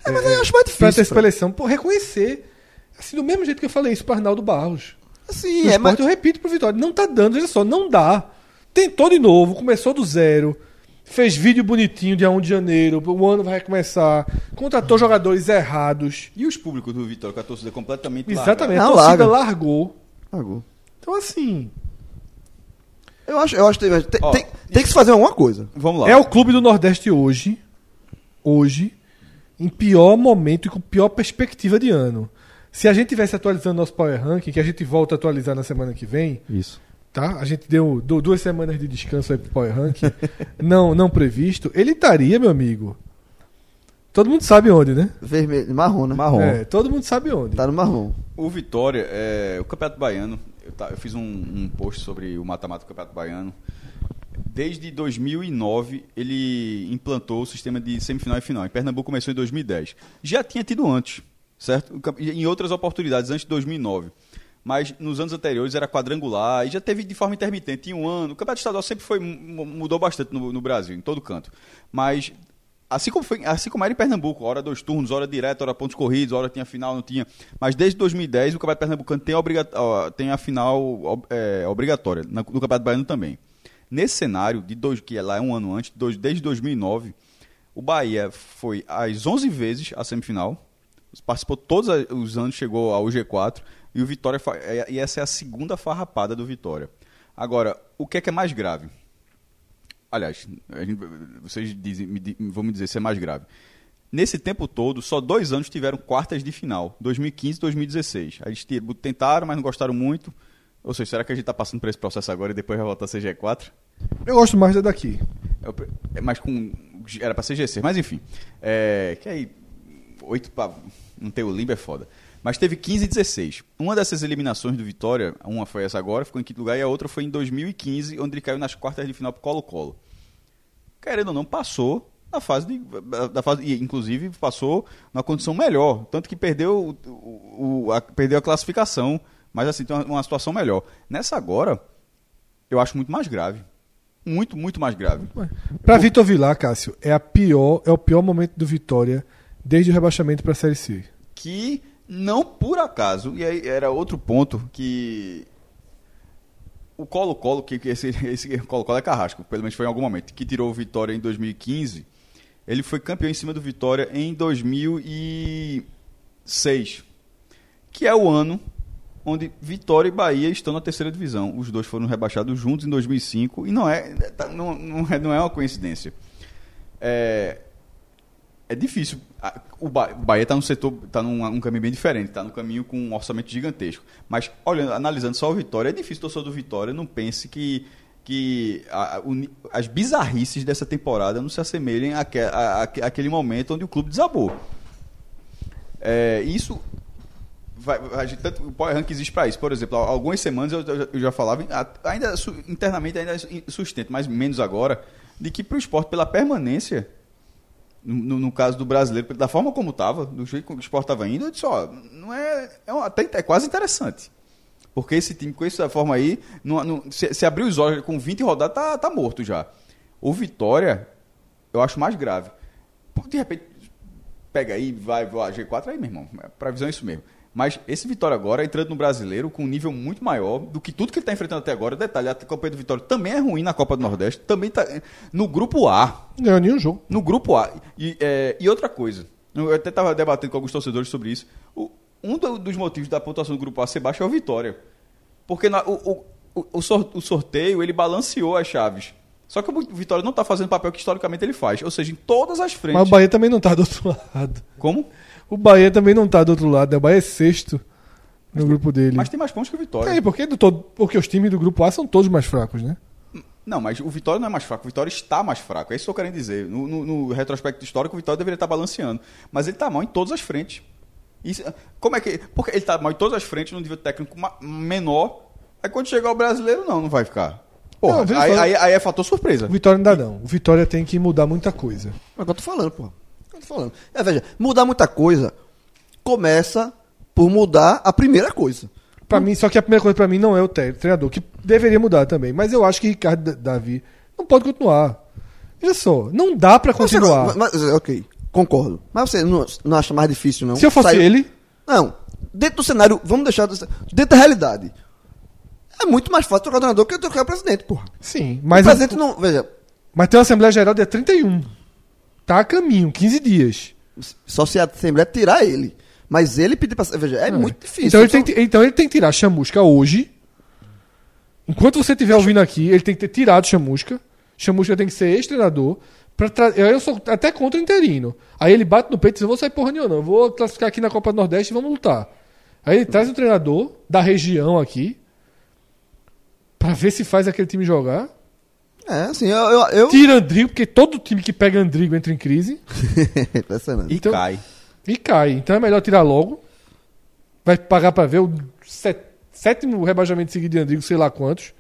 É, mas aí eu acho mais Pra difícil. ter essa eleição. Pô, reconhecer. Assim, do mesmo jeito que eu falei isso pro Arnaldo Barros. Assim, No é, mas esporte, eu repito pro Vitória. Não tá dando, olha só, não dá. Tentou de novo, começou do zero. Fez vídeo bonitinho dia 1 de janeiro. O ano vai começar. Contratou jogadores errados. E os públicos do Vitória, com a torcida completamente Exatamente. Não, a torcida larga. largou. Pagou. Então, assim. Eu acho, eu acho que tem, tem, Ó, tem- tem que se fazer alguma coisa. Vamos lá. É o clube do Nordeste hoje. Hoje. Em pior momento e com pior perspectiva de ano. Se a gente tivesse atualizando nosso Power Ranking, que a gente volta a atualizar na semana que vem, Isso. Tá? A gente deu, deu duas semanas de descanso aí pro Power Ranking, não, não previsto. Ele estaria, meu amigo. Todo mundo sabe onde, né? Vermelho, marrom, né? Marrom. É, todo mundo sabe onde. Tá no marrom. O Vitória, é, o Campeonato Baiano, eu, ta- eu fiz um, um post sobre o mata-mata do Campeonato Baiano. Desde 2009, ele implantou o sistema de semifinal e final. Em Pernambuco começou em 2010. Já tinha tido antes, certo? Em outras oportunidades, antes de 2009. Mas nos anos anteriores era quadrangular e já teve de forma intermitente. Em um ano, o Campeonato Estadual sempre foi, mu- mudou bastante no, no Brasil, em todo canto. Mas Assim como, foi, assim como era em Pernambuco, hora dois turnos, hora direta, hora pontos corridos, hora tinha final, não tinha. Mas desde 2010 o Campeonato Pernambucano tem tem a final é, obrigatória, no Campeonato Baiano também. Nesse cenário, de dois, que é lá um ano antes, dois- desde 2009, o Bahia foi às 11 vezes a semifinal, participou todos os anos, chegou ao G4, e o Vitória, é- e essa é a segunda farrapada do Vitória. Agora, o que é que é mais grave? Aliás, gente- vocês dizem, me, vão me dizer se é mais grave. Nesse tempo todo, só dois anos tiveram quartas de final, 2015 e 2016. Aí Eles tentaram, mas não gostaram muito. Ou seja, será que a gente está passando por esse processo agora e depois vai voltar a ser G4? Eu gosto mais da daqui. É é mais com. Era pra ser GC, mas enfim. É, que aí. Oito pra não ter o limbo é foda. Mas teve 15 e 16. Uma dessas eliminações do Vitória, uma foi essa agora, ficou em quinto lugar, e a outra foi em 2015, onde ele caiu nas quartas de final pro Colo-Colo. Querendo ou não, passou na fase de. Da fase, e, inclusive, passou numa condição melhor. Tanto que perdeu, o, o- a, perdeu a classificação. Mas assim, tem uma, uma situação melhor. Nessa agora, eu acho muito mais grave. Muito, muito mais grave. Pra Vitor Vilar, Cássio, é, a pior, é o pior momento do Vitória desde o rebaixamento pra Série C. que não por acaso, e aí era outro ponto que o Colo-Colo, que, esse, esse Colo-Colo é carrasco, pelo menos foi em algum momento, que tirou o Vitória em 2015, ele foi campeão em cima do Vitória em 2006, que é o ano onde Vitória e Bahia estão na terceira divisão. Os dois foram rebaixados juntos em 2005 e não é, tá- não, não é, não é uma coincidência. É, é difícil. O Ba- o Bahia está no setor, está num um caminho bem diferente, está no caminho com um orçamento gigantesco. Mas olhando, analisando só o Vitória, é difícil o torcedor do Vitória não pense que que a- as bizarrices dessa temporada não se assemelhem àquele momento onde o clube desabou. É, isso vai, gente- tanto, o Power Rank existe para isso. Por exemplo, algumas semanas eu, eu já- falava, ainda internamente ainda sustento, mas menos agora, de que para o esporte, pela permanência, no, no caso do brasileiro, da forma como estava, do jeito que o esporte estava indo, eu disse, ó, não é, é, até, é quase interessante. Porque esse time, com essa forma aí, não, não- se, se abrir os olhos com 20 rodadas, tá, tá morto já. O Vitória, eu acho mais grave. De repente, pega aí, vai, vai, G4 aí, meu irmão. Pra visão é isso mesmo. Mas esse Vitória agora, entrando no brasileiro, com um nível muito maior do que tudo que ele está enfrentando até agora. Detalhe, a campanha do Vitória também é ruim na Copa do Nordeste. Também tá no grupo A. Não ganhou nenhum jogo. No grupo A. E, é, e outra coisa, eu até estava debatendo com alguns torcedores sobre isso. O- um do- dos motivos da pontuação do grupo A ser baixa é o Vitória. Porque na- o, o- o, o sor- o sorteio ele balanceou as chaves. Só que o Vitória não tá fazendo o papel que historicamente ele faz. Ou seja, em todas as frentes. Mas o Bahia também não tá do outro lado. Como? O Bahia também não tá do outro lado, né? O Bahia é sexto no grupo dele. Mas tem mais pontos que o Vitória. É, porque, do todo, porque os times do grupo A são todos mais fracos, né? Não, mas o Vitória não é mais fraco, o Vitória está mais fraco. É isso que eu quero dizer. No, no- no retrospecto histórico, o Vitória deveria estar balanceando. Mas ele está mal em todas as frentes. Isso- como é que. Porque ele está mal em todas as frentes, num nível técnico menor. Aí quando chegar o brasileiro, não, não vai ficar. Porra, Não, aí, aí- aí é fator surpresa. O Vitória ainda não. O Vitória tem que mudar muita coisa. É o que eu tô falando, pô. Eu tô falando. É, veja, mudar muita coisa começa por mudar a primeira coisa. Pra mim, só que a primeira coisa pra mim não é o tre- treinador, que deveria mudar também. Mas eu acho que Ricardo Da- Davi não pode continuar. Veja só, não dá pra Mas você continuar. não- mas- ok, concordo. Mas você não, não acha mais difícil, não? Se eu fosse Sair- ele, Não. Dentro do cenário, vamos deixar. Dentro da realidade. É muito mais fácil trocar o treinador que trocar o presidente, porra. sim. Mas Mas, o presidente não. Veja, mas tem uma Assembleia Geral dia 31. Tá a caminho, 15 dias. só se a Assembleia tirar ele. Mas ele pedir pra. Veja, é, muito difícil. Então ele, tem, que- então ele tem que tirar Chamusca hoje. Enquanto você estiver ouvindo aqui, ele tem que ter tirado Chamusca. Chamusca tem que ser ex-treinador. tra- Eu sou até contra o interino. Aí ele bate no peito e diz: Eu vou sair porra nenhuma, não. Eu vou classificar aqui na Copa do Nordeste e vamos lutar. Aí ele traz um treinador da região aqui. Pra ver se faz aquele time jogar. É, assim, eu. eu, eu... Tira Andrigo, porque todo time que pega Andrigo entra em crise. Impressionante. E Então- cai. E cai. Então é melhor tirar logo. Vai pagar pra ver o sé- sétimo rebaixamento seguido de Andrigo, sei lá quantos.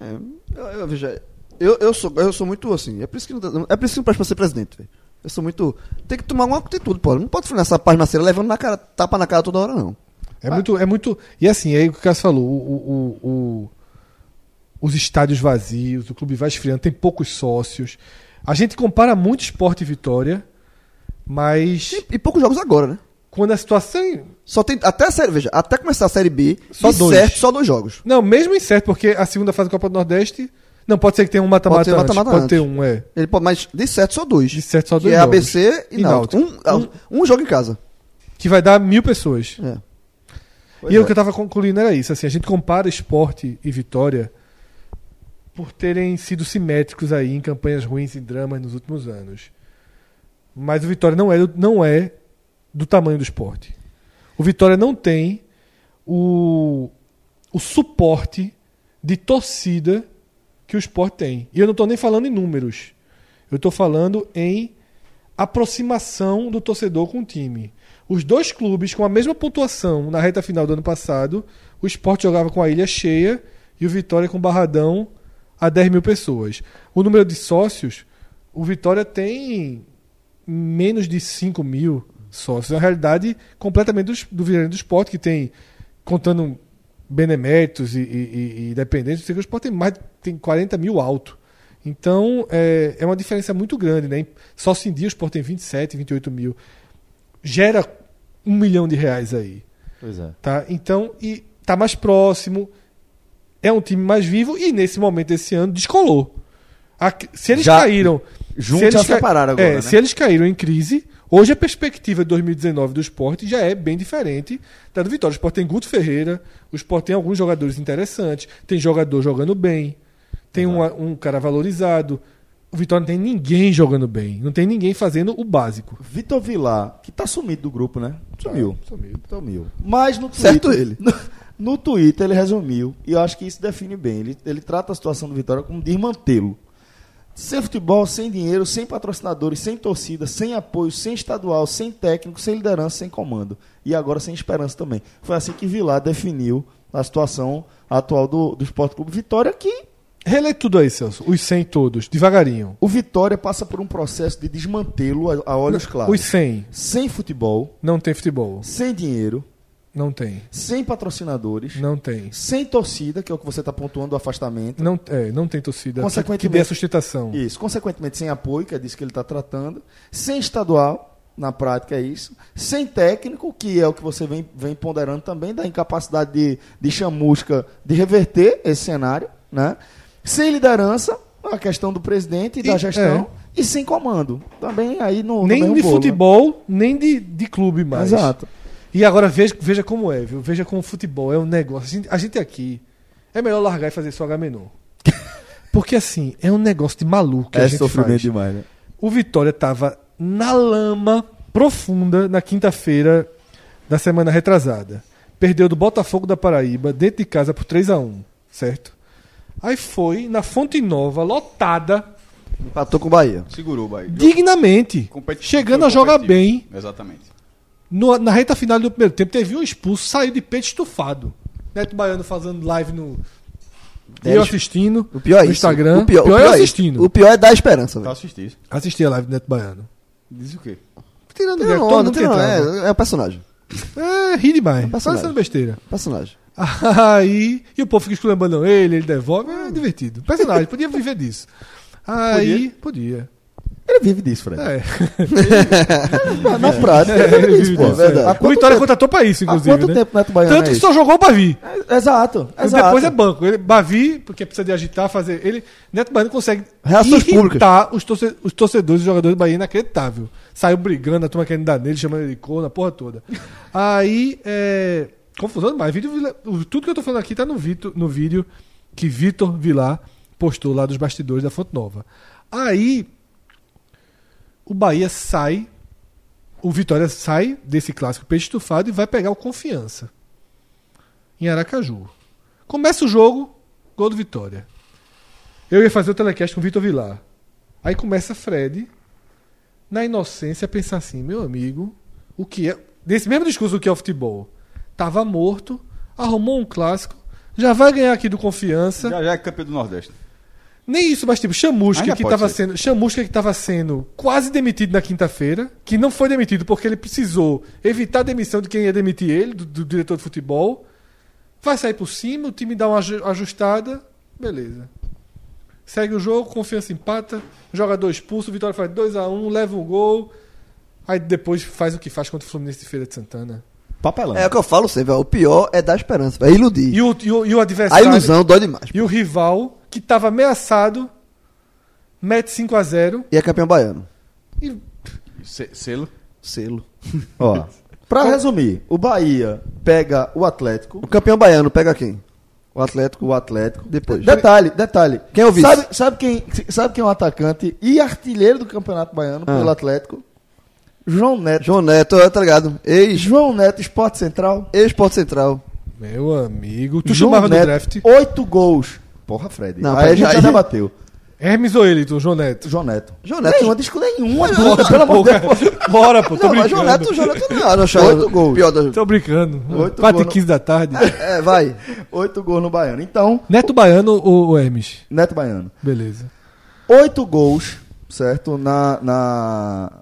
É, eu, eu- veja, eu, eu, sou, eu sou muito assim. É por isso que não, é por isso que não presta pra ser presidente, velho. Eu sou muito. Tem que tomar uma atitude, pô. Não pode ficar nessa página ceira levando na cara, tapa na cara toda hora, não. É muito, é muito. E assim, é o que o Cássio falou. O, o- o- os estádios vazios, o clube vai esfriando, tem poucos sócios. A gente compara muito esporte e vitória, mas E, e poucos jogos agora, né? quando a situação. Só tem. Até a série, veja, até começar a série B, Só de dois. certo, só dois jogos. Não, mesmo incerto, porque a segunda fase da Copa do Nordeste. Não, pode ser que tenha um mata-mata Pode ser antes. mata-mata Pode antes. ter um, é. Ele pode, mas de certo só dois. De certo, só que dois é jogos. ABC e, E Náutico. Náutico. Um, um jogo em casa. Que vai dar mil pessoas. É. e o que eu tava concluindo era isso, assim, a gente compara esporte e vitória por terem sido simétricos aí em campanhas ruins e dramas nos últimos anos. Mas o Vitória não é, do- não é do tamanho do esporte. O Vitória não tem o, o suporte de torcida que o esporte tem. E eu não estou nem falando em números. Eu estou falando em aproximação do torcedor com o time. Os dois clubes com a mesma pontuação na reta final do ano passado, o Sport jogava com a ilha cheia e o Vitória com Barradão a 10 mil pessoas. O número de sócios, o Vitória tem menos de 5 mil sócios. Na realidade, completamente do, do Vitória do Sport, que tem, contando beneméritos e, e, e- dependentes, o Sport tem mais tem 40 mil alto. Então, é, é uma diferença muito grande. Né? Só se em dia o Sport tem 27, 28 mil. Gera um milhão de reais aí. Pois é. Tá? Então, e tá mais próximo. É um time mais vivo e nesse momento desse ano descolou. A- se eles Já- caíram. juntos se eles já separaram agora, é, né? Se eles caíram em crise, hoje a perspectiva de 2019 do esporte já é bem diferente da do Vitória. O esporte tem Guto Ferreira, o esporte tem alguns jogadores interessantes, tem jogador jogando bem, tem uma- um cara valorizado. O Vitória não tem ninguém jogando bem, não tem ninguém fazendo o básico. Vitor Vilar, que tá sumido do grupo, né? Sumiu. Sumiu. Sumiu. Mas no Twitter. Certo ele. No, no Twitter ele resumiu, e eu acho que isso define bem. Ele, ele trata a situação do Vitória como desmantê-lo. Sem futebol, sem dinheiro, sem patrocinadores, sem torcida, sem apoio, sem estadual, sem técnico, sem liderança, sem comando. E agora sem esperança também. Foi assim que Vilar definiu a situação atual do, do Esporte Clube Vitória, que Relê tudo aí, Celso. Os 100 todos, devagarinho. o Vitória passa por um processo de desmantê-lo a, a olhos claros. Os 100 Sem futebol, não tem futebol. sem dinheiro, Não tem. sem patrocinadores, Não tem. sem torcida, que é o que você está pontuando o afastamento. Não, é, não tem torcida que, Consequentemente- que dê a sustentação. Isso, consequentemente sem apoio, que é disso que ele está tratando, sem estadual, na prática é isso, sem técnico, que é o que você vem, vem ponderando também, da incapacidade de, de chamusca de reverter esse cenário, né? Sem liderança, a questão do presidente e, da E- gestão, e sem comando. Também aí no, no nem mesmo de bolo, né? futebol, nem de, de clube mais. Exato. E agora veja, veja como é, viu? Veja como o futebol é um negócio. A gente, a gente aqui é melhor largar e fazer só H menor. Porque assim, é um negócio de maluco que a É gente sofrimento faz. demais, né? O Vitória tava na lama profunda na quinta-feira da semana retrasada. Perdeu do Botafogo da Paraíba, dentro de casa, por 3 a 1 certo? Aí foi na Fonte Nova, lotada, Empatou com o Bahia. Segurou o Bahia. dignamente, Competi- chegando a jogar bem. Exatamente. No- na reta final do primeiro tempo, teve um expulso, saiu de peito estufado. Neto Baiano fazendo live no. É, eu assistindo. O pior é no isso. Instagram. O pior, o é eu pior é isso. assistindo. O pior é dar esperança, Tá velho. assistindo. Assisti a live do Neto Baiano. Diz o quê? Tirando todo mundo não, tentava. é, é o personagem. É, ri demais. Só personagem. sendo besteira. Personagem. Aí. E o povo fica esculambando ele, ele devolve. É divertido. Personagem, podia viver disso. Aí. Podia. Ele vive disso, Fred. É. Na prática, É, ele vive disso, vive pô. disso, É é. Há O Vitória tempo- contratou pra isso, Há inclusive. quanto né? tempo o Neto Baiano Tanto é que isso? só jogou o Bavi. É, Exato, E exato. Depois é banco. Ele, Bavi, porque precisa de agitar, fazer. Ele, Neto Baiano consegue Reações irritar os, torce- os torcedores e jogadores do Bahia inacreditável. Saiu brigando, a turma querendo dar nele, chamando ele de corno, a porra toda. Aí, é. Confusão demais. Vídeo, tudo que eu tô falando aqui tá no, Vito, no vídeo que Vitor Vilar postou lá dos bastidores da Fonte Nova. Aí, o Bahia sai, o Vitória sai desse clássico peixe estufado e vai pegar o Confiança em Aracaju. Começa o jogo, gol do Vitória. Eu ia fazer o telecast com o Vitor Vilar. Aí começa Fred, na inocência, a pensar assim: meu amigo, o que é. Desse mesmo discurso do que é o futebol. Tava morto, arrumou um clássico, já vai ganhar aqui do Confiança. Já, já é campeão do Nordeste. Nem isso, mas tipo, Chamusca Ainda que pode estava ser. sendo, Chamusca que estava sendo quase demitido na quinta-feira, que não foi demitido porque ele precisou evitar a demissão de quem ia demitir ele, do, do diretor de futebol. Vai sair por cima, o time dá uma aju- ajustada, beleza. Segue o jogo, confiança empata, jogador expulso, Vitória faz 2 a 1 leva um gol. Aí depois faz o que faz contra o Fluminense de Feira de Santana. Papelão. É o que eu falo sempre, ó, o pior é dar esperança, é iludir. E o, e o, e o A adversário. ilusão dói demais. E o rival, que estava ameaçado, mete 5 a 0 E é campeão baiano. e Se- selo. Selo. Ó, pra resumir, o Bahia pega o Atlético, O campeão baiano pega quem? O Atlético. o Atlético. Depois. Detalhe, detalhe. Quem é o vice? Sabe, sabe, quem, sabe quem é o atacante e artilheiro do Campeonato Baiano Ah. pelo Atlético? João Neto. João Neto, é, tá ligado? Ex, João Neto, Esporte Central. ex-Porto Central. Meu amigo, tu João chamava Neto, no draft Oito gols. Porra, Fred. Não, aí a gente aí- já debateu. Hermes ou ele, tu, João Neto? João Neto. João Neto. Nenhuma, disco nenhuma dúvida, pelo amor de Deus. Bora, pô, tô Não, mas brincando. João Neto, João Neto não, não achava Oito gols. pior da... Tô brincando. Oito 4 e gols no- 15 da tarde. É, vai. Oito gols no Baiano. Então, Neto Baiano ou, ou Hermes? Neto Baiano. Beleza. Oito gols, certo? Na, na,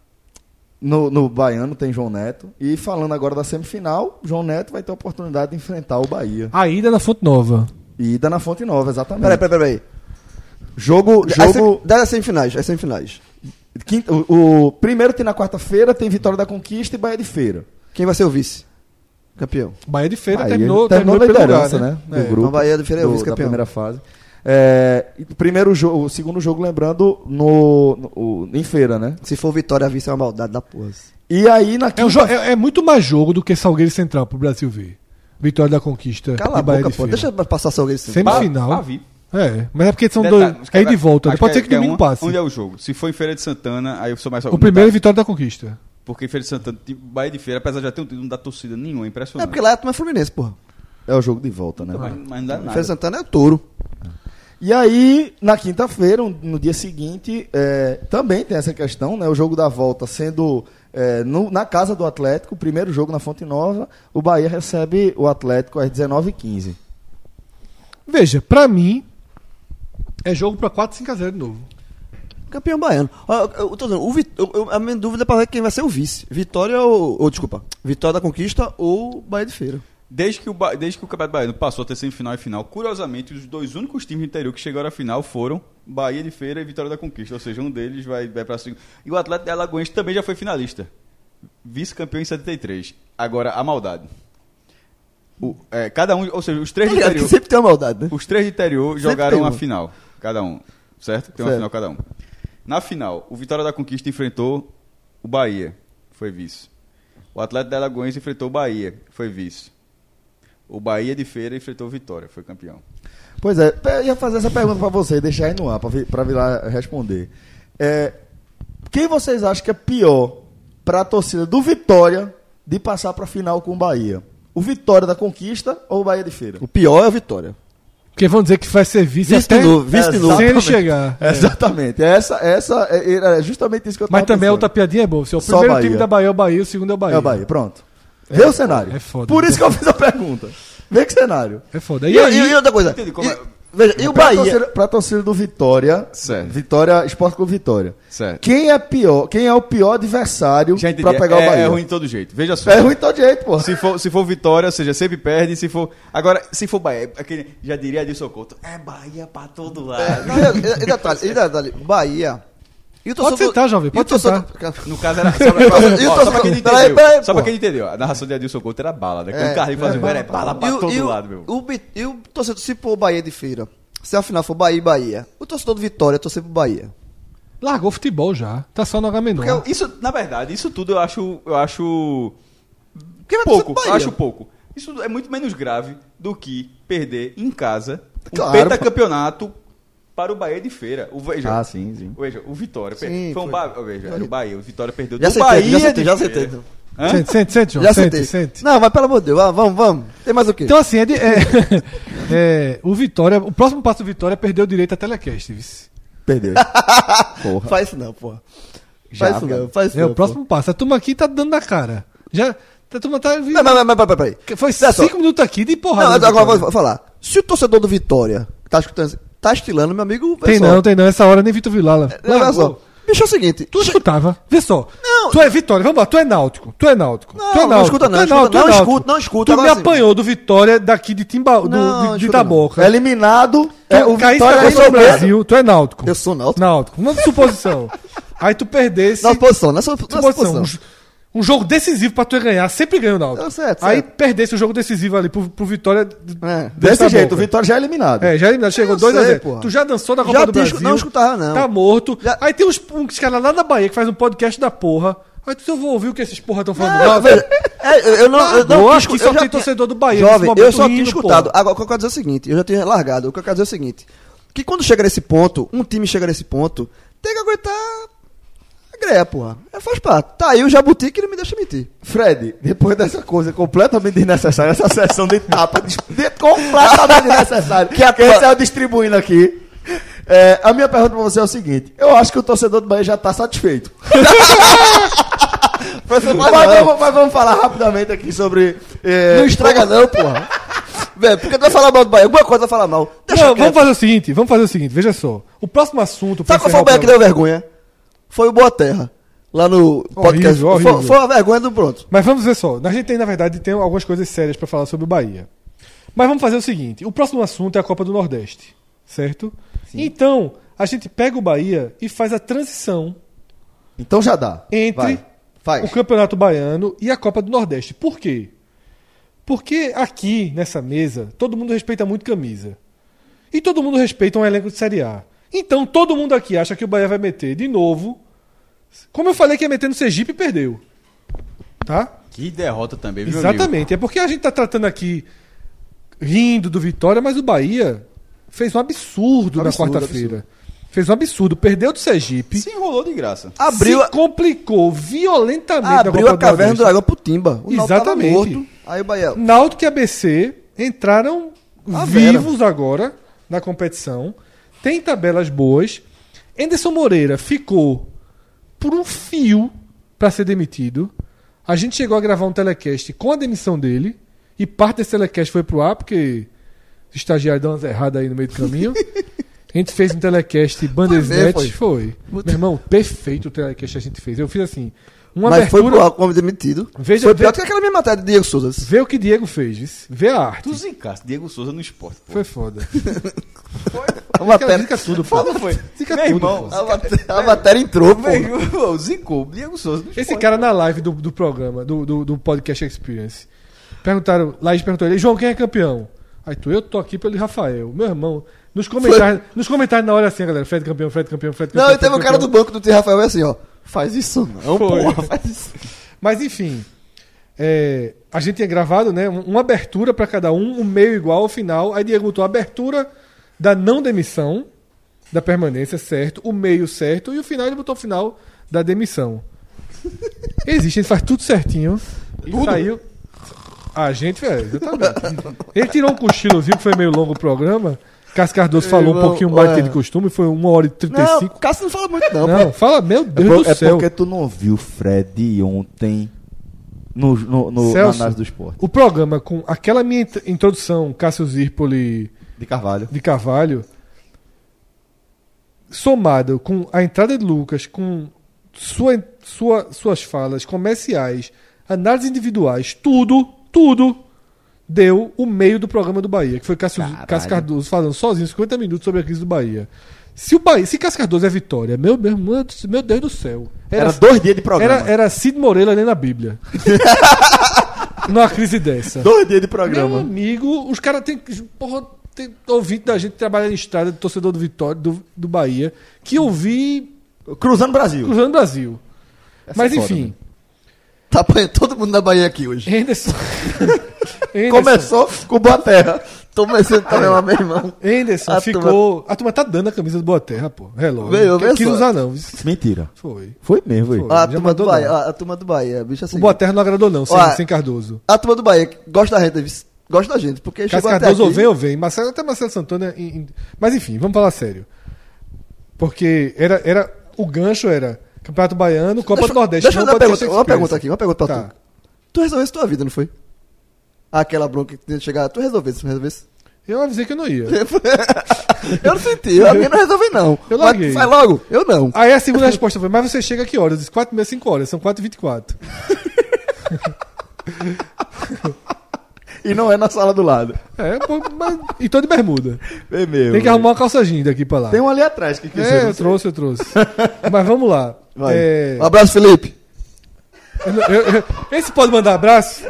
no, no Baiano tem João Neto. E falando agora da semifinal, João Neto vai ter a oportunidade de enfrentar o Bahia. A ida na Fonte Nova. E ida na Fonte Nova, exatamente. Peraí, peraí, peraí. Jogo. As jogo sem- Das semifinais, as semifinais. quinta- o, o primeiro tem na quarta-feira, tem Vitória da Conquista e Bahia de Feira. Quem vai ser o vice? Campeão. Bahia de Feira Bahia terminou, terminou terminou, liderança, lugar, né? né? Do É. grupo. Então, Bahia de Feira é o vice-campeão. primeira fase. É, o primeiro jogo, o segundo jogo, lembrando, no, no- em feira, né? Se for vitória, a vice é uma maldade da porra. E aí na É, um quinta, é- é muito mais jogo do que Salgueiro Central pro Brasil ver. Vitória da Conquista Cala e a boca, de pô. Feira. Deixa passar só alguém. Semifinal. É, mas é porque são Detalhe, dois. acho É que ida e volta. Pode ser que, é domingo um- passe. Onde é o jogo? Se for em Feira de Santana, aí eu sou mais O primeiro é Vitória da Conquista. Porque em Feira de Santana, Bahia de Feira, apesar de já ter um título, não dá torcida nenhuma, é É impressionante. porque lá é a turma Fluminense, porra. é o jogo de volta, né? Mas, mas não dá nada. Feira Santana é touro. E aí, na quinta-feira, no dia seguinte, é, também tem essa questão, né? O jogo da volta sendo é, no- na casa do Atlético, o primeiro jogo na Fonte Nova, o Bahia recebe o Atlético às 19h15. Veja, pra mim, é jogo pra 4, 5 a 0 de novo. Campeão baiano. Eu, eu tô dizendo, o Vit- eu- eu- a minha dúvida é pra ver quem vai ser o vice. Vitória ou, ou. Desculpa. Vitória da Conquista ou Bahia de Feira. Desde que, o, desde que o Campeonato Baiano passou a ter semifinal e final, curiosamente, os dois únicos times do interior que chegaram à final foram Bahia de Feira e Vitória da Conquista. Ou seja, um deles vai, vai para segundo. E o Atlético de Alagoas também já foi finalista. Vice-campeão em 73. Agora, a maldade. O- é, cada um, ou seja, os três do interior. sempre tem uma maldade, né? Os três de interior Sempre jogaram a final, cada um. Certo? Tem uma Certo. final cada um. Na final, o Vitória da Conquista enfrentou o Bahia, foi vice. O Atlético de Alagoas enfrentou o Bahia, foi vice. O Bahia de Feira enfrentou o Vitória, foi campeão. Pois é, eu ia fazer essa pergunta pra você, deixar aí no ar, pra vir lá responder. É, quem vocês acham que é pior pra torcida do Vitória de passar pra final com o Bahia? O Vitória da Conquista ou o Bahia de Feira? O pior é a vitória. Porque vão dizer que vai ser vice, Vice até de novo, vice de É, novo. sem ele chegar. É. Exatamente. Essa, essa é, é justamente isso que eu tava Mas também a pensando. outra piadinha é boa. Se o primeiro time da Bahia é o Bahia, o segundo é o Bahia. É o Bahia, pronto. Vê o cenário. é foda. Por isso que eu fiz a pergunta. Vê que cenário. É foda. E, E aí, e- outra coisa. Entendi como e- é. veja, e o pra Bahia. Torcida, pra torcida do Vitória, Certo. Vitória, Esporte Clube Vitória. Certo. Quem é pior? Quem é o pior adversário Já entendi. pra pegar é, o Bahia? é ruim de todo jeito. Veja só. É ruim de todo jeito, pô. Se for, se for Vitória, ou seja, sempre perde. Se for. Agora, se for Bahia, aquele, já diria Adilson Couto. É Bahia pra todo lado. Não, e, e- e detalhe, e detalhe, Bahia. E o Pode torcedor- sentar, jovem, pode torcedor- No caso era. Só pra, ó, só pra quem peraí, entendeu. peraí, só pra quem entendeu. A narração de Adilson Couto era bala, né? Quando É, o Carlinhos fazia um é bala pra todo lado, meu. E o torcedor, se for Bahia de feira, se a final for Bahia e Bahia, o torcedor do Vitória torcer pro Bahia. largou o futebol já. Tá só no H menor. Porque eu- isso, na verdade, isso tudo eu acho. Eu acho. Pouco, eu acho pouco. Isso é muito menos grave do que perder em casa um Claro, pentacampeonato para o Bahia de feira. O, veja, Ah, sim, sim. Veja, o Vitória. Sim, foi um. Ba- veja, era o Bahia. O Vitória perdeu Já do aceitei, Bahia já de já. Hã? Sente, sente, sente, João. Já sente, sente. Não, mas pelo amor de Deus, ah, vamos, vamos. Tem mais o quê? Então, assim, é, de- é- é, o Vitória, o próximo passo do Vitória é perder o direito a telecast, vice. Perdeu. Porra. Faz isso não, porra. Já, Faz isso não, faz isso É não. o próximo passo. A turma aqui tá dando na cara. Já, a turma tá... porra. Não, mas, mas, peraí. Foi cinco minutos aqui de Não, porrada. do agora vou falar. Se o torcedor do Vitória tá escutando, tá estilando, meu amigo, Tem não, tem não. Essa hora nem Vitor Vilar. Olha Largou. só. Bicho, é o seguinte. Tu escutava, vê só. Não. Tu é Vitória, vamos lá, tu é náutico. Tu é náutico. Não, tu é não náutico. escuta não, tu é náutico, é não náutico. escuta, não escuta, Tu me agora sim. apanhou do Vitória daqui de Timba, do, Não, de, de escuta não. Taboca. Eliminado. Tu É, o Vitória na do eliminado. Brasil, tu é náutico. Eu sou náutico. Náutico. Uma suposição. Aí tu perdesse. Na posição, nessa suposição. posição. Um, jo- jogo decisivo pra tu ganhar. Sempre ganha o Náutico. É, certo, Aí certo. perdesse o jogo decisivo ali pro, pro Vitória. É. Desse jeito, o Vitória já é eliminado. É, já eliminado, chegou Eu 2x0. sei, porra. Tu já dançou da Copa Já do te Brasil. não escutava, não. Tá morto. Já- Aí tem uns, uns caras lá da Bahia que faz um podcast da porra. Aí tu eu vou ouvir o que esses porra estão falando. Não, Não, velho, é, eu não, eu não eu acho que só tem tinha- torcedor do Bahia Jovem, eu só tinha escutado. porra. Agora, o que eu quero dizer é o seguinte, eu já tinha largado. O que eu quero dizer é o seguinte, que quando chega nesse ponto, um time chega nesse ponto, tem que aguentar greia, porra. É, faz parte. Tá aí o Jabuti que não me deixa mentir. Fred, depois dessa coisa completamente desnecessária, essa sessão de tapa de, de- completamente desnecessária, que a gente saiu distribuindo aqui, é, a minha pergunta pra você é o seguinte: eu acho que o torcedor do Bahia já tá satisfeito. mas, vamos, mas vamos falar rapidamente aqui sobre. é, Não estraga não, porra. Velho, porque tu vai falar mal do Bahia? Alguma coisa vai falar mal. Deixa Não, quieto. vamos fazer o seguinte, vamos fazer o seguinte, veja só. O próximo assunto. Sabe qual foi o Bahia que deu vergonha? Foi o Boa Terra. Lá no podcast. horrível. Foi, foi a vergonha do pronto. Mas vamos ver só. A gente tem, na verdade, tem algumas coisas sérias pra falar sobre o Bahia. Mas vamos fazer o seguinte: o próximo assunto é a Copa do Nordeste, certo? Então, a gente pega o Bahia e faz a transição Então já dá. entre Vai. O Campeonato Baiano e a Copa do Nordeste. Por quê? Porque aqui, nessa mesa, todo mundo respeita muito camisa. E todo mundo respeita um elenco de Série A. Então, todo mundo aqui acha que o Bahia vai meter de novo. Como eu falei que ia meter no Sergipe, perdeu. Tá? Que derrota também, viu, meu amigo? Exatamente. É porque a gente tá tratando aqui rindo do Vitória, mas o Bahia fez um absurdo, Absurdo, na quarta-feira. Fez um absurdo. Perdeu do Sergipe. Se enrolou de graça. Abriu, se complicou violentamente abriu a caverna do dragão pro Timba. O Exatamente. morto. Aí o Bahia. Náutico e ABC entraram A vera. vivos agora na competição. Tem tabelas boas. Anderson Moreira ficou por um fio para ser demitido. A gente chegou a gravar um telecast com a demissão dele. E parte desse telecast foi pro ar, porque o estagiário deu umas erradas aí no meio do caminho. A gente fez um telecast Bandersnet. foi. Foi. Meu irmão, perfeito o telecast que a gente fez. Eu fiz assim. Uma Mas foi abertura. pro ar como demitido. Veja- foi pior veja- que aquela minha matéria de Diego Souza. Vê o que Diego fez. Vê a arte. Tu zicaste Diego Souza no esporte. pô. Foi foda. A matéria, Zica tudo, pô. Foda foi. Zica Meu tudo, irmão, pô. a matéria, a matéria entrou, pô. Meu irmão, zicou Diego Souza no Esse esporte. cara na live do, do programa, do, do, do podcast Experience, perguntaram, Laís perguntou ele, João, quem é campeão? Aí tu, eu tô aqui pelo Rafael. Meu irmão, nos comentários, nos comentários na hora assim, galera, Fred campeão, Fred campeão, Fred campeão. Não, e Fred teve um cara do banco do T. Rafael assim, ó. Faz isso não, Foi. porra. Faz isso. Mas enfim, é, a gente tinha gravado, né, um- uma abertura pra cada um, um meio igual ao final. Aí Diego botou abertura da não demissão, da permanência, certo, o meio certo, e o final ele botou o final da demissão. Existe, ele faz tudo certinho. E saiu. A gente, é, exatamente. Ele tirou um cochilozinho, que foi meio longo o programa. Cássio Cardoso falou um pouquinho mais que é. de costume, foi 1 hora e Não, 35. o Cássio não fala muito, não. Não, fala, meu É, Deus por- do é céu. porque tu não viu o Fred ontem no, no, no, na Celso. análise do esporte. O programa com aquela minha int- introdução, Cássio Zirpoli De Carvalho. de Carvalho, somado com a entrada de Lucas, com sua, sua- suas falas comerciais, análises individuais, tudo, tudo deu o meio do programa do Bahia, que foi Cássio. Cássio Cardoso falando sozinho 50 minutos sobre a crise do Bahia. Se o Bahia, se Cássio Cardoso é vitória, meu, meu, meu Deus do céu. Era, dois dias de programa. Era, era Cid Moreira lendo a Bíblia. Numa crise dessa. Dois dias de Meu programa. amigo, os caras têm. Porra, tem ouvinte da gente que trabalha em estrada, torcedor do Vitória, do, do Bahia, que ouvi Cruzando Brasil. cruzando o Brasil. Essa Mas é foda, enfim, né? Tá apanhando todo mundo na Bahia aqui hoje. Henderson. Começou com Boa Terra. Tô começando também, uma meu irmão. Henderson A ficou. A turma tá dando a camisa do Boa Terra, pô. Relógio. Veio, Não veio quis só. usar, não. Mentira. Foi. Foi mesmo, foi. Foi. A turma, do Bahia, a, a turma do Bahia, bicho assim. O Boa Terra não agradou, não, sem, Ó, sem Cardoso. A turma do Bahia gosta da gente, gosta da gente, porque Cássio Cardoso ou vem ou vem. Marcelo, até Marcelo Santana. em- em- Mas enfim, vamos falar sério. Porque era, era, o gancho era Campeonato Baiano, Copa Deixa, do Nordeste. deixa eu uma pergunta, uma pergunta aqui, uma pergunta pra Tá. tu. Tu resolvesse tua vida, não foi? Aquela bronca que tinha chegar, tu resolvesse, não resolvesse? Eu avisei que eu não ia. eu não senti, eu a minha não resolvi não. Eu Mas larguei. Sai logo, eu não. Aí a segunda resposta foi, mas você chega a que horas? Eu disse 4 e meia, 5 horas, são 4 e 24. E não é na sala do lado. É, pô, mas... E tô de bermuda. É meu. Tem que arrumar uma calça jeans daqui pra lá. Tem um ali atrás que quiser. É, eu trouxe, eu trouxe. Mas vamos lá. Vai. É, Um abraço, Felipe. eu- eu- eu- esse pode mandar abraço?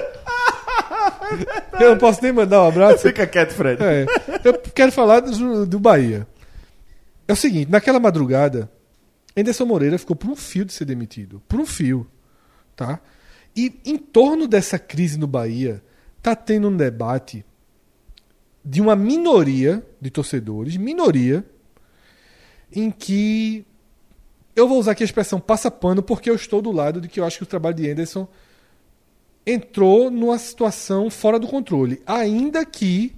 Eu não posso nem mandar um abraço. Fica quieto, Fred. É, eu quero falar do, do Bahia. É o seguinte, naquela madrugada, Anderson Moreira ficou por um fio de ser demitido. Por um fio. Tá? E em torno dessa crise no Bahia, tá tendo um debate de uma minoria de torcedores, minoria, em que eu vou usar aqui a expressão passa pano porque eu estou do lado de que eu acho que o trabalho de Anderson entrou numa situação fora do controle, ainda que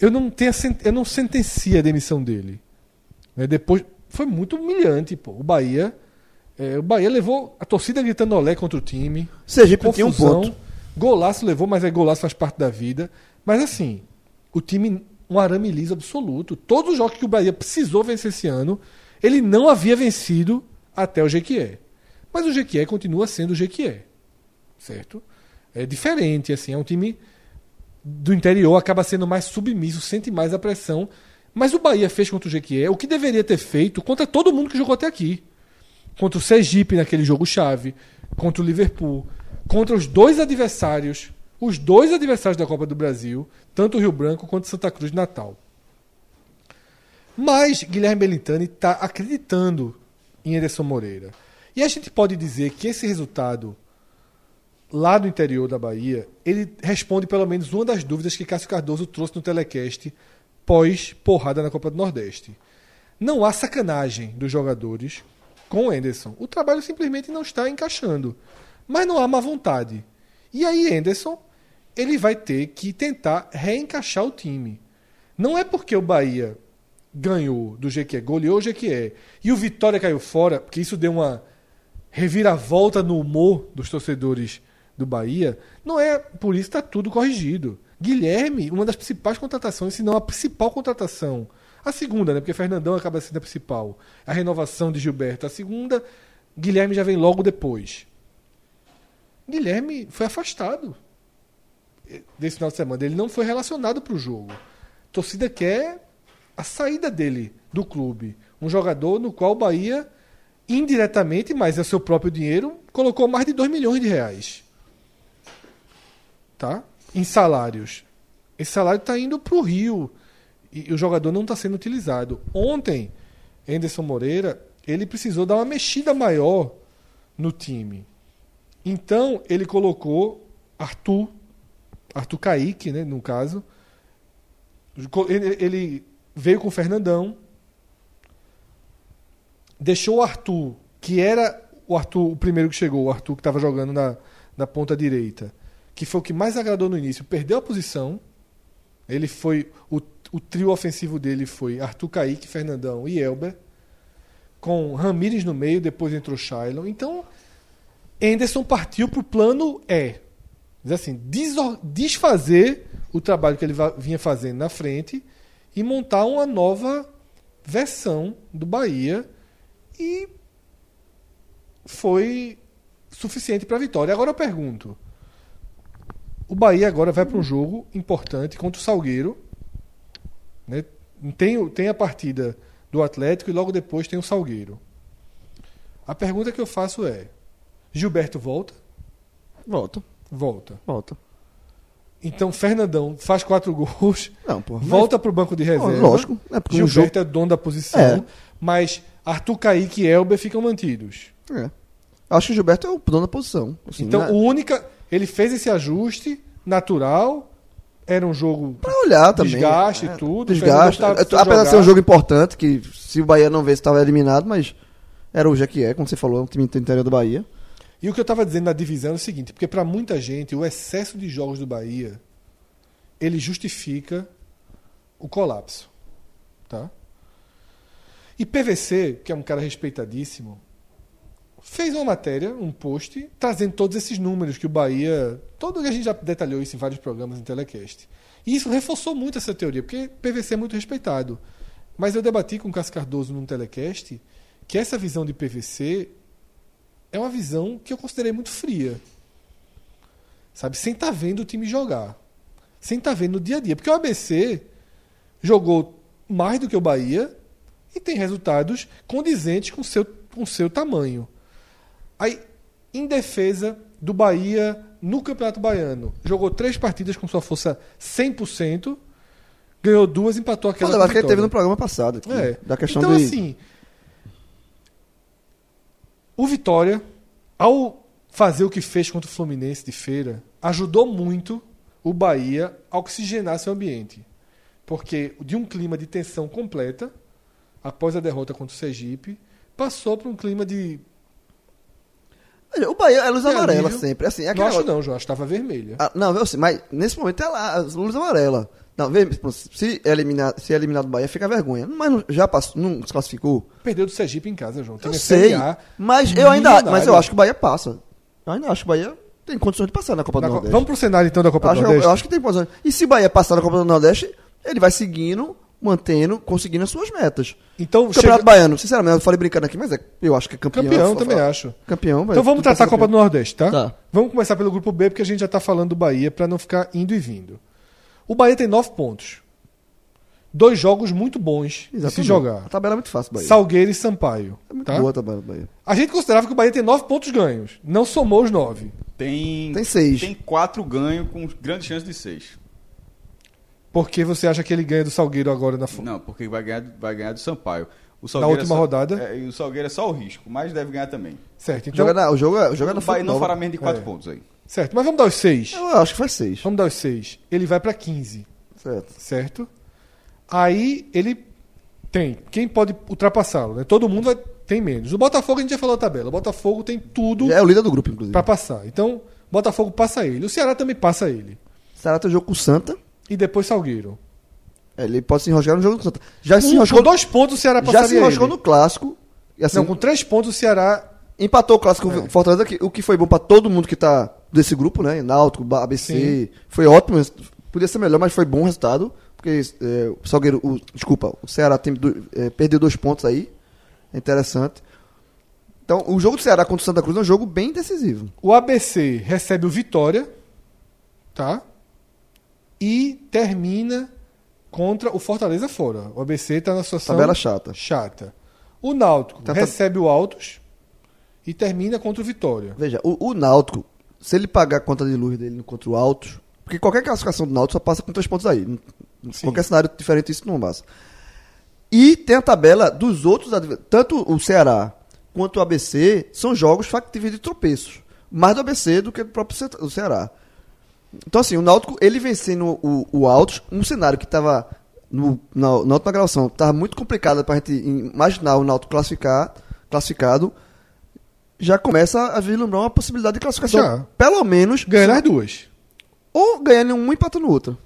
eu não tenha eu não sentencie a demissão dele. Né, Depois foi muito humilhante, pô. O Bahia, é, o Bahia levou a torcida gritando olé contra o time, Sergipe tinha um confusão, ponto. golaço levou, mas é golaço faz parte da vida. Mas assim, o time um arame liso absoluto. Todos os jogos que o Bahia precisou vencer esse ano, ele não havia vencido até o Jequié. Mas o Jequié continua sendo o Jequié. Certo? É diferente, assim, é um time do interior, acaba sendo mais submisso, sente mais a pressão. Mas o Bahia fez contra o Jequié o que deveria ter feito contra todo mundo que jogou até aqui. Contra o Sergipe naquele jogo-chave, contra o Liverpool, contra os dois adversários, os dois adversários da Copa do Brasil, tanto o Rio Branco quanto Santa Cruz de Natal. Mas Guilherme Belintani está acreditando em Ederson Moreira. E a gente pode dizer que esse resultado lá do interior da Bahia, ele responde pelo menos uma das dúvidas que Cássio Cardoso trouxe no telecast pós porrada na Copa do Nordeste. Não há sacanagem dos jogadores com o. O trabalho simplesmente não está encaixando. Mas não há má vontade. E aí, Enderson, ele vai ter que tentar reencaixar o time. Não é porque o Bahia ganhou do Jequié, goleou o Jequié, e o Vitória caiu fora, porque isso deu uma reviravolta no humor dos torcedores do Bahia, não é por isso está tudo corrigido. Guilherme, uma das principais contratações, se não a principal contratação. A segunda, né? Porque Fernandão acaba sendo a principal. A renovação de Gilberto. A segunda, Guilherme já vem logo depois. Guilherme foi afastado desse final de semana. Ele não foi relacionado para o jogo. Torcida quer a saída dele do clube. Um jogador no qual o Bahia, indiretamente, mas é seu próprio dinheiro, colocou mais de 2 milhões de reais. Tá? Em salários. Esse salário está indo para o Rio. E, o jogador não está sendo utilizado. Ontem, Anderson Moreira, ele precisou dar uma mexida maior no time. Então, ele colocou Arthur, Arthur Kaique, né, no caso. Ele, ele veio com o Fernandão, deixou o Arthur, que era o Arthur, o primeiro que chegou, o Arthur que estava jogando na, na ponta direita, que foi o que mais agradou no início, perdeu a posição. Ele foi. O, o trio ofensivo dele foi Arthur Kaique, Fernandão e Elber. Com Ramires no meio, depois entrou Shailon. Então, Anderson partiu para o plano E. Diz assim, desfazer o trabalho que ele vinha fazendo na frente e montar uma nova versão do Bahia. E foi suficiente para a vitória. Agora eu pergunto: o Bahia agora vai para um jogo importante contra o Salgueiro. Né? Tem, tem a partida do Atlético e logo depois tem o Salgueiro. A pergunta que eu faço é: Gilberto volta? Volta, Volta. volta. Então Fernandão faz quatro gols, Não, porra. volta para o banco de reserva. lógico, é porque Gilberto é dono da posição, É. mas Arthur Kaique e Elber ficam mantidos. É. Acho que o Gilberto é o dono da posição. assim, Então, né? o única. Ele fez esse ajuste natural. Era um jogo. Pra olhar também. Desgaste é, e tudo, Desgaste. Tá- É, apesar de ser um jogo importante, que se o Bahia não vê, estava eliminado, mas era o Jequié, como você falou, é um time do interior do Bahia. E o que eu estava dizendo na divisão é o seguinte: porque para muita gente, o excesso de jogos do Bahia ele justifica o colapso. Tá? E PVC, que é um cara respeitadíssimo, fez uma matéria, um post, trazendo todos esses números que o Bahia. Todo a gente já detalhou isso em vários programas em telecast. E isso reforçou muito essa teoria, porque PVC é muito respeitado. Mas eu debati com o Cássio Cardoso num telecast que essa visão de PVC é uma visão que eu considerei muito fria. Sabe? Sem estar vendo o time jogar. Sem estar vendo no dia a dia. Porque o ABC jogou mais do que o Bahia e tem resultados condizentes com seu, com seu tamanho. Aí, em defesa do Bahia no Campeonato Baiano, jogou três partidas com sua força 100%, ganhou duas, empatou Aquela debate que teve no programa passado. aqui, É. Da questão então, de. assim, o Vitória, ao fazer o que fez contra o Fluminense de feira, ajudou muito o Bahia a oxigenar seu ambiente. Porque de um clima de tensão completa, após a derrota contra o Sergipe, passou para um clima de. Olha, O Bahia é luz amarela alívio. sempre. Assim, é não acho negócio- não, João, acho que estava vermelha. Ah, não, assim, mas nesse momento é lá, as luzes amarelas. Não, vê, se eliminar, se eliminar do Bahia, fica vergonha. Mas não- já passou, não se classificou? Perdeu do Sergipe em casa, João. Tem Eu sei. A Mas eu ainda mas eu acho que o Bahia passa. Eu ainda acho que o Bahia tem condições de passar na Copa na do Co- Nordeste. Vamos pro cenário então da Copa acho, do eu, Nordeste. eu acho que tem condições. E se o Bahia passar na Copa do Nordeste, ele vai seguindo, mantendo, conseguindo as suas metas. Então, Campeonato chega... Baiano, sinceramente, eu falei brincando aqui, mas é, eu acho que é campeão. campeão, também falo- acho. Campeão, Então vamos tratar a Copa do. Nordeste, tá? Tá. Vamos começar pelo grupo B, porque a gente já tá falando do Bahia para não ficar indo e vindo. O Bahia tem nove pontos. Dois jogos muito bons de se Exatamente. jogar. A tabela é muito fácil, Bahia. Salgueiro e Sampaio. É muito tá? boa a tabela do Bahia. A gente considerava que o Bahia tem nove pontos ganhos. Não somou os nove. Tem, Tem seis. Tem quatro ganhos com grande chance de seis. Porque você acha que ele ganha do Salgueiro agora na Não, porque vai ganhar, vai ganhar do Sampaio. O Na Salgueiro última é só- rodada? É, e o Salgueiro é só o risco, mas deve ganhar também. Certo, então. jogo é na- o jogo é, o jogo é na Bahia não fará menos de quatro É. pontos aí. Certo, mas vamos dar os seis. Eu acho que faz seis. Vamos dar os seis. Ele vai para 15. Certo. certo? Aí ele tem. Quem pode ultrapassá-lo? Né? Todo mundo vai, tem menos. O Botafogo a gente já falou a tabela. O Botafogo tem tudo Já é o líder do grupo, inclusive. para passar. Então, o Botafogo passa ele. O Ceará também passa ele. Será tem jogo com o Santa. E depois Salgueiro. É, Ele pode se enroscar no jogo com o Santa. Já se Com, enroscou, com dois pontos o Ceará já passaria se enroscou ele. no clássico. E assim, Não, com três pontos o Ceará. empatou o clássico É. o Fortaleza, que, o que foi bom pra todo mundo que tá desse grupo, né? Náutico, ABC. Sim. Foi ótimo. Podia ser melhor, mas foi bom o resultado. Porque é, o Salgueiro, o, desculpa, o Ceará tem, é, perdeu dois pontos aí. É interessante. Então, o jogo do Ceará contra o Santa Cruz é um jogo bem decisivo. O ABC recebe o Vitória. Tá? E termina contra o Fortaleza fora. O ABC tá na situação. Tabela chata. chata. O Náutico Tá, tá. recebe o Altos e termina contra o Vitória. Veja, o, o Náutico, se ele pagar a conta de luz dele contra o Altos, porque qualquer classificação do Náutico só passa com três pontos aí. Sim. Qualquer cenário diferente isso não passa. E tem a tabela dos outros, tanto o Ceará quanto o ABC, são jogos factíveis de tropeços. Mais do ABC do que do próprio Ce- o Ceará. Então assim, o Náutico, ele vencendo o, o Altos, um cenário que estava na, na última gravação, tava muito complicada pra gente imaginar o Náutico classificar, classificado, já começa a vislumbrar uma possibilidade de classificação. Já. Pelo menos, Ganhar as duas. ou ganhando um e empatando o outro.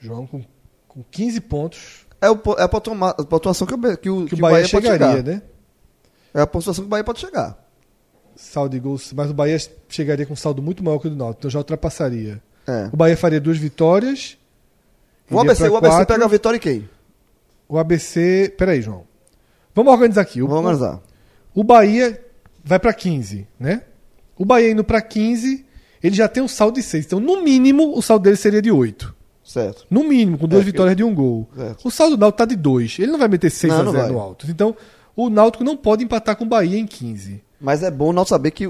João com, com 15 pontos É, o, é a, pontua- a pontuação que, o, Be- que o, que o Bahia, pode chegaria, chegar. né? É a pontuação que o Bahia pode chegar. Saldo de gols, mas o Bahia chegaria com um saldo muito maior que o do Náutico, então já ultrapassaria. É. O Bahia faria duas vitórias. O ABC, o ABC quatro. pega a vitória e quem? O ABC. Peraí, João. Vamos organizar aqui. O, Vamos organizar. o Bahia vai pra 15, né? O Bahia indo pra 15, ele já tem um saldo de 6. Então, no mínimo, o saldo dele seria de 8. Certo. No mínimo, com duas É, vitórias de um gol. Certo. O saldo do Náutico tá de 2. Ele não vai meter 6 Não, a não 0 vai. no alto. Então, o Náutico não pode empatar com o Bahia em 15. Mas é bom não saber que,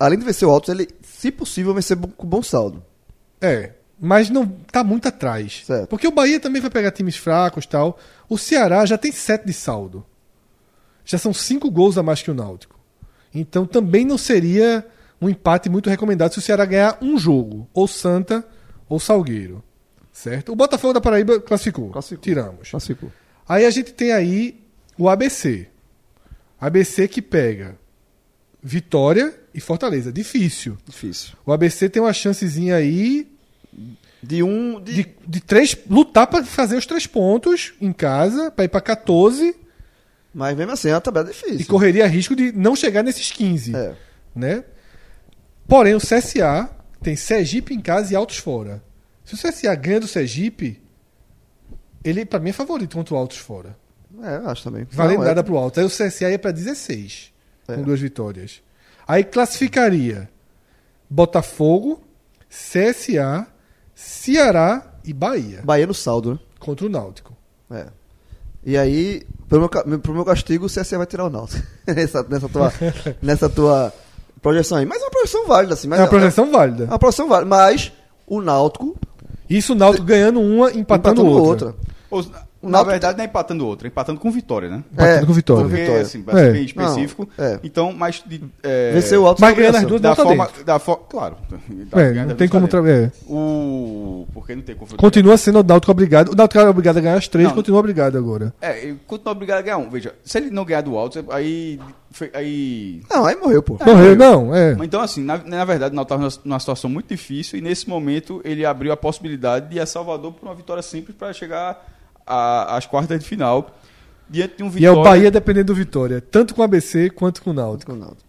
além de vencer o Altos, ele, se possível, vencer com bom saldo. É, mas não tá muito atrás. Certo. Porque o Bahia também vai pegar times fracos tal. O Ceará já tem 7 de saldo. Já são 5 gols a mais que o Náutico. Então também não seria um empate muito recomendado se o Ceará ganhar um jogo. Ou Santa ou Salgueiro. Certo? O Botafogo da Paraíba classificou. Classificou. Tiramos. Classificou. Aí a gente tem aí o ABC. ABC que pega Vitória e Fortaleza. Difícil. Difícil. O ABC tem uma chancezinha aí De um. De, de, de três, lutar para fazer os três pontos em casa, para ir para 14 Mas mesmo assim, é uma tabela difícil. e correria risco de não chegar nesses 15, É. né? Porém, o CSA tem Sergipe em casa e Altos fora. Se o CSA ganha do Sergipe, ele para mim é favorito contra o Altos fora. É, eu acho também. Valendo Não, é- nada pro Altos. Aí o CSA ia para 16 É. com duas vitórias. Aí classificaria Botafogo, CSA, Ceará e Bahia Bahia no saldo, contra o Náutico. né? É. E aí, pro meu, pro meu castigo, o CSA vai tirar o Náutico. nessa, nessa, tua, nessa tua projeção aí. Mas é uma projeção válida, assim. Mas é uma projeção válida. É uma projeção válida. Mas o Náutico Isso o Náutico ganhando uma, empatando, empatando outra. Ou, O na Náutico- verdade, não é empatando outra, é empatando com vitória, né? Empatando com vitória. Porque, vitória. assim, É. bem específico. Não, é. Então, mas. De, é, Vencer o Altos Mas é ganhando as duas, da não forma, dentro. da fo- Claro. É, não tem como. Tra... É. O. Porque não tem confronto. Continua sendo o Náutico obrigado. O Náutico era obrigado a ganhar as três, Não. continua obrigado agora. É, continua obrigado a ganhar um. Veja, se ele não ganhar do Altos, aí. foi- aí Não, aí morreu, pô. Morreu, não, é. Então, assim, na, na verdade, o Náutico estava numa situação muito difícil e nesse momento ele abriu a possibilidade de ir a Salvador por uma vitória simples para chegar a- às quartas de final diante de um E é Vitória. o Bahia dependendo do Vitória, tanto com o ABC quanto com o Náutico. Com o Náutico.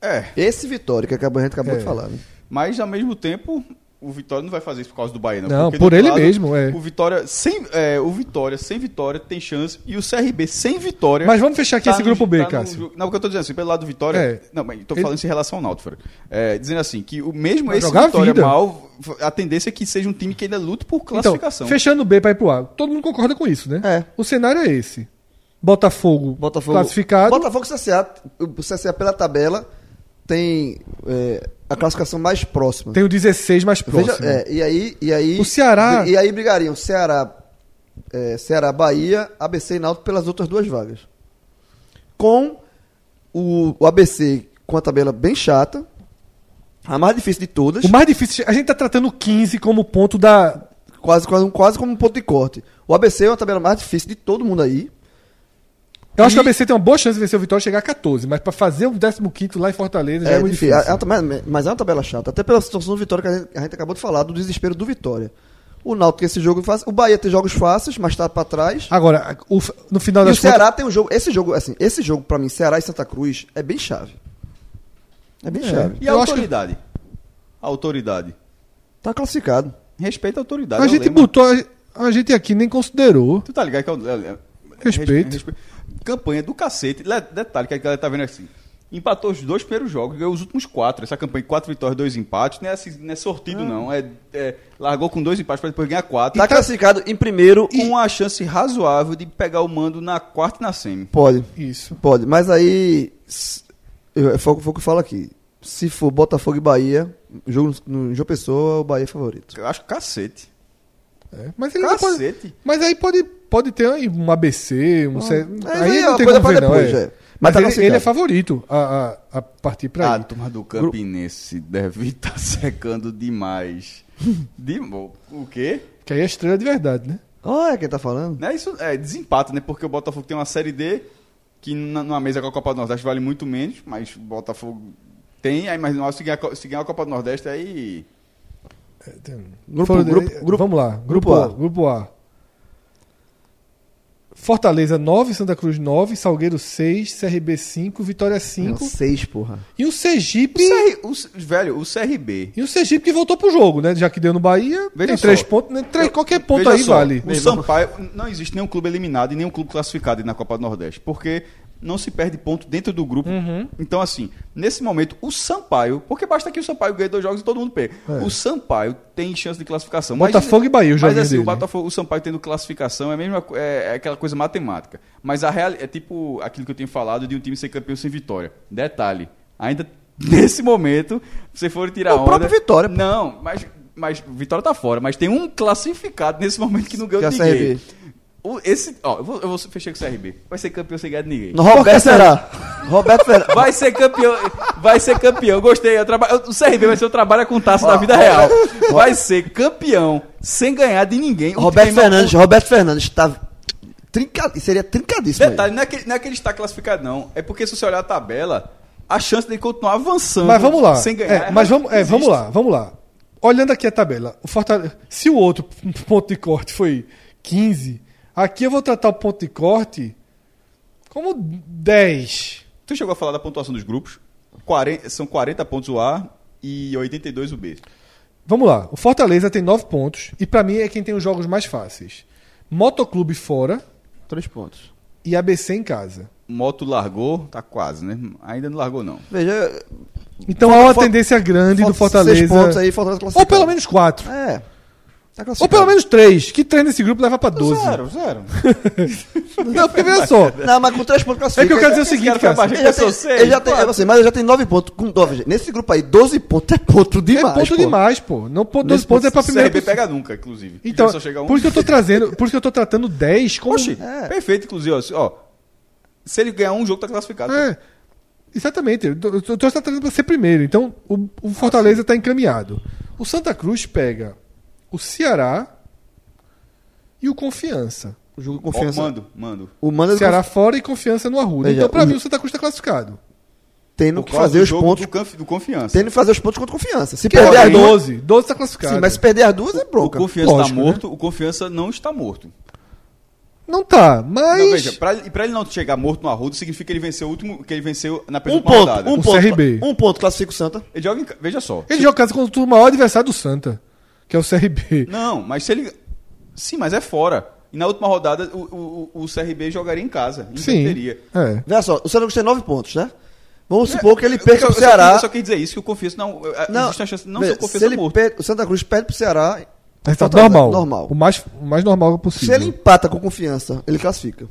É, Esse Vitória, que acabou, a gente acabou É. de falar, né? mas ao mesmo tempo o Vitória não vai fazer isso por causa do Bahia, não. Não, por ele outro mesmo, é. O Vitória sem, é, o Vitória sem Vitória tem chance e o CRB sem Vitória. Mas vamos fechar aqui tá esse no- grupo B, tá no Cássio. jogo- Não, porque eu tô dizendo assim, pelo lado do Vitória. É. Não, mas tô Ele- falando isso em relação ao Náutico. É, dizendo assim, que o mesmo Vai esse jogar a Vitória vida. mal, a tendência é que seja um time que ainda luta por Então, classificação. fechando o B para ir pro A. Todo mundo concorda com isso, né? É. O cenário é esse. Botafogo, Botafogo. classificado. Botafogo e CSA. O CSA pela tabela tem é, a classificação mais próxima. Tem o 16 mais próximo. Veja, é, e aí, e aí. O Ceará- E aí brigariam Ceará, é, Ceará, Bahia, ABC e Náutico pelas outras duas vagas. Com o, o ABC com a tabela bem chata, a mais difícil de todas, O mais difícil, a gente tá tratando o 15 como ponto da. quase, quase, quase como um ponto de corte. O ABC é uma tabela mais difícil de todo mundo aí. Eu acho E- que o ABC tem uma boa chance de vencer o Vitória e chegar a 14, mas pra fazer o 15 lá em Fortaleza já é, É, muito difícil. difícil. É tabela- mas é uma tabela chata. Até pela situação do Vitória que a gente, a gente acabou de falar, do desespero do Vitória. O Náutico esse jogo fácil. O Bahia tem jogos fáceis, mas tá pra trás. Agora, o- no final E o Ceará tem um jogo. Esse jogo, assim, esse jogo pra mim, Ceará e Santa Cruz, é bem chave. É bem É. chave. E a Eu autoridade? A autoridade. Tá classificado. Respeita a autoridade. a é gente lema. botou. A, a gente aqui nem considerou. Tu tá ligado que é o. é- é- Respeito. respe- Campanha do cacete. Detalhe que a galera tá vendo assim. Empatou os dois primeiros jogos, ganhou os últimos quatro. Essa campanha, quatro vitórias, dois empates. Não é, assim, não é sortido, não. É, é- largou com dois empates pra depois ganhar quatro. Tá classificado em primeiro. com uma chance razoável de pegar o mando na quarta e na semi. Pode, Isso. pode. Mas aí. eu- Foi, o- foi o que eu falo aqui. Se for Botafogo e Bahia, jogo no, no João Pessoa, o Bahia é favorito. Eu acho cacete. É, Mas ele ainda pode, Cacete. Mas aí pode, pode ter aí um ABC, um C... É, Aí é não uma tem coisa como ver, não. depois, é. é. Mas Mas tá ele, ele é favorito a, a, a partir pra A aí. turma do Campinense deve estar secando demais. De, o quê? Que aí é estrela de verdade, né? Olha quem tá falando. Né? Isso é desempate, né? Porque o Botafogo tem uma Série D que numa mesa com a Copa do Nordeste vale muito menos, mas o Botafogo tem, aí, mas nós se ganhar, a se ganhar a Copa do Nordeste aí. Grupo- Foram- grupo- eh, grupo- Vamos lá. Grupo, grupo A. A. Grupo A. Fortaleza 9, Santa Cruz 9, Salgueiro 6, CRB 5, Vitória 5 Não, seis, porra. e o O Sergipe. CR, o velho, o CRB. E o Sergipe que voltou pro jogo, né? Já que deu no Bahia, Veja tem só. três pontos, né? Três- qualquer ponto Veja aí só, vale. O Sampaio, não existe nenhum clube eliminado e nenhum clube classificado na Copa do Nordeste, porque não se perde ponto dentro do grupo. Uhum. Então, assim, nesse momento, o Sampaio, porque basta que o Sampaio ganhe dois jogos e todo mundo pega. O Sampaio tem chance de classificação. Mas- É. Botafogo e Bahia, o Mas assim, dele. o Botafogo, o Sampaio tendo classificação é, a mesma, co- é, é aquela coisa matemática. Mas a real é tipo aquilo que eu tenho falado de um time ser campeão sem vitória. Detalhe, ainda nesse momento, se for tirar O onda... próprio Vitória, pô. Não, mas, mas Vitória tá fora. Mas tem um classificado nesse momento que não ganhou Que é ninguém. O, esse, ó, eu vou, eu vou fechar com o CRB. Vai ser campeão sem ganhar de ninguém. No Roberto será. Roberto Ferraz. Vai ser campeão, vai ser campeão. Gostei. Eu traba... O CRB vai ser o trabalho com taça da vida real. Vai ser campeão sem ganhar de ninguém. Roberto time- Fernandes, Roberto Fernandes tá trincado, seria trincadíssimo. aí. Detalhe, não é, que, não é que ele está classificado, não. É porque se você olhar a tabela, a chance dele continuar avançando Mas vamos lá. sem ganhar. É, mas vamos, é, vamos lá, vamos lá. Olhando aqui a tabela, o Fortaleza, se o outro ponto de corte foi 15, aqui eu vou tratar o ponto de corte como 10. Tu chegou a falar da pontuação dos grupos. 40 são 40 pontos o A e 82 o B. Vamos lá. O Fortaleza tem 9 pontos e pra mim é quem tem os jogos mais fáceis. Motoclube fora Três pontos. e ABC em casa. Moto largou, tá quase, né? Ainda não largou, não. Veja, Então há uma tendência grande do Fortaleza. Seis pontos aí, Fortaleza ou pelo menos 4. É. Tá Ou pelo menos 3. Que 3 nesse grupo leva pra 12. Zero, zero. Não, porque veja só. Não, mas com três pontos classifica. É que eu quero dizer o seguinte, cara cara. Ele já tem, seis, ele já tem, eu sei, mas ele já tem nove pontos. Com nove, nesse grupo aí, 12 pontos é ponto demais. é ponto pô. demais, pô. Não, ponto, 12 Nesse pontos é pra O primeira CRB posição. pega nunca, inclusive. Então, Só chega um. por isso que eu tô trazendo, por isso que eu tô tratando 10 como Oxi, É. perfeito, inclusive. ó, Ó, se ele ganhar um jogo, tá classificado. É. Exatamente. Eu tô, eu tô tratando pra ser primeiro. Então, o, o Fortaleza tá encaminhado. O Santa Cruz pega o Ceará e o Confiança. O jogo confiança. mando, mando. o Manda Ceará fora e Confiança no Arruda. Veja, então, pra o- mim, o Santa Cruz tá classificado. tendo que fazer os jogo pontos. do, do confiança. Tendo que fazer os pontos contra confiança. Se Que perder é as duas. 12. 12 tá classificado. Sim, mas se perder as duas é O bronca. confiança Lógico, tá morto, o confiança não está morto. Não tá, mas. Não, veja, pra, e pra ele não chegar morto no Arruda, significa que ele venceu o último, que ele venceu na Um penúltima ponto, rodada. um O ponto. CRB. Um ponto classifica o Santa. Ele joga em, veja só. Ele joga casa contra o maior adversário do Santa, que é o CRB. Não, mas se ele. Sim, mas é fora. E na última rodada, o, o, o CRB jogaria em casa. Sim. É. Veja só, o Santa Cruz tem nove pontos, né? Vamos supor que ele perca eu, pro eu só Ceará. quis- Eu só quis dizer isso, que o confiança não. é, Não, existe a chance de não veja, o se confiança ele morto. perde- o Santa Cruz perde pro Ceará. Resultado Fortaleza, normal. normal. O mais, o mais normal Se possível. ele empata com confiança, ele classifica.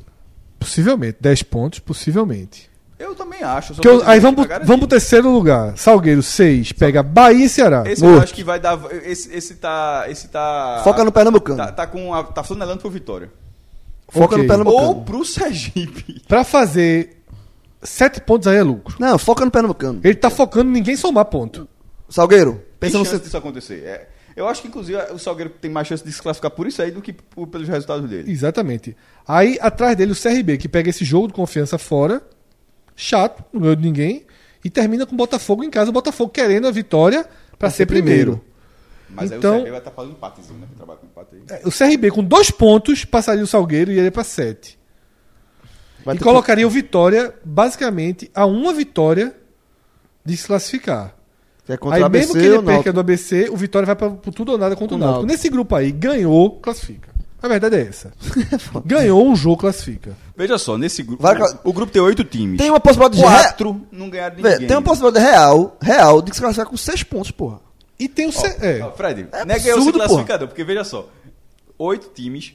Possivelmente. 10 pontos, possivelmente. Eu também acho. eu- tô aí vamos, vamos pro terceiro lugar. Salgueiro 6, pega Bahia e Ceará. Esse eu Morto. acho que vai dar. Esse, esse tá. Esse tá. Foca no Pernambucano. Tá, tá com a, tá flanelando pro Vitória. Foca Ok. no Pernambucano. Ou pro Sergipe. Pra fazer 7 pontos aí é lucro. Não, foca no Pernambucano. Ele tá focando em ninguém somar ponto. Salgueiro, Tem pensa no chance disso acontecer. É, eu acho que, inclusive, o Salgueiro tem mais chance de se classificar por isso aí do que por- pelos resultados dele. Exatamente. Aí atrás dele o CRB, que pega esse jogo de confiança fora, chato, não ganhou de ninguém, e termina com o Botafogo em casa. O Botafogo querendo a vitória pra ser primeiro. Mas Então- aí o CRB vai estar fazendo empatezinho, né? Que trabalha com empate aí. É, O CRB com dois pontos passaria o Salgueiro e iria pra 7. Vai E colocaria o Vitória, basicamente, a uma vitória de se classificar. que é aí mesmo que ele perca do ABC, o Vitória vai pra pro tudo ou nada contra o O Náutico. Náutico. Nesse grupo aí, ganhou, classifica. A verdade é essa. ganhou um jogo, classifica. Veja só, nesse grupo. Vai- o, grupo tem oito times. Tem uma possibilidade de Quatro não ganharam de Vê, ninguém. Tem uma possibilidade real, real de se classificar com seis pontos, porra. E tem o. C... é. Ó, Fred, É não é ganhou absurdo, o classificador, porque veja só, oito times,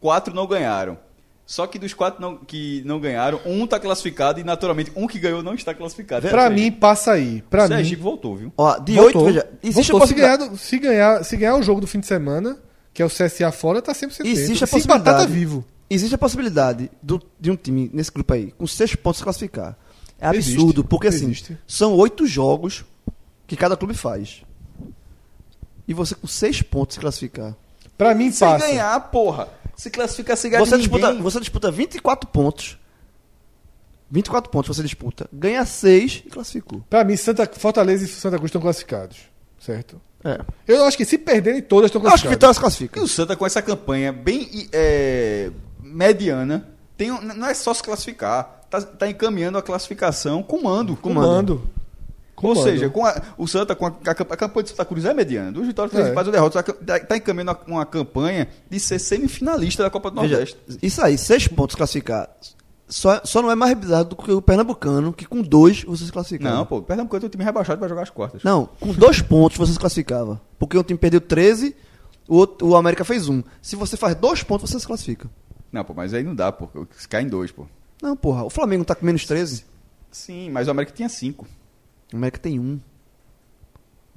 quatro não ganharam. Só que dos quatro não- que não ganharam, um tá classificado e naturalmente um que ganhou não está classificado. Pra Ou seja, mim, passa aí. Pra o Sergipe mim. voltou, viu? Ó, de voltou. oito, veja, existe Voltou. a se, ganhar, se, ganhar, se ganhar o jogo do fim de semana, que é o CSA fora, tá 100% Existe a. Se empatar, tá possibilidade. vivo. Existe a possibilidade do- de um time nesse grupo aí, com seis pontos, se classificar. É absurdo, Existe. porque assim, Existe. são oito jogos que cada clube faz. E você com seis pontos se classificar. Pra mim, Sem passa. ganhar, porra. Se classificar sem ganhar Você de disputa, ninguém. você disputa 24 pontos. 24 pontos você disputa. Ganha 6 e classificou. Pra mim, Santa, Fortaleza e Santa Cruz estão classificados. Certo? É. Eu acho que se perderem todas estão Eu acho que classificadas. Vitória se classifica. E o Santa, com essa campanha bem é, mediana, tem, não é só se classificar, tá, tá encaminhando a classificação com mando. Comando. Ou Comando. seja, com a- o Santa, com a, a, a campanha de Santa Cruz é mediana. Duas vitórias, três É. empates ou derrotas. Está tá encaminhando uma, campanha de ser semifinalista da Copa do Veja, Nordeste. isso aí, 6 pontos classificar. Só, só não é mais bizarro do que o Pernambucano, que com 2 você se classificava. Não, pô, Pernambuco tem um time rebaixado para jogar as quartas. Não, com 2 pontos você se classificava. Porque o time perdeu 13, o, outro, o América fez 1. Um. Se você faz 2 pontos, você se classifica. Não, pô, mas aí não dá, pô. Se cai em dois, pô. Não, porra, o Flamengo tá com menos 13. Sim, mas o América tinha cinco. O América tem 1. Um.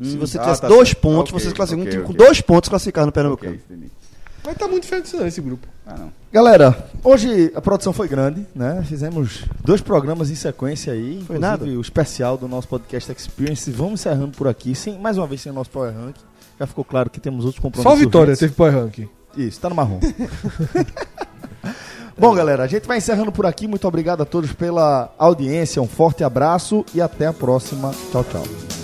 Se Hum, você ah, tivesse tá 2 certo. pontos, Ok, você se classifica. ok, um time ok. com 2 pontos se classificava no Pernambucano. Ok, entendi. Mas tá muito diferente não, esse grupo. Ah, não. Galera, hoje a produção foi grande, né? Fizemos dois programas em sequência aí, Foi inclusive nada. o especial do nosso podcast Experience. Vamos encerrando por aqui, sem, mais uma vez sem o nosso Power Rank. Já ficou claro que temos outros compromissos. Só a Vitória teve Power Ranking. Isso, tá no marrom. Bom, galera, a gente vai encerrando por aqui. Muito obrigado a todos pela audiência. Um forte abraço e até a próxima. Tchau, tchau.